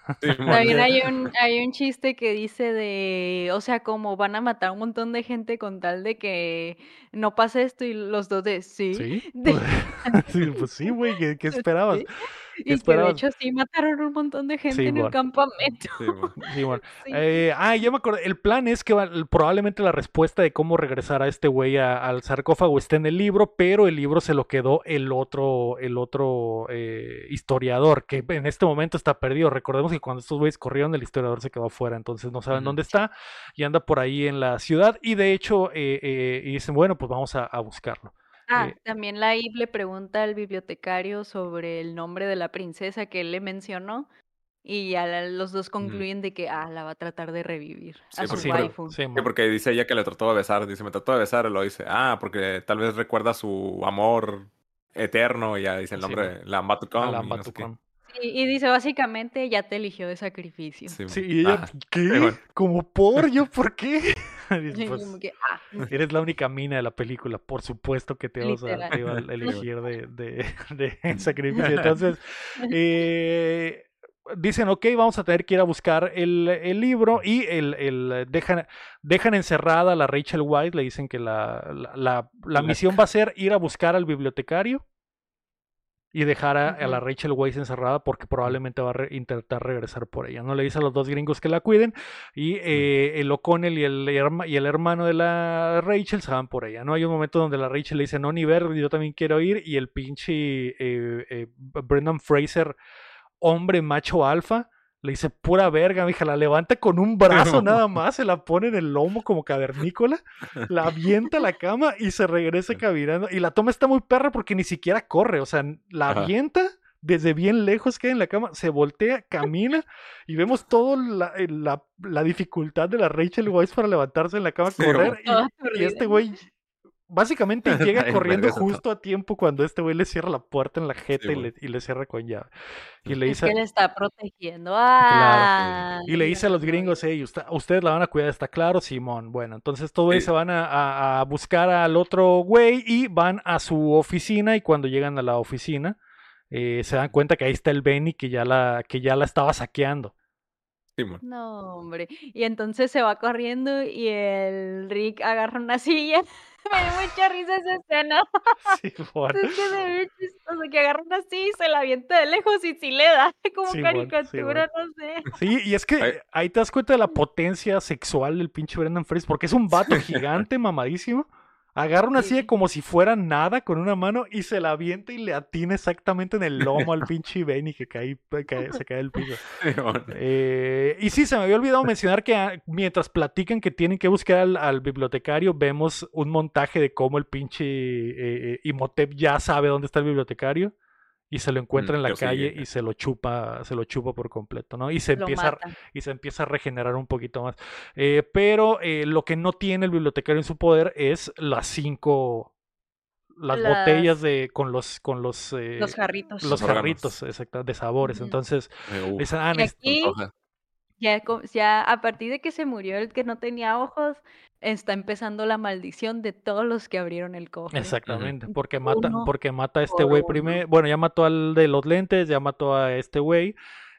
También hay un, hay un chiste que dice de, o sea, como van a matar a un montón de gente con tal de que no pase esto y los dos de sí. ¿Sí? De- Sí, pues sí, güey, ¿qué, qué esperabas? Sí, ¿Qué Y que de hecho sí mataron un montón de gente Sí, en el campamento. Sí, bueno. Sí. Eh, ah, ya me acordé. El plan es que va- probablemente la respuesta de cómo regresar a este güey a- al sarcófago está en el libro, pero el libro se lo quedó el otro, el otro eh, historiador, que en este momento está perdido. Recordemos que cuando estos güeyes corrieron, el historiador se quedó afuera, entonces no saben dónde está y anda por ahí en la ciudad. Y de hecho, eh, eh, y dicen, bueno, pues vamos a, a buscarlo. Ah, Eh, también la Eve le pregunta al bibliotecario sobre el nombre de la princesa que él le mencionó y ya la- los dos concluyen de que ah, la va a tratar de revivir Sí, a su porque- sí, waifu. sí, Sí, mon. porque dice ella que le trató de besar. Dice, me trató de besar. Y lo dice, ah, porque tal vez recuerda su amor eterno. Y ya dice el Sí, nombre, la Ambatucom. A la y no sé qué. Batucón. Sí, y dice básicamente ya te eligió de sacrificio. Sí, y ella, Ah, ¿qué? bueno. ¿Como por? ¿Yo por qué? Pues, como que, ah, Eres la única mina de la película, por supuesto que te vas a, te elegir de, de, de sacrificio. Entonces, eh, dicen, ok, vamos a tener que ir a buscar el, el libro y el, el- dejan, dejan encerrada a la Rachel White, le dicen que la- la La- misión va a ser ir a buscar al bibliotecario y dejar a, a la. Rachel Weisz encerrada porque probablemente va a re- intentar regresar por ella. No le dice a los dos gringos que la cuiden y eh, el O'Connell y el, y el hermano de la Rachel se van por ella. No hay un momento donde la Rachel le dice no ni ver, yo también quiero ir y el pinche eh, eh, Brendan Fraser, hombre macho alfa, Le dice, pura verga, mija, la levanta con un brazo nada más, se la pone en el lomo como cavernícola, la avienta a la cama y se regresa caminando. Y la toma está muy perra porque ni siquiera corre, o sea, la Ajá. avienta desde bien lejos, queda en la cama, se voltea, camina y vemos toda la, eh, la- la dificultad de la Rachel Weisz para levantarse en la cama, correr. Y, y este güey básicamente llega corriendo justo a tiempo cuando este güey le cierra la puerta en la jeta y, le, y le cierra con llave. Y le Es dice, que le está protegiendo. Ah, y le dice a los gringos, hey, usted- ustedes la van a cuidar, ¿está claro? Simón. Bueno, entonces todos Sí. se van a, a- a buscar al otro güey y van a su oficina y cuando llegan a la oficina eh, se dan cuenta que ahí está el Benny que ya la, que ya la estaba saqueando. Simón. No, hombre. Y entonces se va corriendo y el Rick agarra una silla. Me dio mucha risa esa escena. Simón. Es que se ve chistoso que agarra una silla y se la avienta de lejos y si le da. Como caricatura, no sé. Sí, y es que ahí te das cuenta de la potencia sexual del pinche Brendan Fraser, porque es un vato gigante, mamadísimo. Agarra una silla como si fuera nada con una mano y se la avienta y le atina exactamente en el lomo al pinche Benny que cae, cae- se cae del piso. Eh, y sí, se me había olvidado mencionar que ah, mientras platican que tienen que buscar al, al bibliotecario, vemos un montaje de cómo el pinche eh, eh, Imhotep ya sabe dónde está el bibliotecario y se lo encuentra Mm, en la calle y se lo chupa, se lo chupa por completo, ¿no? Y se empieza, a- y se empieza a regenerar un poquito más. Eh, pero eh, lo que no tiene el bibliotecario en su poder es las cinco, las Las- botellas de con los, con los, eh, Los jarritos. los jarritos, exacto, de sabores. Entonces, Eh, dicen, ah, Y aquí ya a partir de que se murió el que no tenía ojos, está empezando la maldición de todos los que abrieron el cofre. Exactamente, porque mata, Uno porque mata a este güey primero. Bueno, ya mató al de los lentes, ya mató a este güey.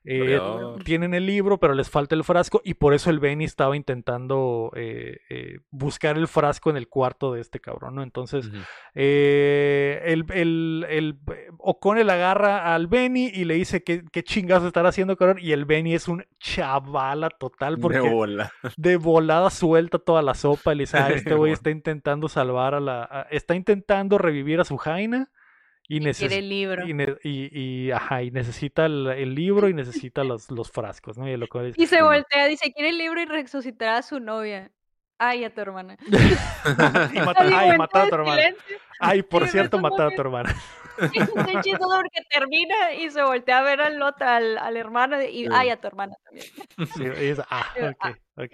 Eh, tienen el libro, pero les falta el frasco y por eso el Benny estaba intentando eh, eh, buscar el frasco en el cuarto de este cabrón, ¿no? Entonces, Ujú. eh, el, el, el O'Connell agarra al Benny y le dice que qué chingados estar haciendo, cabrón. Y el Benny es un chavala total porque De bola. de volada suelta toda la sopa y le dice, ah, este güey está intentando salvar a la... a- está intentando revivir a su Jaina y, neces- el libro. y, ne- y- y, ajá, y necesita el, el libro y necesita los, los frascos, ¿no? Y, lo se voltea, dice, quiere el libro y resucitará a su novia. Ay, a tu hermana. y mata- ay, en matar a tu hermana. Ay, por cierto, matar a tu hermana. Y está chistoso porque termina y se voltea a ver al otro, al, al hermano y Sí. ay, a tu hermana también. Sí, es- ah, Pero, ok, ok.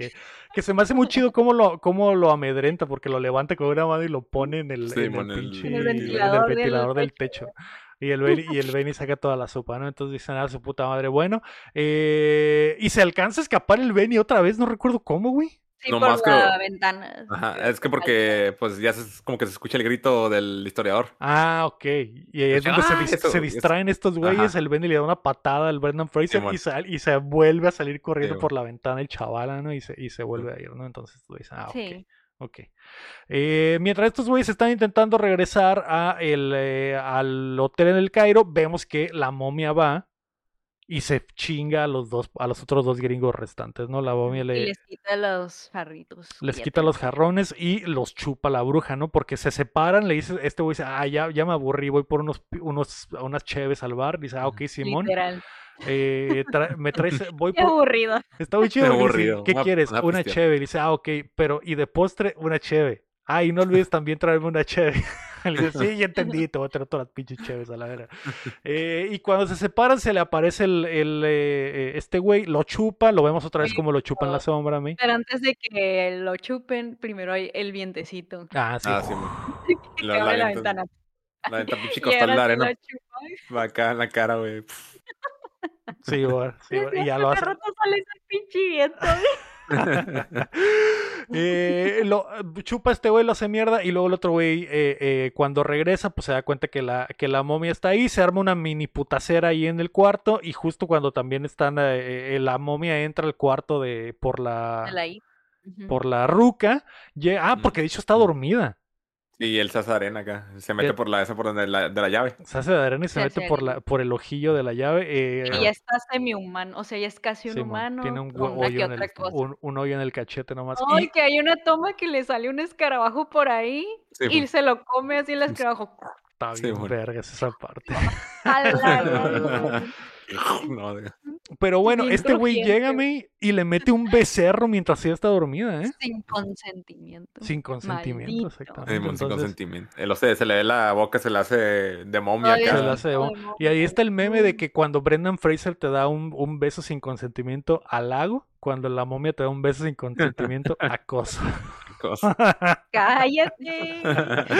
Que se me hace muy chido cómo lo, cómo lo amedrenta, porque lo levanta con una mano y lo pone en el, Sí, en el mon, el- pinche el el ventilador del ventilador del techo. techo. Y el Benny, y el Benny saca toda la sopa, ¿no? Entonces dicen, ah, su puta madre, bueno. eh, y se alcanza a escapar el Benny otra vez, no recuerdo cómo, güey. Sí, No por más que- ventana. Ajá, es que porque pues ya se- como que se escucha el grito del historiador. Ah, ok. Y ahí es Pues, donde se, ah, dis- eso, se eso. distraen estos güeyes. Ajá. El Benny le da una patada al Brendan Fraser y, sal- y se vuelve a salir corriendo por la ventana el chaval, ¿no? Y se, y se vuelve a ir, ¿no? Entonces tú dices, ah, ok. Sí. Ok. Eh, mientras estos güeyes están intentando regresar a el, eh, al hotel en el Cairo, vemos que la momia va y se chinga a los dos, a los otros dos gringos restantes, ¿no? La momia Y le, les quita los jarritos. les quita los jarrones y los chupa la bruja, ¿no? Porque se separan, le dice, este güey dice, ah, ya, ya me aburrí, voy por unos, unos, unas cheves al bar. Dice, ah, ok, Simón, Literal. eh, tra- me traes, voy Qué por, aburrido. Está muy chido. Qué dice, aburrido. ¿Qué Una- quieres? una Una cheve. Dice, ah, ok, pero y de postre, una cheve. Ah, y no olvides también traerme una cheve. Le dice, sí, ya entendí, te voy a traer todas las pinches cheves a la vera. Eh, y cuando se separan, se le aparece el, el, eh, eh, este güey, lo chupa, lo vemos otra vez como lo chupa en la sombra a mí. Pero antes de que lo chupen, primero hay el vientecito. Ah, sí. Ah, sí. Que La- abre la la venta- ventana. La venta pinche costal de arena. Va acá en la cara, güey. Sí, güey, sí, y ya lo hace. rato sale ese pinche viento. Eh, lo, chupa este güey, lo hace mierda y luego el otro güey eh, eh, cuando regresa pues se da cuenta que la, que la momia está ahí, se arma una mini putacera ahí en el cuarto y justo cuando también están, eh, eh, la momia entra al cuarto de por la, De la I. Ujú. por la ruca, ah, porque de hecho está dormida, Y él se hace arena acá. Se mete por la esa por donde la, de la llave. se hace de arena y se Se mete por, la, por el ojillo de la llave. eh, Y ya está semi-humano, o sea, ya es casi un humano. tiene un hoyo en el, un, un hoyo en el cachete nomás. Ay, y- que hay una toma que le sale un escarabajo por ahí Sí, y pues. se lo come así el escarabajo. Está Sí, bien bueno. vergas esa parte. No, Pero bueno, Bien este güey llega a mí y le mete un becerro mientras ella está dormida, ¿eh? Sin consentimiento. Sin consentimiento, Maldito. exactamente. Mon, sin Entonces, consentimiento. El oce se le ve la boca, se le hace de momia acá. se le hace de Y ahí está el meme de mm. que cuando Brendan Fraser te da un, un beso sin consentimiento, halago. Cuando la momia te da un beso sin consentimiento, acoso. Cállate.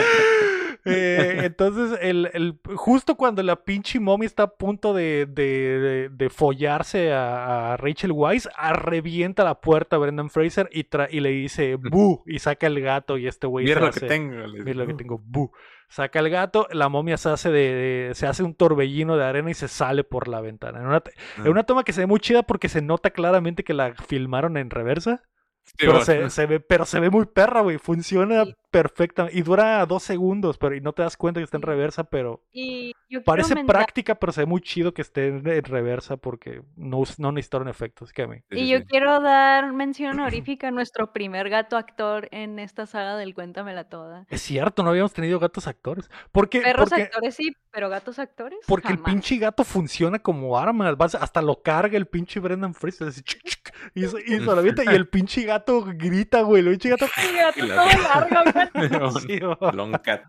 Eh, entonces, el, el- justo cuando la pinche momia está a punto de, de, de- de follarse a, a Rachel Weisz, a- revienta la puerta a Brendan Fraser y, tra- y le dice ¡bu! y saca el gato y este güey Mira se lo que tengo. Mira lo que tengo, ¡bu! Saca el gato, la momia se hace de, de- se hace un torbellino de arena y se sale por la ventana. En una, en Ah. una toma que se ve muy chida porque se nota claramente que la filmaron en reversa. Sí, Pero bueno. se, se ve, pero se ve muy perra, güey. Funciona Sí. perfectamente. Y dura dos segundos, pero y no te das cuenta que está en reversa, pero Y yo parece práctica, pero se ve muy chido que esté en reversa porque no, no necesitaron efectos. Que a mí. Y sí, yo sí. quiero dar mención honorífica a nuestro primer gato actor en esta saga del Cuéntamela Toda. Es cierto, no habíamos tenido gatos actores. Porque, Perros porque, actores sí, pero gatos actores porque el pinche gato funciona como arma. hasta lo carga el pinche Brendan Fraser. así, chuc, chuc, y, y el pinche gato grita, güey. El pinche gato. Sí, gato Y la- todo largo, güey. Long cat.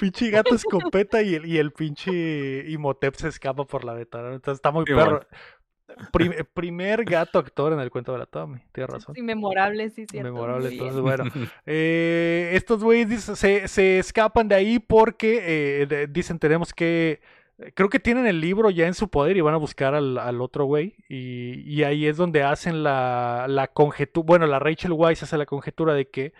Pinche gato escopeta y el, y el pinche Imhotep se escapa por la ventana. Entonces está muy Sí, perro. Prim- primer gato actor en el cuento de la Tommy. Tienes razón. Sí, memorable, sí, cierto. Memorable. Entonces, bueno. eh, estos güeyes se, se escapan de ahí porque eh, de- dicen tenemos que... Creo que tienen el libro ya en su poder y van a buscar al, al otro güey. Y, y ahí es donde hacen la, la conjetura. Bueno, la Rachel Weisz hace la conjetura de que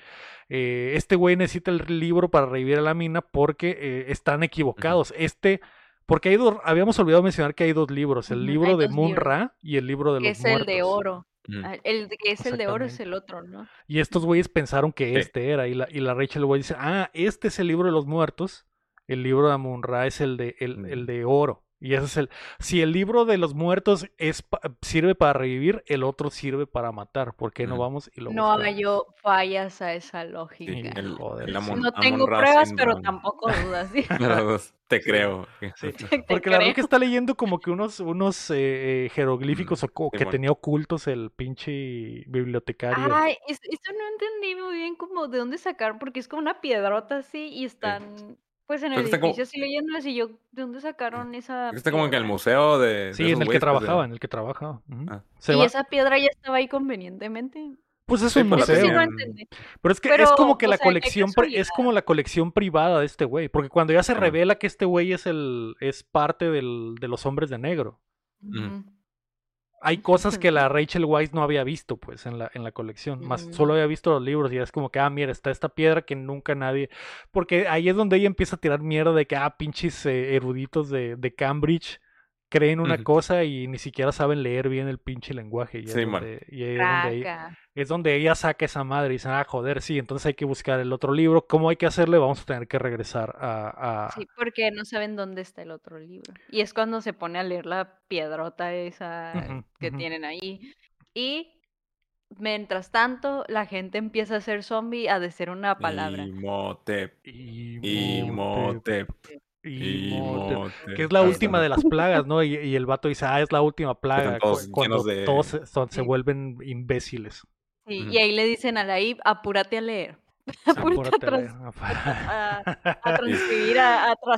eh, este güey necesita el libro para revivir a la mina porque eh, están equivocados. Este, porque hay dos, habíamos olvidado mencionar que hay dos libros, el libro de dos Moon libros. Ra y el libro de los es el de muertos. oro. Ah, El que es el de oro es el otro, ¿no? Y estos güeyes pensaron que Sí. este era. Y la, y la Rachel Weisz dice, ah, este es el libro de los muertos. El libro de Amun Ra es el de, el, el de oro. Y ese es el. Si el libro de los muertos es pa- sirve para revivir, el otro sirve para matar. ¿Por qué no vamos y lo No buscamos? hallo fallas a esa Sí, lógica. el- Joder, el sí. Amon- No tengo pruebas, pero tampoco dudas. ¿sí? Te creo. Sí. Te Porque la verdad que está leyendo como que unos, unos eh, eh, jeroglíficos o co- que tenía ocultos el pinche bibliotecario. Ay, es- eso no entendí muy bien como de dónde sacaron, porque es como una piedrota así y están pues en el está como- edificio así leyéndolas y yo, ¿de dónde sacaron esa Está como que en el museo de. sí, en el que de- trabajaba, en el que trabajaba. Ah. Se y va- esa piedra ya estaba ahí convenientemente. Pues es Sí, un pues sí museo. Pero es que es como que la sea, colección es como la colección privada de este güey, porque cuando ya se revela que este güey es el es parte del, de los hombres de negro, Ujú. Hay cosas que la Rachel Weisz no había visto pues en la en la colección, más Mm. solo había visto los libros y es como que ah mira está esta piedra que nunca nadie, porque ahí es donde ella empieza a tirar mierda de que ah pinches eh, eruditos de, de Cambridge creen una cosa y ni siquiera saben leer bien el pinche lenguaje y, es Sí, donde, y ahí es donde ella- Traca. es donde ella saca esa madre y dice, ah, joder, sí, entonces hay que buscar el otro libro. ¿Cómo hay que hacerle? Vamos a tener que regresar a... a- Sí, porque no saben dónde está el otro libro. Y es cuando se pone a leer la piedrota esa que tienen ahí. Y mientras tanto, la gente empieza a ser zombie a decir una palabra. Imhotep. Imhotep, Imhotep. Imhotep. Que es la última de las plagas, ¿no? Y, y el vato dice, ah, es la última plaga. todos cuando de- todos se, son- se Sí. vuelven imbéciles. Sí. Y ahí le dicen a la Ib, apúrate a leer. Apúrate a, Apúrate a leer. trans- a, a transcribir, a, a tu,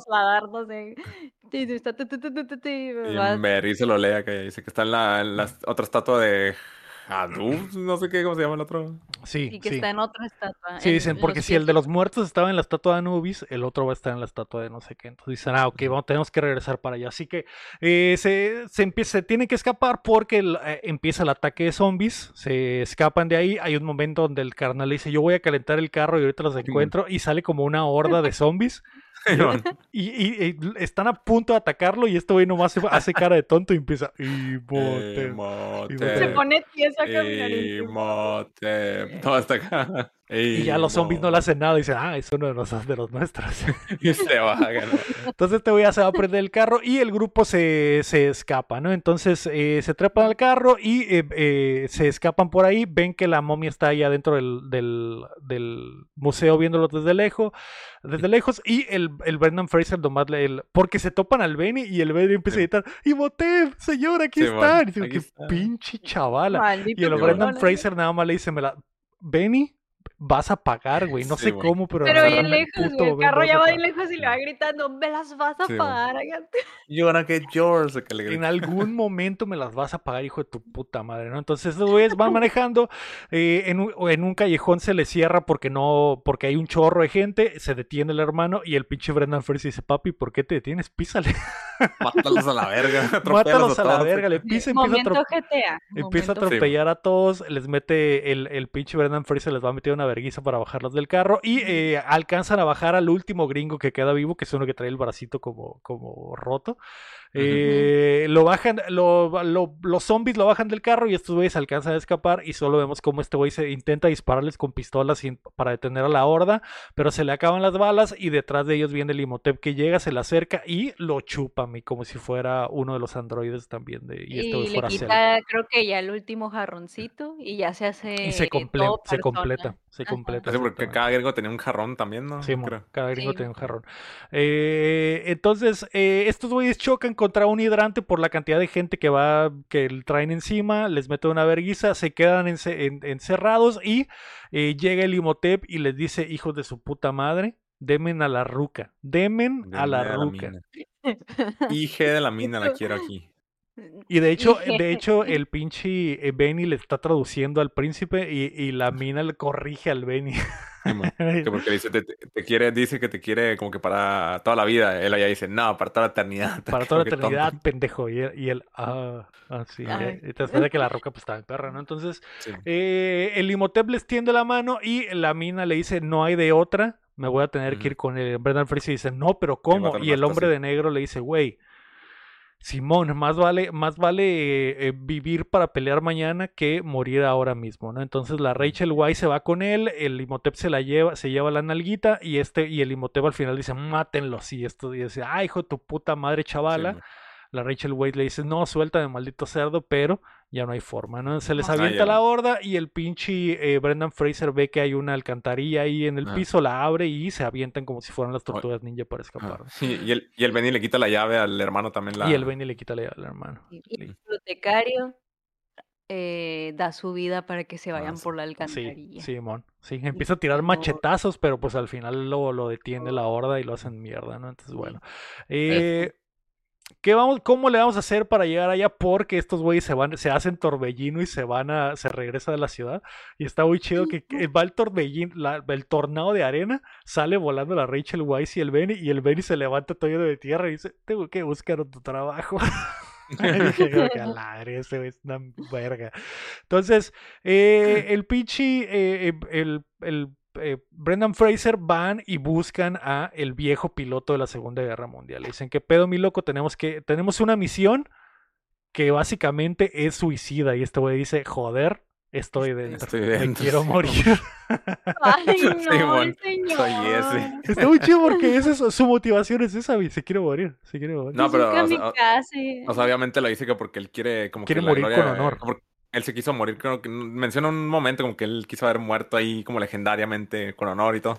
Y Mary se lo lea, que dice que está en la, en la otra estatua de Haduf, no sé qué, cómo se llama el otro. Sí, Y que sí. está en otra estatua. Sí, en- dicen, en porque si el de los muertos estaba en la estatua de Anubis, el otro va a estar en la estatua de no sé qué. Entonces dicen, ah, ok, vamos, tenemos que regresar para allá. Así que eh, se, se, empieza, se tiene que escapar porque el- eh, empieza el ataque de zombies. Se escapan de ahí. Hay un momento donde el carnal dice, yo voy a calentar el carro y ahorita los encuentro. Y sale como una horda de zombies. Y, y- y están a punto de atacarlo y este güey nomás se- hace cara de tonto y empieza, Imhotep". Imhotep. Se pone tieso a caminar. y- Imhotep. Todo hasta acá. Y ya los zombies no le hacen nada y dicen, ah, es uno de los, de los nuestros. Y se bajan. ¿no? Entonces este güey ya se va a prender el carro y el grupo se, se escapa, ¿no? Entonces eh, se trepan al carro y eh, eh, se escapan por ahí, ven que la momia está ahí adentro del, del, del museo viéndolo desde lejos, desde lejos y el, el Brendan Fraser nomás le... el- porque se topan al Benny y el Benny empieza a gritar, ¡Imhotep, señor, aquí Sí, está! bueno, Y digo, qué está. pinche chavala. Maldito Y el Brendan Fraser nada más le dice, me la... Benny, vas a pagar, güey. No Sí, sé güey. cómo, pero... Pero bien el lejos, puto güey. El carro ya va bien pagar". lejos y le va gritando, me las vas a Sí, güey. pagar. hágate". You're gonna get yours. que le En algún momento me las vas a pagar, hijo de tu puta madre, ¿no? Entonces güeyes van manejando, eh, en, un, o en un callejón se les cierra porque no, porque hay un chorro de gente, se detiene el hermano y el pinche Brendan Fraser dice, papi, ¿por qué te detienes? Písale, Mátalos a la verga. mátalos a la verga, le pisa, empieza a atro-. Empieza a atropellar a todos, les mete el, el pinche Brendan Fraser, les va a meter una verguiza para bajarlos del carro y eh, alcanzan a bajar al último gringo que queda vivo, que es uno que trae el bracito como, como roto. Eh, lo bajan, lo- lo- los zombies lo bajan del carro y estos güeyes alcanzan a escapar y solo vemos cómo este güey se intenta dispararles con pistolas sin- para detener a la horda, pero se le acaban las balas y detrás de ellos viene el Imhotep que llega, se le acerca y lo chupa, mi, como si fuera uno de los androides también de, y Y, este güey le fuera Cell. quita, creo que ya el último jarroncito y ya se hace. Y se, comple- todo se completa, se Ajá. completa. Sí, porque cada gringo tenía un jarrón también, ¿no? Sí, Creo. cada gringo Sí. tiene un jarrón. Eh, entonces, eh, estos güeyes chocan contra un hidrante por la cantidad de gente que va, que traen encima, les meten una verguiza, se quedan ence- en- encerrados y eh, llega el Imhotep y les dice, hijos de su puta madre, demen a la ruca, demen a la ruca. IG de la mina la quiero aquí. Y de hecho, de hecho, el pinche eh, Benny le está traduciendo al príncipe y, y la mina le corrige al Benny. Que porque dice, te, quiere, dice que te quiere como que para toda la vida. Él allá dice, no, para toda la eternidad. Para toda la tonto. eternidad, pendejo. Y él, y él, ah, ah, sí. Ay. eh, Y te cuenta que la roca pues estaba en perra, ¿no? Entonces, Sí. eh, el Imhotep les tiende la mano y la mina le dice, no hay de otra, me voy a tener que ir con él. Brendan Fraser dice, no, pero ¿cómo? Y el hombre de negro le dice, güey, Simón, más vale, más vale eh, vivir para pelear mañana que morir ahora mismo, ¿no? Entonces la Rachel White se va con él, el Imhotep se la lleva, se lleva la nalguita y este, y el Imhotep al final dice, mátenlo, y esto y dice, ay, hijo de tu puta madre Sí, chavala. La Rachel Wade le dice, no, suéltame, maldito cerdo, pero ya no hay forma, ¿no? Se les Ah, avienta la horda y el pinche eh, Brendan Fraser ve que hay una alcantarilla ahí en el Ah. piso, la abre y se avientan como si fueran las tortugas ninja para escapar. Sí, y, el, y el Benny le quita la llave al hermano también. La... Y el Benny le quita la al hermano. Y el bibliotecario eh, da su vida para que se Ah, vayan sí. por la Sí, alcantarilla. Simón. Sí, empieza a tirar machetazos, pero pues al final lo, lo detiene la horda y lo hacen mierda, ¿no? Entonces, bueno. Eh, ¿qué vamos, ¿Cómo le vamos a hacer para llegar allá? Porque estos güeyes se van, se hacen torbellino y se van a, se regresa de la ciudad. Y está muy chido que, que va el torbellino, la- el tornado de arena, sale volando la Rachel Weisz y el Benny, y el Benny se levanta todo lleno de tierra y dice, tengo que buscar otro trabajo. Y dije, que ese es una verga. Entonces, eh, el pinche, eh, eh, el, el, eh, Brendan Fraser van y buscan a el viejo piloto de la Segunda Guerra Mundial. Le dicen, ¿qué pedo, mi loco? Tenemos que, tenemos una misión que básicamente es suicida. Y este güey dice, joder, estoy dentro. Estoy Me quiero sí, morir. Ay, no, Simón, señor. soy ese. Está muy chido porque esa es- su motivación es esa. Se quiere morir. Se quiere morir. No, Es un pero, o sea, o- kamikaze. O sea, obviamente lo dice que porque él quiere como Quiere que la morir gloria- con honor. Él se quiso morir, creo que menciona un momento como que él quiso haber muerto ahí como legendariamente con honor y todo.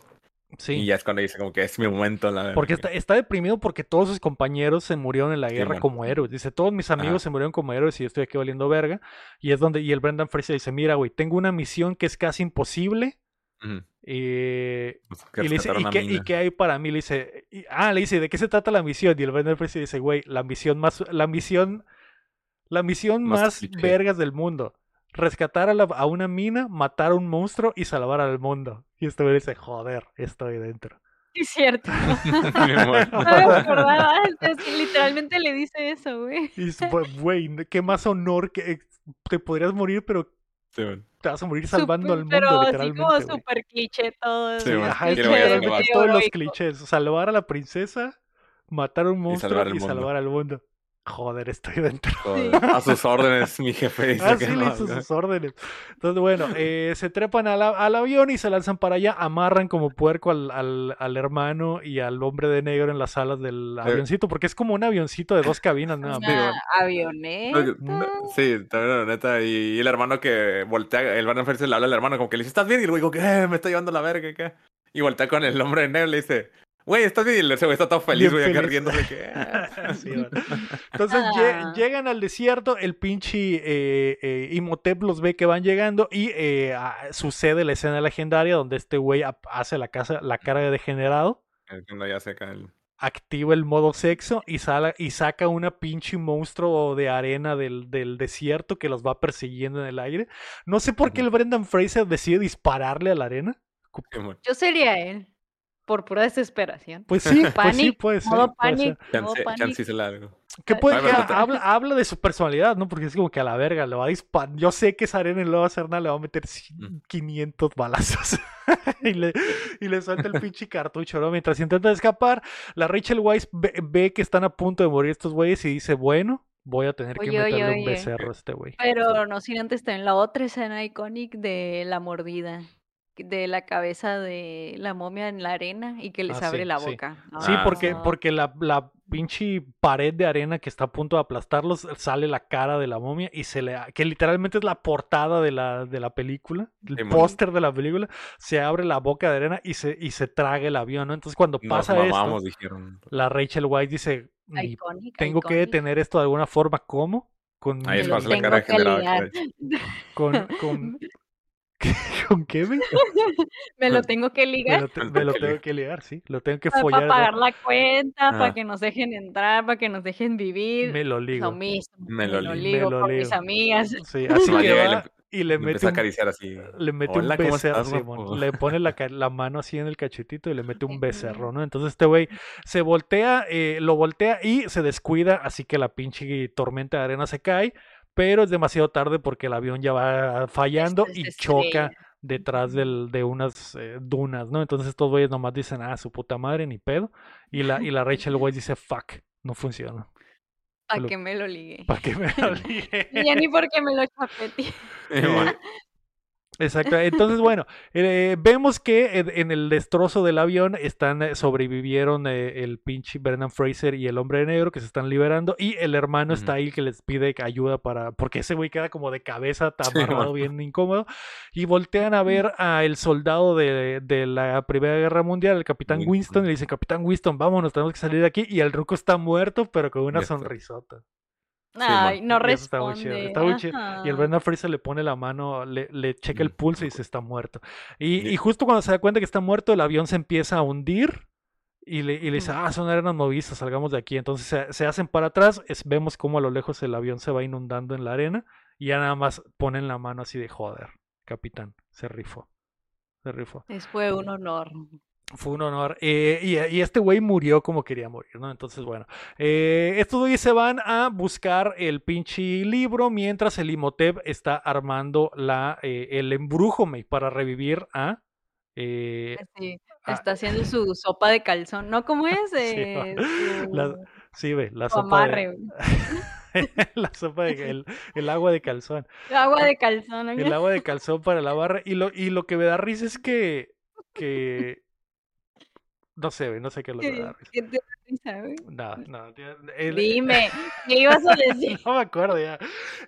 sí. Y ya es cuando dice como que es mi momento. La Porque está, está deprimido porque todos sus compañeros se murieron en la Sí, guerra bueno. como héroes. Dice, todos mis amigos Ajá. se murieron como héroes y yo estoy aquí valiendo verga. Y es donde, y el Brendan Fraser dice, mira, güey, tengo una misión que es casi imposible. Eh, Pues, que y le dice, ¿y qué, y qué hay para mí? Le dice, y- ah, le dice, ¿de qué se trata la misión? Y el Brendan Fraser dice, güey, la misión más, la misión, la misión Más vergas del mundo. Rescatar a, la- a una mina, matar a un monstruo y salvar al mundo. Y este güey dice, joder, estoy dentro. Sí, es cierto. No me acordaba. literalmente le dice eso, güey. Y es, "Bu- güey, qué más honor que te podrías morir, pero te vas a morir salvando al mundo, Pero así literalmente. como güey. súper cliché todo. Sí, bueno, ajá, todos los clichés. Salvar a la princesa, matar a un monstruo salvar y al mundo. salvar al mundo. Joder, estoy dentro. Joder, A sus órdenes, mi jefe dice Ah, que sí, no, hizo sus órdenes. Entonces, bueno, eh, se trepan al, al avión y se lanzan para allá, amarran como puerco al, al, al hermano y al hombre de negro en las alas del avioncito, porque es como un avioncito de dos cabinas, nada más. Una avioneta. No, Sí, también la neta. Y, el hermano que voltea, el Van Ferse le habla al hermano como que le dice, ¿estás bien? Y como que, "Eh, me está llevando la verga, ¿qué? Y voltea con el hombre de negro y le dice, güey, ¿estás bien? Y ese güey está todo feliz, güey, acá feliz. riéndose que... "Ah". Sí, bueno. Entonces Ah. llegan al desierto, el pinche eh, eh, Imhotep los ve que van llegando y eh, ah, sucede la escena legendaria donde este güey hace la, casa, la cara de degenerado, cuando ya el... activa el modo sexo y, sala- y saca una pinche monstruo de arena del, del desierto que los va persiguiendo en el aire. No sé por qué el Brendan Fraser decide dispararle a la arena. Yo sería él. Por pura desesperación. Pues sí, pues sí, Panic, puede ser. modo puede ser. panic, modo Chance, panic. chance hice algo. Que puede que habla, habla de su personalidad, ¿no? Porque es como que a la verga le va a disparar. Yo sé que esa arena no le va a hacer nada, le va a meter cin- 500 balazos. y, le, y le suelta el pinche cartucho, ¿no? Mientras intenta escapar, la Rachel Weisz ve, ve que están a punto de morir estos güeyes y dice, bueno, voy a tener que Oye, oye, meterle un oye. becerro a este güey. Pero no sin antes tener la otra escena icónica de la mordida. De la cabeza de la momia en la arena y que les Ah, abre sí, la boca. Sí, Ah, porque, porque la, la pinche pared de arena que está a punto de aplastarlos sale la cara de la momia y se le que literalmente es la portada de la, de la película, el póster de la película, se abre la boca de arena y se, y se traga el avión, ¿no? Entonces cuando Nos pasa mamamos, esto, dijeron. la Rachel White dice, "Ni- Iconic, tengo que detener esto de alguna forma, ¿cómo? Con, Ahí es se la cara generado. ligar. con, con, ¿con qué? Me lo tengo que Me ligar lo, te- me lo tengo que ligar, sí, lo tengo que para follar, pagar la cuenta, para que nos dejen entrar, para que nos dejen vivir. me lo Lo ligo. mismo. Me lo ligo. ligo Me lo con mis ligo. amigas. Sí, así Nomás que llega y va le- y le Le mete un acariciar así. le mete Hola, un ¿cómo becerro, estás, Simón. guapo? Le pone la mano así en el cachetito y le mete un becerro, ¿no? Entonces este güey se voltea, eh, lo voltea y se descuida, así que la pinche tormenta de arena se cae, pero es demasiado tarde porque el avión ya va fallando y choca detrás del, de unas eh, dunas, ¿no? Entonces estos güeyes nomás dicen, ah, su puta madre, ni pedo. Y la, y la Rachel Weisz dice, fuck, no funciona. Para que me lo ligue. ¿Para qué me lo ligue? Y ya ni porque me lo chapeteé. Simón. Exacto. Entonces, bueno, eh, vemos que en, en el destrozo del avión están eh, sobrevivieron eh, el pinche Brendan Fraser y el hombre negro que se están liberando y el hermano está ahí que les pide ayuda para porque ese güey queda como de cabeza Sí, amarrado bueno. bien incómodo y voltean a ver a el soldado de, de la Primera Guerra Mundial, el Capitán Winston. Winston, y le dicen, Capitán Winston, vámonos, tenemos que salir de aquí y el ruco está muerto pero con una sonrisota. Ay, no Y eso está muy chido, responde. está muy chido. Y el. Brendan Fraser le pone la mano, le, le checa el Mm. pulso y dice está muerto. Y, Sí. y justo cuando se da cuenta que está muerto, el avión se empieza a hundir y le, y le dice, Mm. ah, son arenas movedizas, salgamos de aquí. Entonces se, se hacen para atrás, es- vemos cómo a lo lejos el avión se va inundando en la arena y ya nada más ponen la mano así de joder, capitán, se rifó. Se rifó. Es fue un honor. Fue un honor. Eh, y, y este güey murió como quería morir, ¿no? Entonces, bueno. eh, estos güeyes se van a buscar el pinche libro mientras el Imhotep está armando la, eh, el embrujo me, para revivir a. eh, Sí, Ah. está haciendo su sopa de calzón. ¿No? ¿Cómo es? Sí, la- sí, ve, la sopa amarre. de. la sopa de. El, el agua de calzón. Agua de calzón. El agua de calzón para la barra. Y lo, y lo que me da risa es que. que no sé, no sé qué es lo que me da risa. ¿Qué te da risa? No, no. el- Dime, ¿qué ibas a decir? No me acuerdo ya.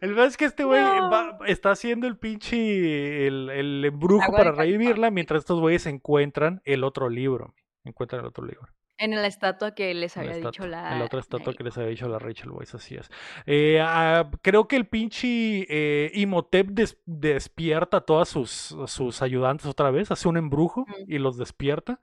El verdad es que este güey No. está haciendo el pinche el, el embrujo para revivirla mientras estos güeyes encuentran el otro libro. Encuentran el otro libro. En la estatua que les La había dicho la. en la otra estatua que les había dicho la Rachel Weisz, así es. Eh, ah, creo que el pinche eh, Imhotep des- despierta a todos sus, sus ayudantes otra vez, hace un embrujo Ujú. y los despierta.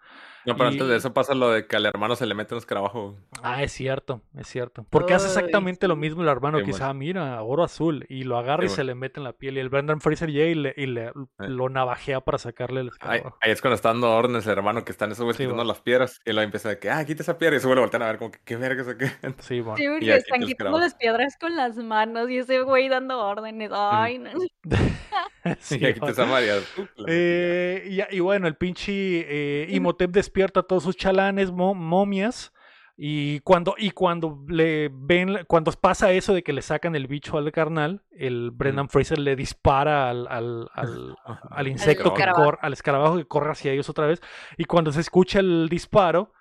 No, pero antes Y- de eso pasa lo de que al hermano se le mete un escarabajo. Ah, es cierto, es cierto. Porque hace Ay, exactamente lo mismo el hermano Sí, que dice, bueno. ah, mira, oro azul. Y lo agarra y Sí, se bueno. le mete en la piel. Y el Brendan Fraser llega y, le, y le- lo navajea para sacarle el Ahí, escarabajo. ahí es cuando está dando órdenes el hermano que están esos güeyes Sí, quitando bueno. las piedras. Y luego empieza de que, ah, quita esa piedra. Y se vuelve a voltear a ver como que, qué verga es qué. Sí, bueno. Sí, porque están quitando las piedras con las manos y ese güey dando órdenes. Ay, no. Sí, y aquí bueno. te Eh, y, y bueno, el pinche eh, Imhotep despierta a todos sus chalanes, mo- momias. Y cuando, y cuando le ven, cuando pasa eso de que le sacan el bicho al carnal, el Brendan Fraser le dispara al, al, al, al insecto que escarabajo. corre, al escarabajo que corre hacia ellos otra vez. Y cuando se escucha el disparo,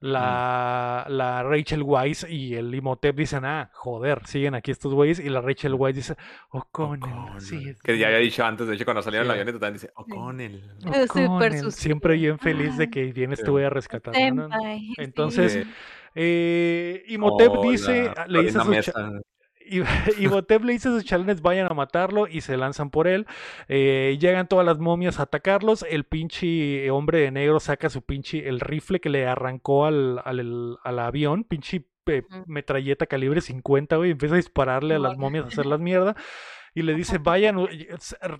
la, la Rachel Weisz y el Imhotep dicen, ah, joder, siguen aquí estos güeyes. Y la Rachel Weisz dice, O'Connell, O'Connell. sí. es Que ya había verdad". dicho antes, de hecho, cuando salieron Sí. en la avioneta también dice, O'Connell. Súper O'Connell. Siempre bien feliz de que vienes Sí. tú a rescatar. ¿no? Entonces, Sí. eh, Imhotep O dice, la le dice a Mesa. Y, y Botep le dice a sus chalnes vayan a matarlo y se lanzan por él. Eh, llegan todas las momias a atacarlos. El pinche hombre de negro saca su pinche, el rifle que le arrancó al, al, al avión, pinche eh, metralleta calibre 50, güey. Empieza a dispararle a las momias, a hacerlas mierda. Y le dice, vayan,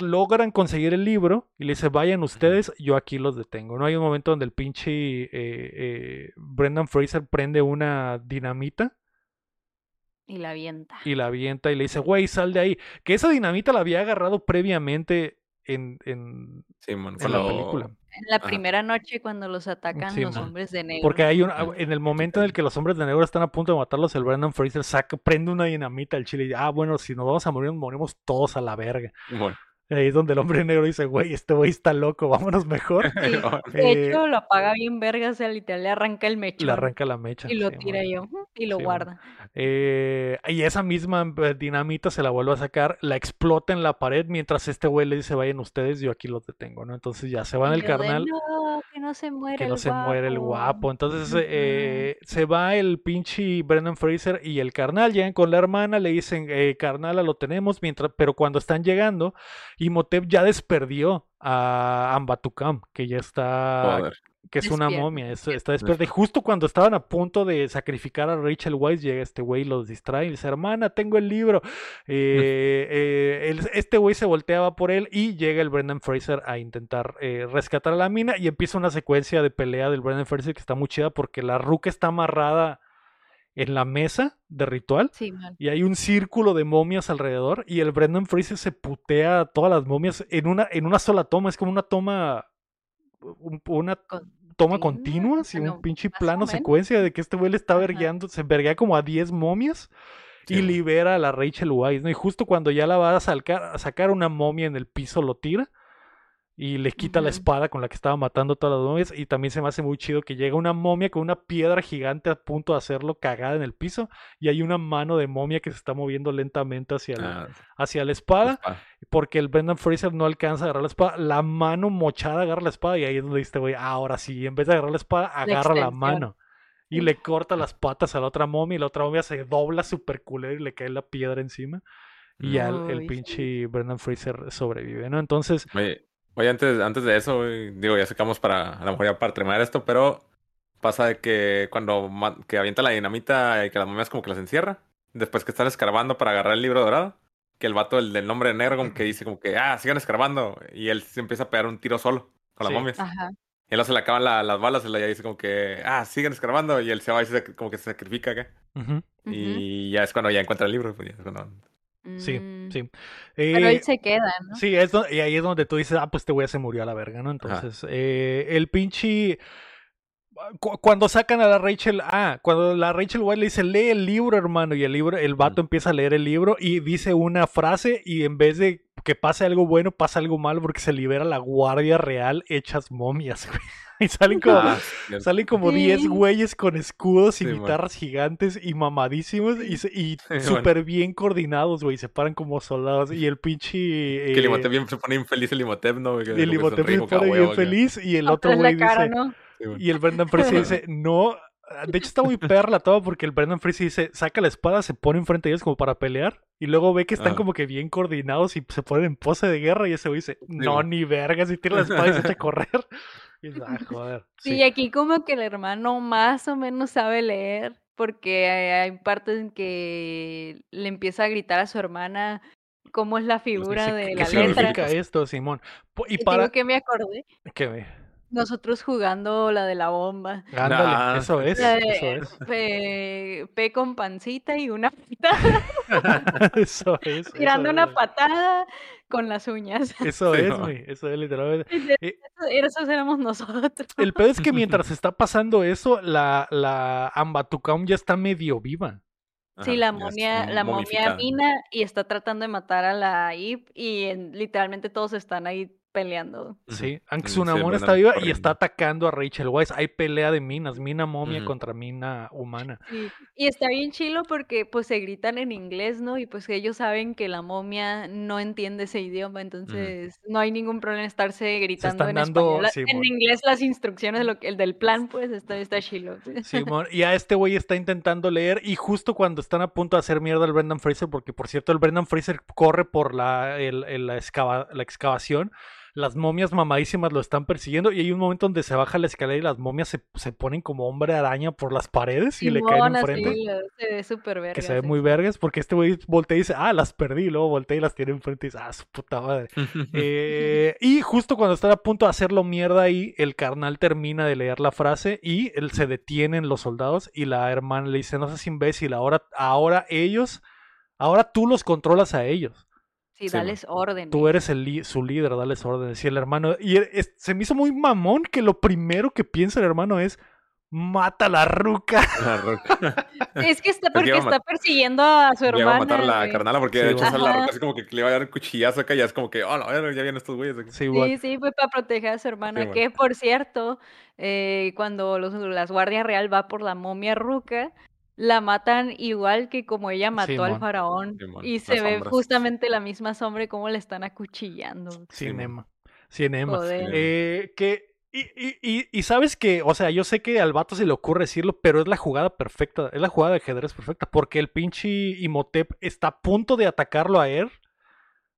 logran conseguir el libro. Y le dice, vayan ustedes, yo aquí los detengo. No hay un momento donde el pinche eh, eh, Brendan Fraser prende una dinamita Y la avienta. y la avienta y le dice, güey, sal de ahí. Que esa dinamita la había agarrado previamente en, en, en la lo- película. En la Ajá. primera noche cuando los atacan Sí, los man. hombres de negro. Porque hay un, Ajá. en el momento en el que los hombres de negro están a punto de matarlos, el Brandon Fraser saca, prende una dinamita al chile y ah, bueno, si nos vamos a morir, nos morimos todos a la verga. Simón. Y ahí es donde el hombre negro dice, güey, este güey está loco, vámonos mejor. Sí. De Eh, hecho, lo apaga bien verga, o sea, literal le arranca el mechón. le arranca la mecha. Y lo sí, tira yo. Y lo Sí, guarda. Eh, y esa misma eh, dinamita se la vuelve a sacar, la explota en la pared mientras este güey le dice, vayan ustedes, yo aquí los detengo, ¿no? Entonces ya se van el carnal. no, que no se muere que el no se muere el guapo. Entonces eh, se va el pinche Brendan Fraser y el carnal. Llegan con la hermana, le dicen, eh, carnala, lo tenemos. mientras Pero cuando están llegando, Imhotep ya desperdió a Ambatukam, que ya está, Joder. que es una momia, es- está despierta. Y justo cuando estaban a punto de sacrificar a Rachel Weisz, llega este güey y los distrae y dice, hermana, tengo el libro. Eh, eh, el- este güey se volteaba por él y llega el Brendan Fraser a intentar eh, rescatar a la mina y empieza una secuencia de pelea del Brendan Fraser que está muy chida porque la ruca está amarrada en la mesa de ritual Sí, y hay un círculo de momias alrededor y el Brendan Fraser se putea a todas las momias en una, en una sola toma, es como una toma, un- una toma Continua, un pinche plano secuencia de que este güey le está vergueando, se verguea como a 10 momias y Sí, libera a la Rachel Weisz, ¿no? Y justo cuando ya la va a, salcar- a sacar una momia en el piso, lo tira y le quita la espada con la que estaba matando a todas las momias. Y también se me hace muy chido que llega una momia con una piedra gigante a punto de hacerlo cagada en el piso y hay una mano de momia que se está moviendo lentamente hacia la, Ah, hacia la espada espada. porque el Brendan Fraser no alcanza a agarrar la espada. La mano mochada agarra la espada y ahí es donde dice, güey, ahora sí, en vez de agarrar la espada, agarra la mano. Y le corta las patas a la otra momia y la otra momia se dobla super culero y le cae la piedra encima. Y ya el, pinche Brendan Fraser sobrevive, ¿no? Entonces, Oye, oye, antes, antes de eso, güey, digo, ya sacamos para, a lo mejor ya para terminar esto, pero pasa de que cuando que avienta la dinamita y que las momias como que las encierra, después que están escarbando para agarrar el libro dorado, que el vato, el del nombre negro, como que dice como que, ah, sigan escarbando, y él se empieza a pegar un tiro solo con las Sí. momias. Ajá. Y luego se le acaban la- las balas, y él ya dice como que, ah, sigan escarbando, y él se va y se, como que se sacrifica acá. ujú. Y ya es cuando ya encuentra el libro, pues ya es cuando... sí, Mm, sí. Pero Eh, él se queda, ¿no? Sí, es y ahí es donde tú dices, ah, pues este güey se murió a la verga, ¿no? Entonces, eh, el pinche... cu- Cuando sacan a la Rachel, ah, cuando la Rachel White le dice, lee el libro, hermano, y el libro, el vato empieza a leer el libro y dice una frase y en vez de que pase algo bueno, pasa algo malo porque se libera la guardia real hechas momias, güey. Y salen como, Ah. Salen como 10 Sí. güeyes con escudos y Sí, man. guitarras gigantes y mamadísimos y, se- y súper bien coordinados, güey. Se paran como soldados. Y el pinche. Que el eh, Imhotep bien se pone infeliz el Imhotep, ¿no? Que el Imhotep se pone "Ah, bien huevo", acá. feliz y el otro güey cara, dice. ¿no? Sí, güey. Y el Brendan Fraser dice, no. De hecho, está muy perra la toma porque el Brendan Fraser dice, saca la espada, se pone enfrente de ellos como para pelear. Y luego ve que están Ajá. como que bien coordinados y se ponen en pose de guerra. Y ese güey dice, no, ni vergas. Y tira la espada y se echa a correr. Y dice, ah, joder. Sí, Sí. aquí como que el hermano más o menos sabe leer, porque hay hay partes en que le empieza a gritar a su hermana cómo es la figura sí, de ¿Qué la letra. significa esto, Simón? Y Y para... digo que me acordé, ¿Qué ve? Nosotros jugando la de la bomba. Ándale, eso es, La eso es. P, P con pancita y una patada, eso es. tirando eso una es. patada con las uñas. Eso Sí, es, no. güey. Eso es literalmente. Eh, Esos éramos nosotros. el pedo es que mientras está pasando eso, la, la Ambatucam ya está medio viva. Sí, la momia, la momia mina y está tratando de matar a la Ip y en- literalmente todos están ahí peleando. Sí, aunque Sí, está viva y está atacando a Rachel Weisz. Hay pelea de minas, mina momia contra mina humana. Sí, Y está bien chilo porque pues se gritan en inglés, ¿no? Y pues ellos saben que la momia no entiende ese idioma, entonces no hay ningún problema en estarse gritando están en dando- español. Simón. En inglés las instrucciones, lo que, el del plan, pues está, está chilo. Simón, y a este güey está intentando leer y justo cuando están a punto de hacer mierda al Brendan Fraser, porque por cierto el Brendan Fraser corre por la, el- el- la, excava- la excavación, las momias mamadísimas lo están persiguiendo y hay un momento donde se baja la escalera y las momias se, se ponen como hombre araña por las paredes y le caen enfrente. lo- se ve súper verga. Que se ve muy vergas porque este güey voltea y dice, ah, las perdí, y luego voltea y las tiene enfrente y dice, ah, su puta madre. Eh, y justo cuando están a punto de hacerlo mierda ahí, el carnal termina de leer la frase y él se detienen los soldados y la hermana le dice, no seas imbécil, ahora, ahora ellos, ahora tú los controlas a ellos. Sí, Sí, dales orden. Tú eres el su líder, dales órdenes. Y el hermano, y e- es- se me hizo muy mamón que lo primero que piensa el hermano es, mata a la ruca. La roca. Es que está Porque a está persiguiendo a su Le hermana. iba a matar a la güey. carnala porque Sí, de hecho sale la roca así como que le iba a dar un cuchillazo acá y ya es como que, oh, verga, ya vienen estos güeyes. aquí". Sí. Sí, sí, fue para proteger a su hermana. bueno. Que por cierto, eh, cuando los, las Guardia Real va por la momia ruca, la matan igual que como ella mató al faraón. Simón, Y se ve sombras. justamente la misma sombra y cómo le están acuchillando. Cinema. Cinema. Joder. Eh, que. Y, y, y, y sabes que, o sea, yo sé que al vato se le ocurre decirlo, pero es la jugada perfecta, es la jugada de ajedrez perfecta, porque el pinche Imhotep está a punto de atacarlo a él.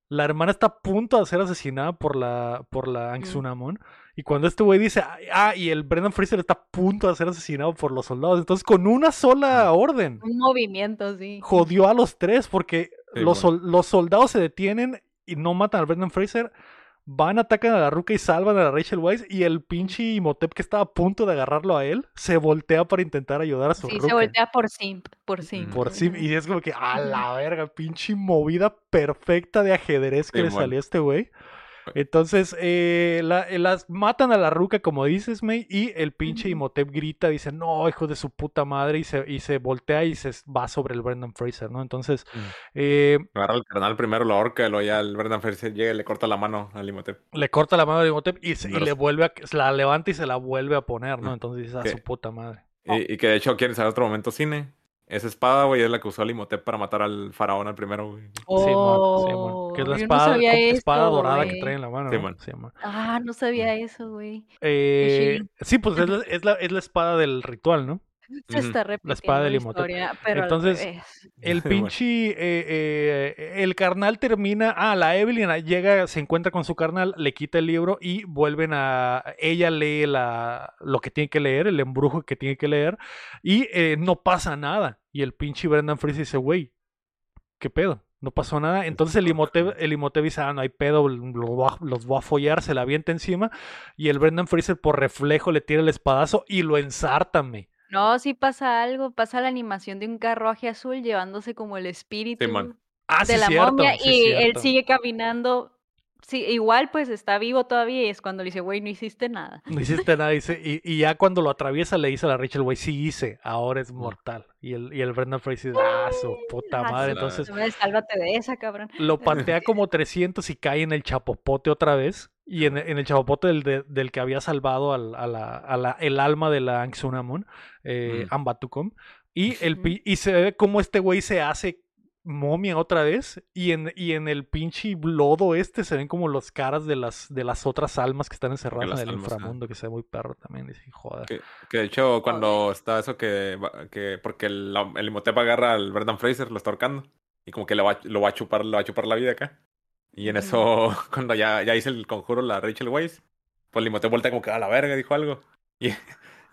La hermana está a punto de ser asesinada por la, por la Anxunamon. Y cuando este güey dice, ah, y el Brendan Fraser está a punto de ser asesinado por los soldados. Entonces, con una sola orden, Un movimiento, sí. jodió a los tres porque Sí, los, bueno. sol- los soldados se detienen y no matan al Brendan Fraser. Van, atacan a la ruca y salvan a la Rachel Weisz. Y el pinche Imhotep que estaba a punto de agarrarlo a él se voltea para intentar ayudar a su Sí, ruca. se voltea por simp, por simp. Por sí, y es como que, a la verga, pinche movida perfecta de ajedrez que Sí, le bueno. salió a este güey. Entonces, eh, la- eh, las matan a la ruca, como dices, May, y el pinche. Imhotep grita, dice, no, hijo de su puta madre, y se, y se voltea y se va sobre el Brendan Fraser, ¿no? Entonces, Mm. eh, Agarra al carnal primero, lo ahorca, y luego ya el Brendan Fraser llega y le corta la mano al Imhotep. le corta la mano de Imhotep y, se- y le vuelve a, la levanta y se la vuelve a poner, ¿no? Mm. Entonces dice, a su puta madre. Y, y que de hecho, quieren saber otro momento cine. Esa espada, güey, es la que usó el Imhotep para matar al faraón al primero, güey. Oh, Simón, que es la no espada, espada dorada que trae en la mano, ¿no? Simón. Simón. Ah, no sabía eso, güey. Eh, sí, pues es la, es, la, es la espada del ritual, ¿no? Se Ujú. está repitiendo espada la del historia, pero Entonces. El pinche. eh, eh, el carnal termina. Ah, la Evelyn llega, se encuentra con su carnal, le quita el libro y vuelven a. Ella lee la, lo que tiene que leer, el embrujo que tiene que leer, y eh, no pasa nada. Y el pinche Brendan Fraser dice, güey, ¿qué pedo? No pasó nada. Entonces el Imhotep, el Imhotep dice, ah, no hay pedo, los voy, a, los voy a follar, se la avienta encima. Y el Brendan Fraser por reflejo le tira el espadazo y lo ensártame. No, sí pasa algo, pasa la animación de un carruaje azul llevándose como el espíritu. Ah, de sí, la cierto, momia sí, y él sigue caminando. Sí, igual pues está vivo todavía y es cuando le dice, güey, no hiciste nada. No hiciste nada, dice, y, y ya cuando lo atraviesa le dice a la Rachel, güey, sí hice, ahora es mortal. Y el, y el Brendan Fraser dice, ah, su puta Ah, madre. Entonces Sálvate de esa, cabrón. lo patea como 300 y cae en el chapopote otra vez. Y en, en el chapopote del, de- del que había salvado al, a la, a la- el alma de la Anxunamon, eh, Mm. Ambatucom. Y, el, pi- y se ve como este güey se hace momia otra vez y en, y en el pinche lodo este se ven como las caras de las, de las otras almas que están encerradas en el almas, inframundo, que se ve muy perro también. Dice, joder. Que, que de hecho, cuando está eso que, va- que porque el, el Imhotep agarra al Brendan Fraser, lo está ahorcando. Y como que lo va, lo va a chupar, lo va a chupar la vida acá. Y en eso, cuando ya, ya hice el conjuro la Rachel Weisz, pues el Imhotep voltea como que a la verga, dijo algo. Y,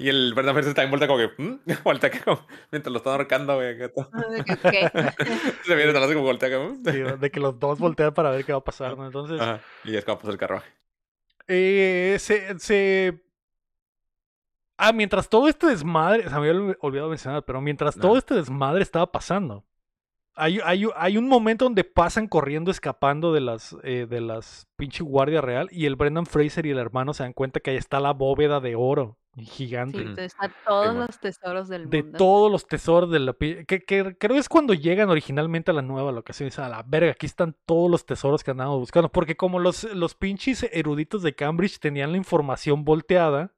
y el Brendan Fraser también voltea como que, ¿Mm? voltea como, mientras lo están ahorcando, güey. todo. ¿Qué? Se viene atrás como voltea acá. ¿Mm? Sí, de que los dos voltean para ver qué va a pasar, ¿no? Entonces, Ajá. Y es como pasa el carruaje. eh, se, se... Ah, mientras todo este desmadre, se me había olvidado mencionar, pero mientras todo Ajá. este desmadre estaba pasando, Hay, hay, hay un momento donde pasan corriendo, escapando de las, eh, de las pinche guardia real, y el Brendan Fraser y el hermano se dan cuenta que ahí está la bóveda de oro Sí, gigante. entonces están todos los tesoros del de mundo. todos los tesoros de la que, que creo es cuando llegan originalmente a la nueva locación y dicen, a la verga, aquí están todos los tesoros que andábamos buscando, porque como los, los pinches eruditos de Cambridge tenían la información volteada,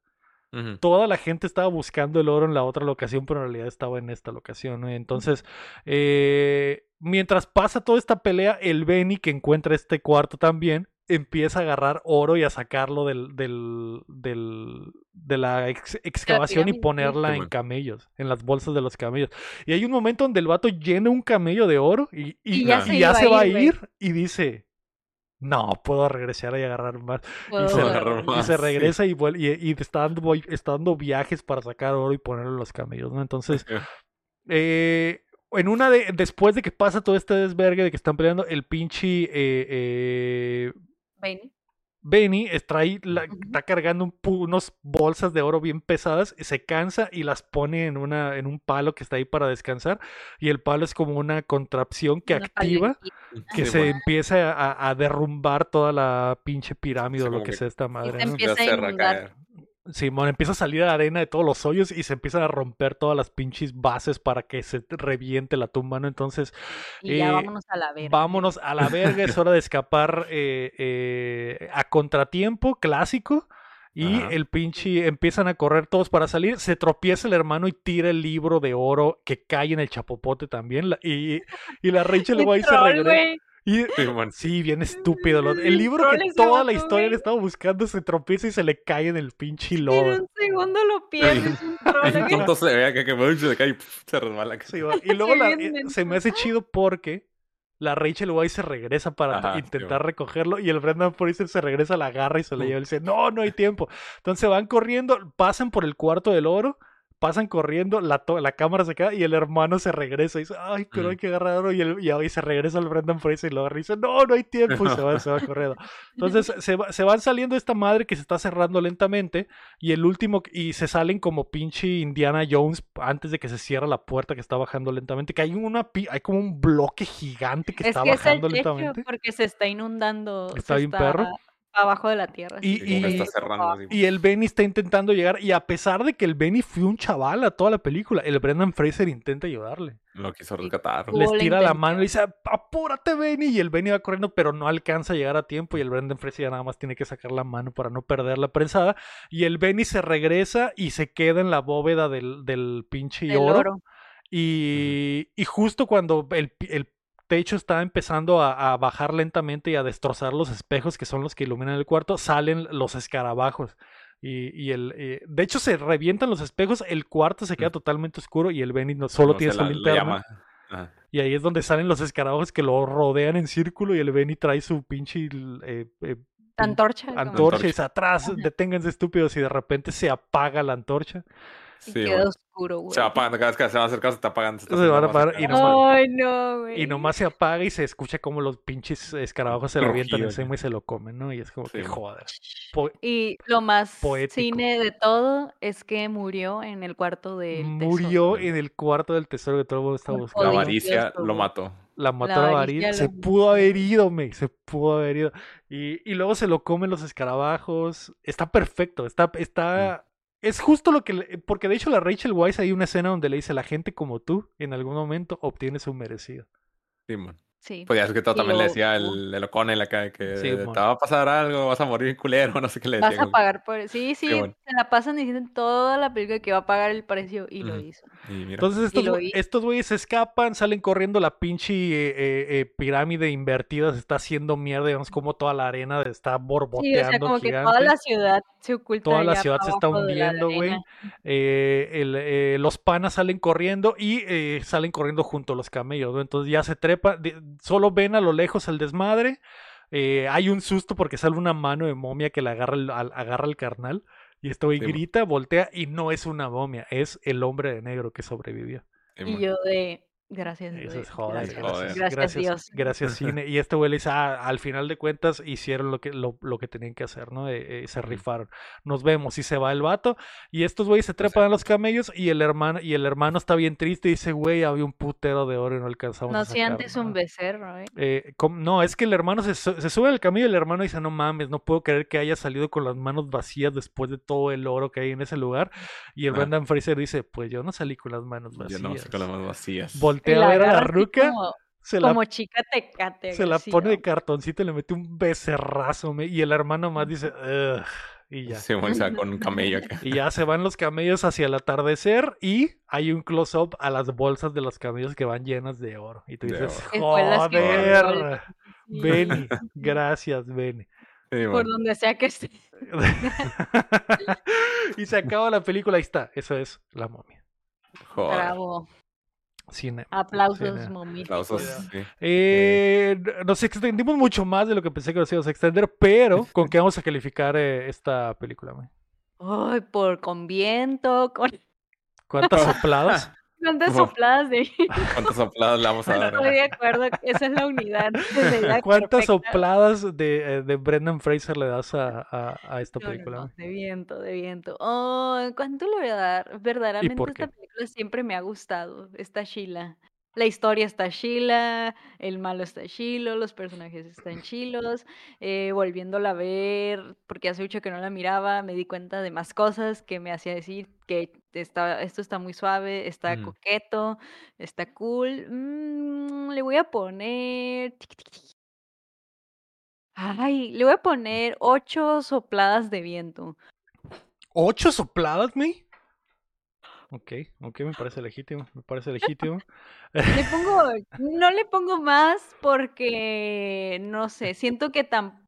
Toda la gente estaba buscando el oro en la otra locación, pero en realidad estaba en esta locación. ¿no? Entonces, eh, mientras pasa toda esta pelea, el Benny que encuentra este cuarto también empieza a agarrar oro y a sacarlo del, del, del- de la ex- excavación y sí. ponerla en camellos, en las bolsas de los camellos. Y hay un momento donde el vato llena un camello de oro y, y- Y ya y se ya va a ir y dice, no, puedo regresar y agarrar más. Puedo Y se, agarrar más. y se sí. regresa y, y, y está, dando, voy- está dando viajes para sacar oro y ponerlo en los camellos, ¿no? Entonces, eh, en una de, después de que pasa todo este desvergue de que están peleando, el pinche eh, eh. Benny es- trae la- Ujú. está cargando un unos bolsas de oro bien pesadas, se cansa y las pone en, una, en un palo que está ahí para descansar. Y el palo es como una contrapción que una activa que Sí, se bueno. empieza a, a derrumbar toda la pinche pirámide o lo que que- sea esta Y madre. se ¿no? empieza a inundar. Simón, empieza a salir arena de todos los hoyos y se empiezan a romper todas las pinches bases para que se reviente la tumba, ¿no? Entonces, Y ya Eh, vámonos a la verga. vámonos a la verga, es hora de escapar eh, eh, a contratiempo, clásico. Y Ajá. el pinche empiezan a correr todos para salir. Se tropieza el hermano y tira el libro de oro que cae en el chapopote también. la- y, y la Rachel ahí se regresa. Y, Sí. Sí, bien estúpido. lo- El libro que toda la historia le estaba buscando se tropieza y se le cae en el pinche En lodo. un segundo lo pierdes. tonto se ve que, que mucho se cae y se resbala. Sí, y luego la- eh, se me hace chido porque la Rachel White se regresa para Ajá, intentar recogerlo y el Brendan Fraser se regresa, la agarra y se la Mm. lleva y dice, no, no hay tiempo. Entonces van corriendo, pasan por el cuarto del oro, pasan corriendo, la, to- la cámara se queda y el hermano se regresa y dice, ay, pero hay que agarrar oro y, el- y ahí se regresa el Brendan Fraser y lo agarra y dice, no, no hay tiempo y se va, se va corriendo. Entonces se, va- se van saliendo esta madre que se está cerrando lentamente y el último y se salen como pinche Indiana Jones antes de que se cierra la puerta que está bajando lentamente, que hay una pi- hay como un bloque gigante que Es está que es el bajando lentamente. porque se está inundando. Está se bien perro. Abajo de la tierra. Y- sí, está cerrando así. Y el Benny está intentando llegar y a pesar de que el Benny fue un chaval a toda la película, el Brendan Fraser intenta ayudarle. Lo quiso rescatar. Les tira la mano y dice, apúrate Benny y el Benny va corriendo pero no alcanza a llegar a tiempo y el Brendan Fraser ya nada más tiene que sacar la mano para no perder la prensada y el Benny se regresa y se queda en la bóveda del, del pinche El oro. oro. Y, y justo cuando el techo está empezando a, a bajar lentamente y a destrozar los espejos que son los que iluminan el cuarto, salen los escarabajos. Y, y el, eh, de hecho, se revientan los espejos, el cuarto se queda Mm. totalmente oscuro y el Benny no, solo No tiene su linterna. Y ahí es donde salen los escarabajos que lo rodean en círculo y el Benny trae su pinche eh, eh, Antorcha. antorcha y dice atrás, deténganse estúpidos y de repente se apaga la antorcha. Y Sí, queda bueno. oscuro, güey. Se va apagando cada vez que se va a acercar, se está apagando. Se, está Se van a haciendo más apagar y nomás- Ay, no, güey. Y nomás se apaga y se escucha como los pinches escarabajos se Rugido, avientan encima y se lo comen, ¿no? Y es como Sí, que joder. Po- Y lo más Poético. cine de todo es que murió en el cuarto del murió tesoro. en el cuarto del tesoro que todo el mundo estaba La buscando. Joder. avaricia lo mató. La mató La la avaricia. Se lo- pudo haber ido, me. Se pudo haber ido. Y, y luego se lo comen los escarabajos. Está perfecto. Está, está. Es justo lo que. le- Porque de hecho, la Rachel Weisz hay una escena donde le dice: La gente como tú, en algún momento, obtiene su merecido. Sí, man. Sí. Pues ya es que todo también le decía el, el O'Connell acá que Sí, te va a pasar algo, vas a morir culero, no sé qué le Vas decía. a güey. pagar por... Sí, sí, bueno. se la pasan diciendo en toda la película que va a pagar el precio y lo hizo. Y mira, Entonces estos, güeyes se escapan, salen corriendo, la pinche eh, eh, pirámide invertida se está haciendo mierda, digamos como toda la arena está Sí, borboteando o sea, como que toda la ciudad se oculta Toda la ciudad se está hundiendo, güey. Eh, el, eh, los panas salen corriendo y eh, salen corriendo junto a los camellos, ¿no? Entonces ya se trepa, de- solo ven a lo lejos el desmadre. eh, hay un susto porque sale una mano de momia que le agarra el, al- agarra el carnal. Y esto güey Sí, grita, voltea y no es una momia, es el hombre de negro que sobrevivió. sí, Y yo de... Gracias, Eso es joder, gracias, joder. gracias, gracias, gracias, Dios. gracias cine. Y este güey le dice, "Ah, al final de cuentas hicieron lo que, lo, lo que tenían que hacer, ¿no? Eh, eh, se rifaron. Nos vemos y se va el vato. Y estos güeyes se trepan a los camellos y el hermano, y el hermano está bien triste y dice, güey, había un putero de oro y no alcanzamos a No, si antes un nada". becerro, ¿eh? Eh, no, es que el hermano se, su- se sube al camello y el hermano dice, no mames, no puedo creer que haya salido con las manos vacías después de todo el oro que hay en ese lugar. Y el Ajá. Brendan Fraser dice, pues yo no salí con las manos Yo vacías. no sé con las manos vacías. Voltea La a ver a la ruca, Como, se la como chica tecate. se la pone de cartoncito y le mete un becerrazo. me- Y el hermano más dice, "Ugh", y ya. Se va con un camello acá. Y ya se van los camellos hacia el atardecer y hay un close-up a las bolsas de los camellos que van llenas de oro. Y tú De dices, oro. Joder. Sí. Benny, gracias, Benny. Sí, Por donde sea que esté. y se acaba la película, ahí está. Eso es La Momia. Joder. Bravo. Cine. Aplausos, Cine. momíficos. Aplausos, sí. Eh, nos extendimos mucho más de lo que pensé que nos íbamos a extender, pero ¿con qué vamos a calificar eh, esta película? güey? Ay, por con viento, con ¿Cuántas sopladas? Uf. sopladas de ¿Cuántas sopladas le vamos a dar? Estoy de acuerdo, esa es la unidad. medida ¿Cuántas perfecta. sopladas de, eh, de Brendan Fraser le das a, a- a esta No, película? no, de viento, de viento. Oh, ¿cuánto le voy a dar? Verdaderamente esta película siempre me ha gustado. Está Sheila. La historia está Sheila, el malo está chilo, los personajes están chilos. eh, volviéndola a ver, porque hace mucho que no la miraba, me di cuenta de más cosas que me hacía decir que está, esto está muy suave, está Mm. coqueto, está cool. Mm, le voy a poner... Ay, le voy a poner ocho sopladas de viento. ¿Ocho sopladas, me? Ok, ok, me parece legítimo, me parece legítimo. Le pongo, no le pongo más porque, no sé, siento que tan,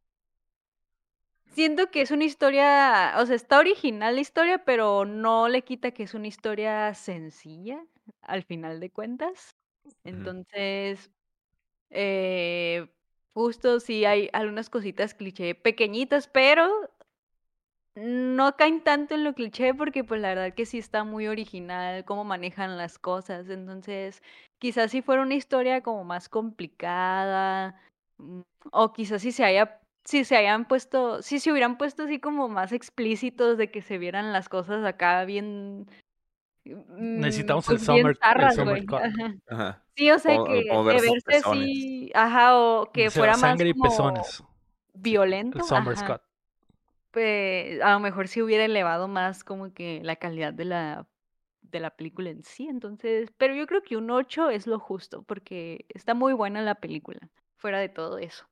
siento que es una historia, o sea, está original la historia, pero no le quita que es una historia sencilla al final de cuentas. Entonces, eh, justo sí hay algunas cositas cliché pequeñitas, pero no caen tanto en lo cliché porque pues la verdad que sí está muy original cómo manejan las cosas. Entonces, quizás si fuera una historia como más complicada, mm, o quizás si se haya, si se hayan puesto, si se hubieran puesto así como más explícitos de que se vieran las cosas acá bien. mm, Necesitamos el pues, bien summer- el ajá. Ajá. Sí, o sea O- que o de verse así, ajá, o que fuera más sangre y como pezones. violento, El Summer ajá. Scott. Pues, a lo mejor sí hubiera elevado más como que la calidad de la, de la película en sí, entonces, pero yo creo que un 8 es lo justo, porque está muy buena la película, fuera de todo eso.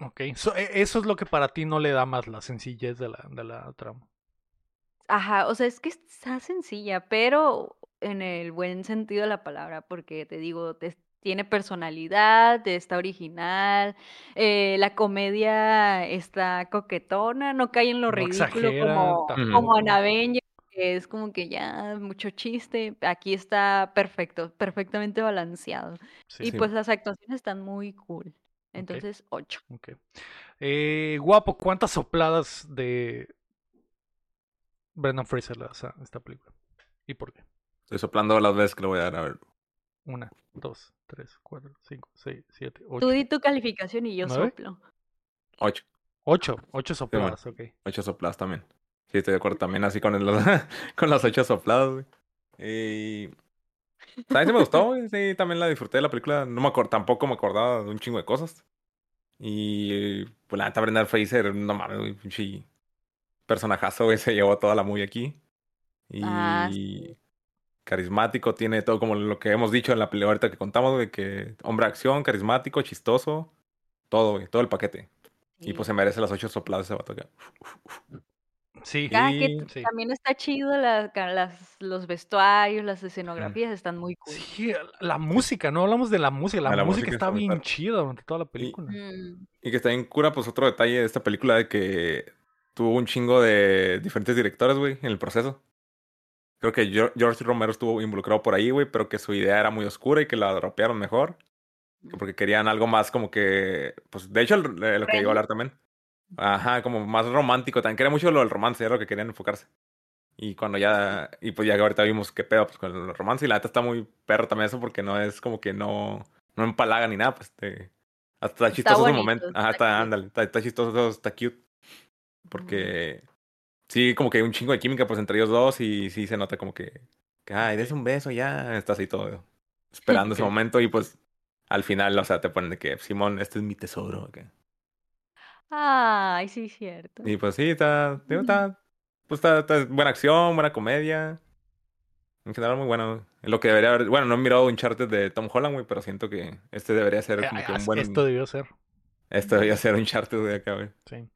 Ok, so- e- eso es lo que para ti no le da más la sencillez de la, de la trama. Ajá, o sea, es que está sencilla, pero en el buen sentido de la palabra, porque te digo, te- tiene personalidad, está original, eh, la comedia está coquetona, no cae en lo No ridículo exagera como, tampoco. como que es como que ya mucho chiste. Aquí está perfecto, perfectamente balanceado. Sí, y sí. pues las actuaciones están muy cool. Entonces, 8. ok. Eh, guapo, ¿cuántas sopladas de Brendan Fraser le das a esta película? ¿Y por qué? Estoy soplando las veces que le voy a dar. A ver. Una, dos, tres, cuatro, cinco, seis, siete, Tú ocho. di tu calificación y yo ¿Nueve? soplo. Ocho. Ocho, ocho sopladas, ok. Ocho sopladas también. Sí, estoy de acuerdo también así con, el, con las ocho sopladas, güey. Y... También sí me gustó, güey. Sí, también la disfruté de la película. No me acuerdo, tampoco me acordaba de un chingo de cosas. Y pues la neta Brendan Fraser, no mames, güey, pinche personajazo, güey, se llevó toda la movie aquí. Y Ah, carismático, tiene todo como lo que hemos dicho en la pelea ahorita que contamos, güey, que hombre de acción, carismático, chistoso, todo, güey, todo el paquete. Y pues se merece las ocho sopladas ese vato acá. Sí, Ah, que Y- sí. también está chido la- ca- las, los vestuarios, las escenografías están muy cool. Sí, la música, no hablamos de la música, la, Ah, la música música está bien chida durante toda la película. Mm, Y que está bien cura, pues otro detalle de esta película de que tuvo un chingo de diferentes directores, güey, en el proceso. Creo que George Romero estuvo involucrado por ahí, güey, pero que su idea era muy oscura y que la dropearon mejor. que Porque querían algo más como que, pues, de hecho, eh, lo que iba a hablar también. Ajá, como más romántico. También quería mucho lo del romance, era lo que querían enfocarse. Y cuando ya, y pues ya ahorita vimos qué pedo pues, con el romance. Y la neta está muy perro también eso porque no es como que no, no empalaga ni nada. Pues te, hasta está chistoso bonito, momento. está Ajá, está, cute. ándale, está, está chistoso, está cute. Porque sí, como que hay un chingo de química pues entre ellos dos y sí se nota como que, que ay, des un beso ya, estás ahí todo esperando ese momento y pues al final, o sea, te ponen de que Simón, este es mi tesoro. ok. Ay, sí, cierto. Y pues sí, está, digo, está, pues está, está buena acción, buena comedia. En general muy bueno. Lo que debería haber, bueno, no he mirado Uncharted de Tom Holland, güey, pero siento que este debería ser como que Eh, un buen, Esto debió ser. esto debería ser Uncharted de acá, güey. Sí.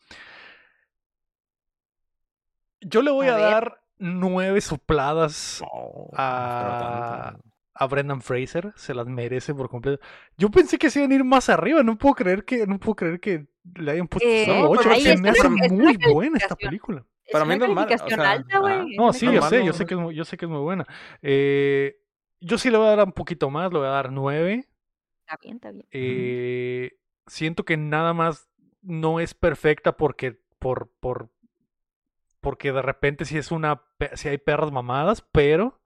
Yo le voy A a, dar nueve sopladas tanto. a Brendan Fraser. Se las merece por completo. Yo pensé que se iban a ir más arriba. No puedo creer que, no puedo creer que le hayan puesto Eh, solo no, ocho. pero Se sí, me hace muy buena esta película. Es Para mí una no es mala, o sea, alta, No, sí, yo normal, sé, yo sé que es muy, yo sé que es muy buena. Eh, yo sí le voy a dar un poquito más, le voy a dar nueve. Está bien, está bien. Eh, siento que nada más no es perfecta porque por por porque de repente si es una si hay perras mamadas, pero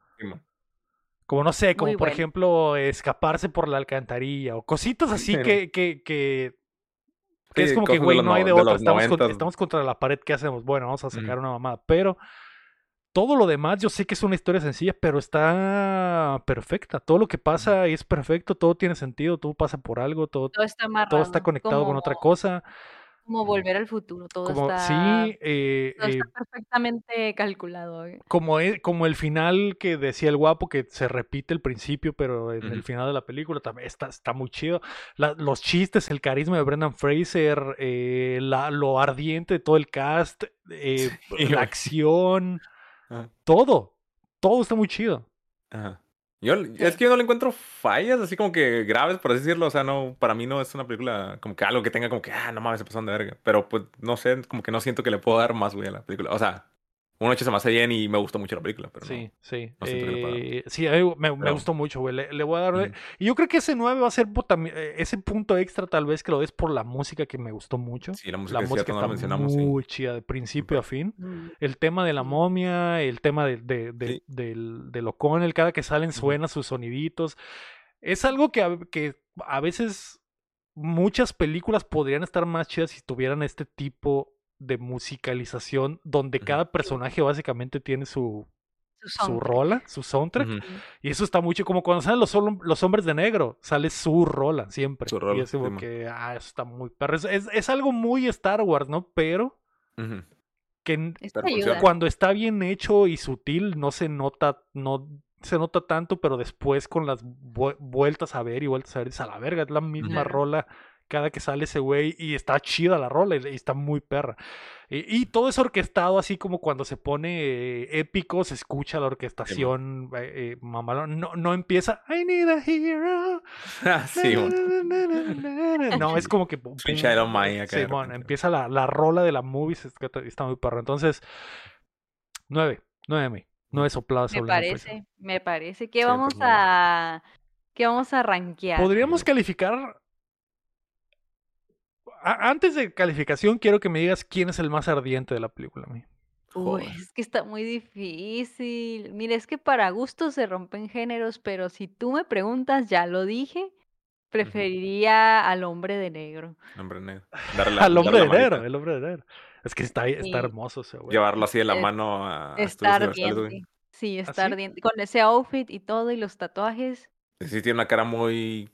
como no sé, como Muy por buena. ejemplo escaparse por la alcantarilla o cositas así Sí, que que que que es Sí, como que güey no hay de de otra, estamos, con- estamos contra la pared, ¿qué hacemos? Bueno, vamos a sacar una mamada, pero todo lo demás yo sé que es una historia sencilla, pero está perfecta. Todo lo que pasa es perfecto, todo tiene sentido, todo pasa por algo, todo Todo está todo está conectado con otra como- cosa. Como volver al futuro. Todo Como, está, sí, eh, todo eh, perfectamente calculado. güey. como, e- como el final que decía el guapo, que se repite el principio, pero en el final de la película también está, está muy chido. La- los chistes, el carisma de Brendan Fraser, eh, la- lo ardiente de todo el cast, eh, Sí, la güey. acción, todo, todo está muy chido. Ajá. Yo, es que yo no le encuentro fallas así como que graves, por así decirlo. O sea, no, para mí no es una película como que algo que tenga como que, ah, no mames, se pasaron de verga. Pero pues no sé, como que no siento que le puedo dar más, güey, a la película. O sea, un 8 se me hace bien y me gustó mucho la película, pero Sí, no. sí. no. Eh, sí, a mí me, me Pero- gustó mucho, güey. Le, le voy a dar. Y yo creo que ese 9 va a ser eh, ese punto extra, tal vez que lo des por la música que me gustó mucho. Sí, la música La música cierto, está la mencionamos, sí. muy chida, de principio a fin. Mm. El tema de la momia, el tema de, de, de, Sí. del, del O'Connell, cada que salen suena sus soniditos. Es algo que a, que a veces muchas películas podrían estar más chidas si tuvieran este tipo de musicalización donde Ujú. cada personaje básicamente tiene su, Su rola, su soundtrack. Y eso está mucho como cuando salen los, los hombres de negro, sale su rola siempre. Su y rola, es como que, ah, eso está muy perro. Es, es, es algo muy Star Wars, ¿no? Pero que Esto Pero ayuda. cuando está bien hecho y sutil, no se nota, no se nota tanto, pero después con las vue- vueltas a ver y vueltas a ver, es a la verga, es la misma rola cada que sale ese güey y está chida la rola y, está muy perra. Y, y todo es orquestado así como cuando se pone eh, épico, se escucha la orquestación eh, eh, mamalón. No, no empieza I need a hero. Sí. No, es como que. pum, Sweet pum, Child O' Mine acá de Simón, repente. empieza la, la rola de la movie, se está, está muy perro. Entonces, nueve, nueve, mi, nueve sopladas. Me parece, me parece. ¿Qué Sí, vamos pues, a qué vamos a rankear? Podríamos calificar. Antes de calificación, quiero que me digas quién es el más ardiente de la película. mi. Uy, es que está muy difícil. Mira, es que para gustos se rompen géneros, pero si tú me preguntas, ya lo dije, preferiría al hombre de negro. Hombre negro. Darle Al hombre darle de negro, el hombre de negro. Es que está, está Sí. hermoso ese güey. Llevarlo así de la Es- mano a, Está ardiente. Sí, está ¿Ah, sí? ardiente. Con ese outfit y todo y los tatuajes. Sí, tiene una cara muy.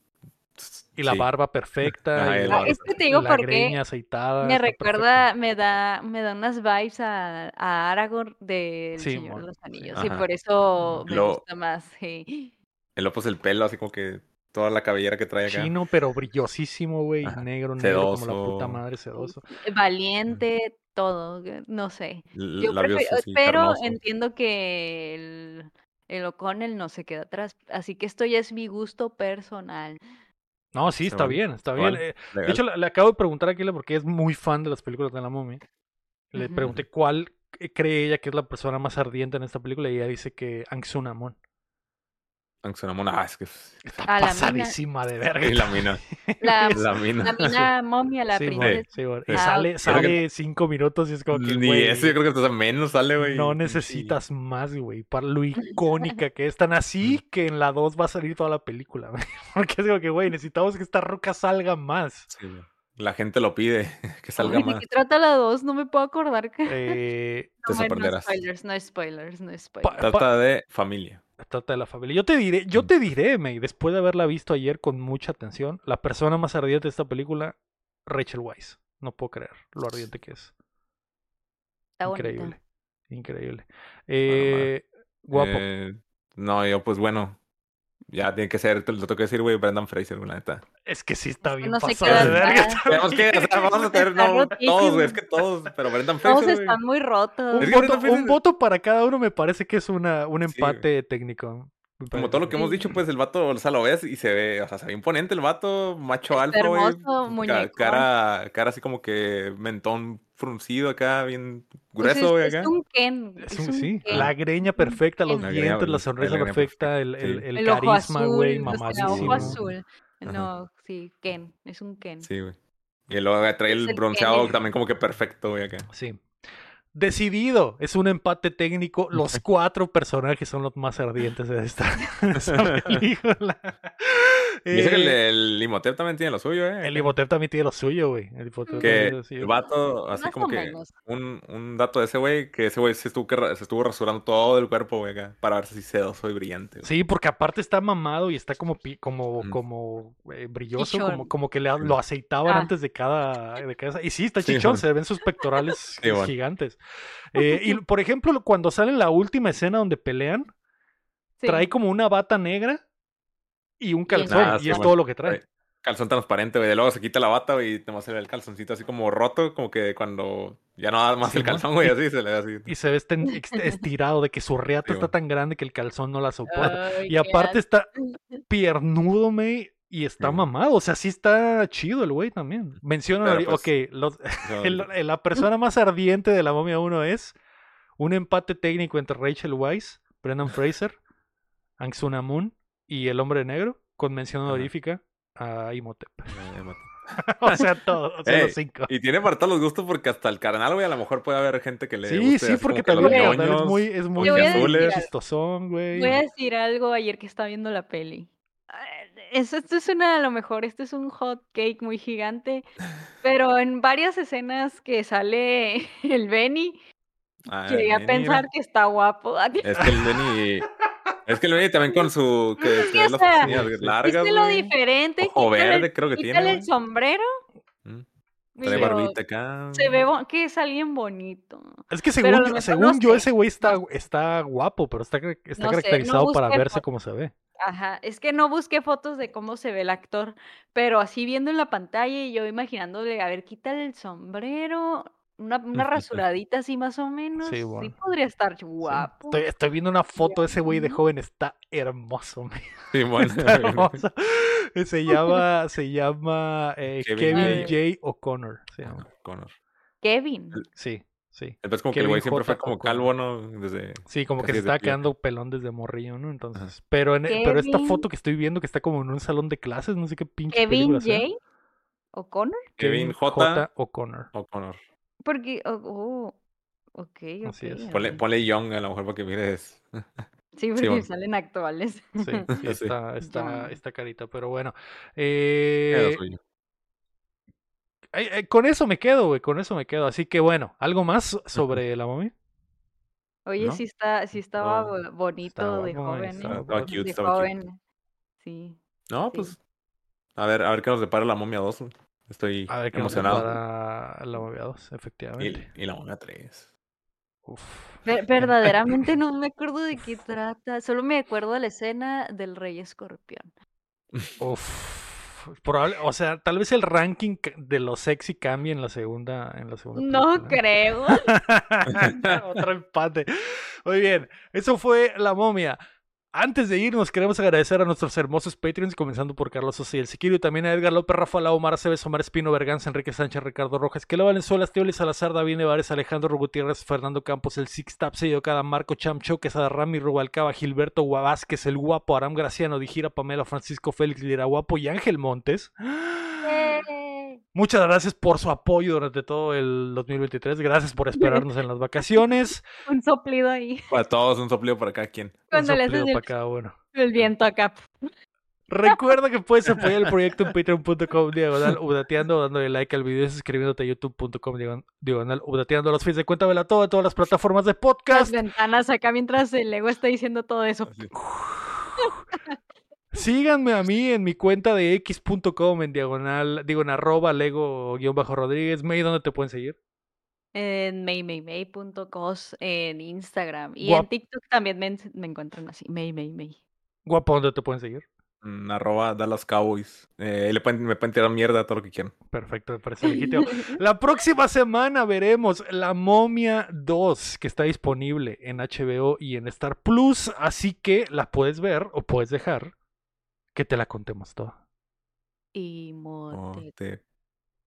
Y la sí. barba perfecta. Y la, Es que te digo la porque aceitada. me perfecta. recuerda, me da, me da unas vibes a, a Aragorn del Sí, Señor mon, de los sí. Anillos. Y Ajá. por eso me Lo- gusta más. sí. El pues el pelo, así como que toda la cabellera que trae acá. Chino, pero brillosísimo, güey. Negro, negro, como la puta madre, sedoso. Valiente, todo. No sé. Yo prefiero- así, pero entiendo que el, el O'Connell no se queda atrás. Así que esto ya es mi gusto personal. No, sí, está bien, está bien. Eh, de hecho, le, le acabo de preguntar a Aquila porque es muy fan de las películas de la momia. Le pregunté cuál cree ella que es la persona más ardiente en esta película y ella dice que Anxunamon. Anxonamón, ah, es que. Está A la mina. pasadísima de verga. Y la mina. La, La mina. la mina momia, la Sí, princesa. sí. Y Ah, sale, sale cinco minutos y es como que, Ni güey, eso, yo creo que hasta menos sale, güey. no Sí. necesitas más, güey, para lo icónica que es tan así que en la 2 va a salir toda la película, güey. Porque es como que, güey, necesitamos que esta roca salga más. Sí, güey. La gente lo pide, que salga Uy, ¿De más. qué trata la 2? No me puedo acordar. que- Eh, Te No, no sorprenderás. spoilers, no spoilers, no Pa- spoilers. Trata de familia. Trata de la familia. Yo te diré, yo Mm. te diré, May, después de haberla visto ayer con mucha atención, la persona más ardiente de esta película, Rachel Weisz. No puedo creer lo ardiente que es. Está bonita. Increíble. Increíble. Eh, guapo. Eh, no, yo, pues bueno. Ya tiene que ser, te lo tengo que decir, güey, Brendan Fraser, la neta. Es que sí está bien no pasado de verga. Tenemos que, o sea, vamos a tener, no, todos, güey, es que todos, pero Brendan Fraser, Todos están muy rotos. Un voto, un voto para cada uno me parece que es una, un Sí, empate técnico. Como todo lo que hemos dicho, pues el vato, o sea, lo ves y se ve, o sea, se ve imponente el vato, macho alfa, güey. ca-. Cara, cara así como que mentón fruncido acá, bien Pues es, grueso, güey, es acá. un Ken. Es Es un- un sí, Ken. la greña perfecta, los La dientes, la la sonrisa perfecta, el, el, el El carisma, güey, mamadísimo. ojo azul. Ajá. No, sí, Ken. Es un Ken. Sí, güey. Y luego trae Es el el bronceado también como que perfecto, güey, acá. Sí. Decidido, es un empate técnico. Los cuatro personajes son los más ardientes de esta, de esta película. Y dice que el, Eh, el Imhotep también tiene lo suyo, eh. el Imhotep también tiene lo suyo, güey. El Imhotep que tiene lo suyo. el vato, así Más como que un, un dato de ese güey, que ese güey se estuvo, se estuvo rasurando todo el cuerpo, güey, para ver si sedoso y brillante. Sí, porque aparte está mamado y está como como Mm. como eh, brilloso, Chichón. como, como que le, lo aceitaban Ah. antes de cada, de cada- Y sí, está chichón, se ven sus pectorales Sí, gigantes. Eh, y por ejemplo, cuando sale la última escena donde pelean, Sí. trae como una bata negra y un calzón, y es todo lo que trae. Calzón transparente, güey. De luego se quita la bata, güey, y te se ve el calzoncito así como roto, como que cuando ya no da más Sí, el calzón, güey, así se le da así. Y se ve ex- estirado de que su Sí, está tan grande que el calzón no la soporta. Y aparte está piernudo, me y está Sí. mamado. O sea, sí está chido el güey también. Ahori- pues, ok, los- el- la persona más ardiente de la momia 1 es un empate técnico entre Rachel Weisz, Brendan Fraser, Ang Moon y el hombre negro, con mención Ajá. honorífica a Imhotep. o sea, todos, o sea, Ey, los cinco. Y tiene para todos los gustos porque hasta el carnal, güey, a lo mejor puede haber gente que le Sí, guste sí, porque también los el carnal es muy, es muy Te voy a decir azules. algo. chistosón, güey. Voy a decir algo ayer que estaba viendo la peli. Ah, Eso, esto es una, a lo mejor, este es un hot cake muy gigante, pero en varias escenas que sale el Benny, Ah, llegué a Benny, pensar que está guapo. Es que el Benny. Es que el Benny también con su. Que Es que, tiene las o sea, pestañas largas. ¿Viste lo güey. diferente? Ojo el- verde, creo que tiene. quítale el güey. sombrero. Mm. Trae barbita acá. Se ve que es alguien bonito. Es que según, lo yo, según no yo, ese güey está, está guapo, pero está, está No sé, no caracterizado para verse fotos. como se ve. Ajá, es que no busqué fotos de cómo se ve el actor, pero así viendo en la pantalla y yo imaginándole, a ver, quítale el sombrero, una, una rasuradita así más o menos, sí, bueno. podría estar Sí. guapo. Estoy, estoy viendo una foto de ese güey de joven, está hermoso, man, Sí, bueno. está hermoso. Se llama, se llama eh, Kevin Kevin, J. O'Connor. se llama. Connor. Kevin. Sí, sí. Entonces, como que el güey siempre J. fue como O'Connor. calvo, ¿no? Desde. Sí, como que se está quedando pelón desde morrillo, ¿no? Entonces, pero, en, pero esta foto que estoy viendo que está como en un salón de clases, no sé qué pinche Kevin. J. O'Connor, Kevin J. O'Connor. O'Connor. Porque, oh, oh, ok, Así es. Ponle, Young a lo mejor para que mires. Sí, porque bueno. salen actuales. Sí, está, está, está carita, pero bueno. Eh, con eso me quedo, güey, con eso me quedo. Así que bueno, ¿algo más sobre la momia? Oye, ¿No? sí está, sí estaba bonito estaba de joven, estaba ¿eh? Estaba guapo. cute, De estaba cute. joven. Sí. No, sí. pues. A ver, a ver qué nos depara la momia 2. Estoy A ver emocionado. para la momia 2, efectivamente. Y, y la momia 3. Uf. Ver- verdaderamente no me acuerdo de qué trata. Solo me acuerdo de la escena del Rey Escorpión. Uf. Probable, o sea, tal vez el ranking de lo sexy cambie en la segunda, en la segunda No película. creo. Otro empate. Muy bien. Eso fue La Momia. Antes de irnos, queremos agradecer a nuestros hermosos Patreons, comenzando por Carlos Sosa y el Siquiro, y también a Edgar López, Rafa Lau, Omar Aceves, Omar Espino, Berganza, Enrique Sánchez, Ricardo Rojas, Kelo Valenzuela, Estioli Salazar, David Nevares, Alejandro Gutiérrez, Fernando Campos, el Six Tap, Sello Cada, Marco Chamcho, Quesada Rami, Rubalcaba, Gilberto Guavázquez, el Guapo, Aram Graciano, Dijira, Pamela, Francisco Félix, Lira Guapo y Ángel Montes. Muchas gracias por su apoyo durante todo el 2023. Gracias por esperarnos en las vacaciones. Un soplido ahí. Para todos, un soplido para cada quien. Un Cuando le soplido para cada uno. el viento acá. Recuerda que puedes apoyar el proyecto en patreon.com diagonal updateando, dándole like al video y suscribiéndote a youtube.com diagon- diagonal updateando los feeds de cuenta de la todo, todas las plataformas de Las podcast. ventanas acá mientras el Lego está diciendo todo eso. Síganme a mí en mi cuenta de x.com en diagonal, digo en arroba lego-rodríguez. May, ¿dónde te pueden seguir? En maymaymay.cos en Instagram. Y Guap- en TikTok también me, en- me encuentran así. Maymaymay. Guapo, ¿dónde te pueden seguir? Mm, arroba Dallas Cowboys. Eh, le pueden, me pueden tirar mierda todo lo que quieran. Perfecto, me parece legítimo. La próxima semana veremos La Momia 2, que está disponible en HBO y en Star Plus, así que la puedes ver o puedes dejar que te la contemos toda. Y mote.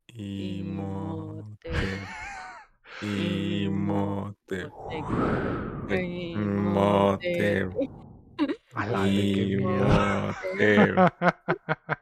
Mote. Y Y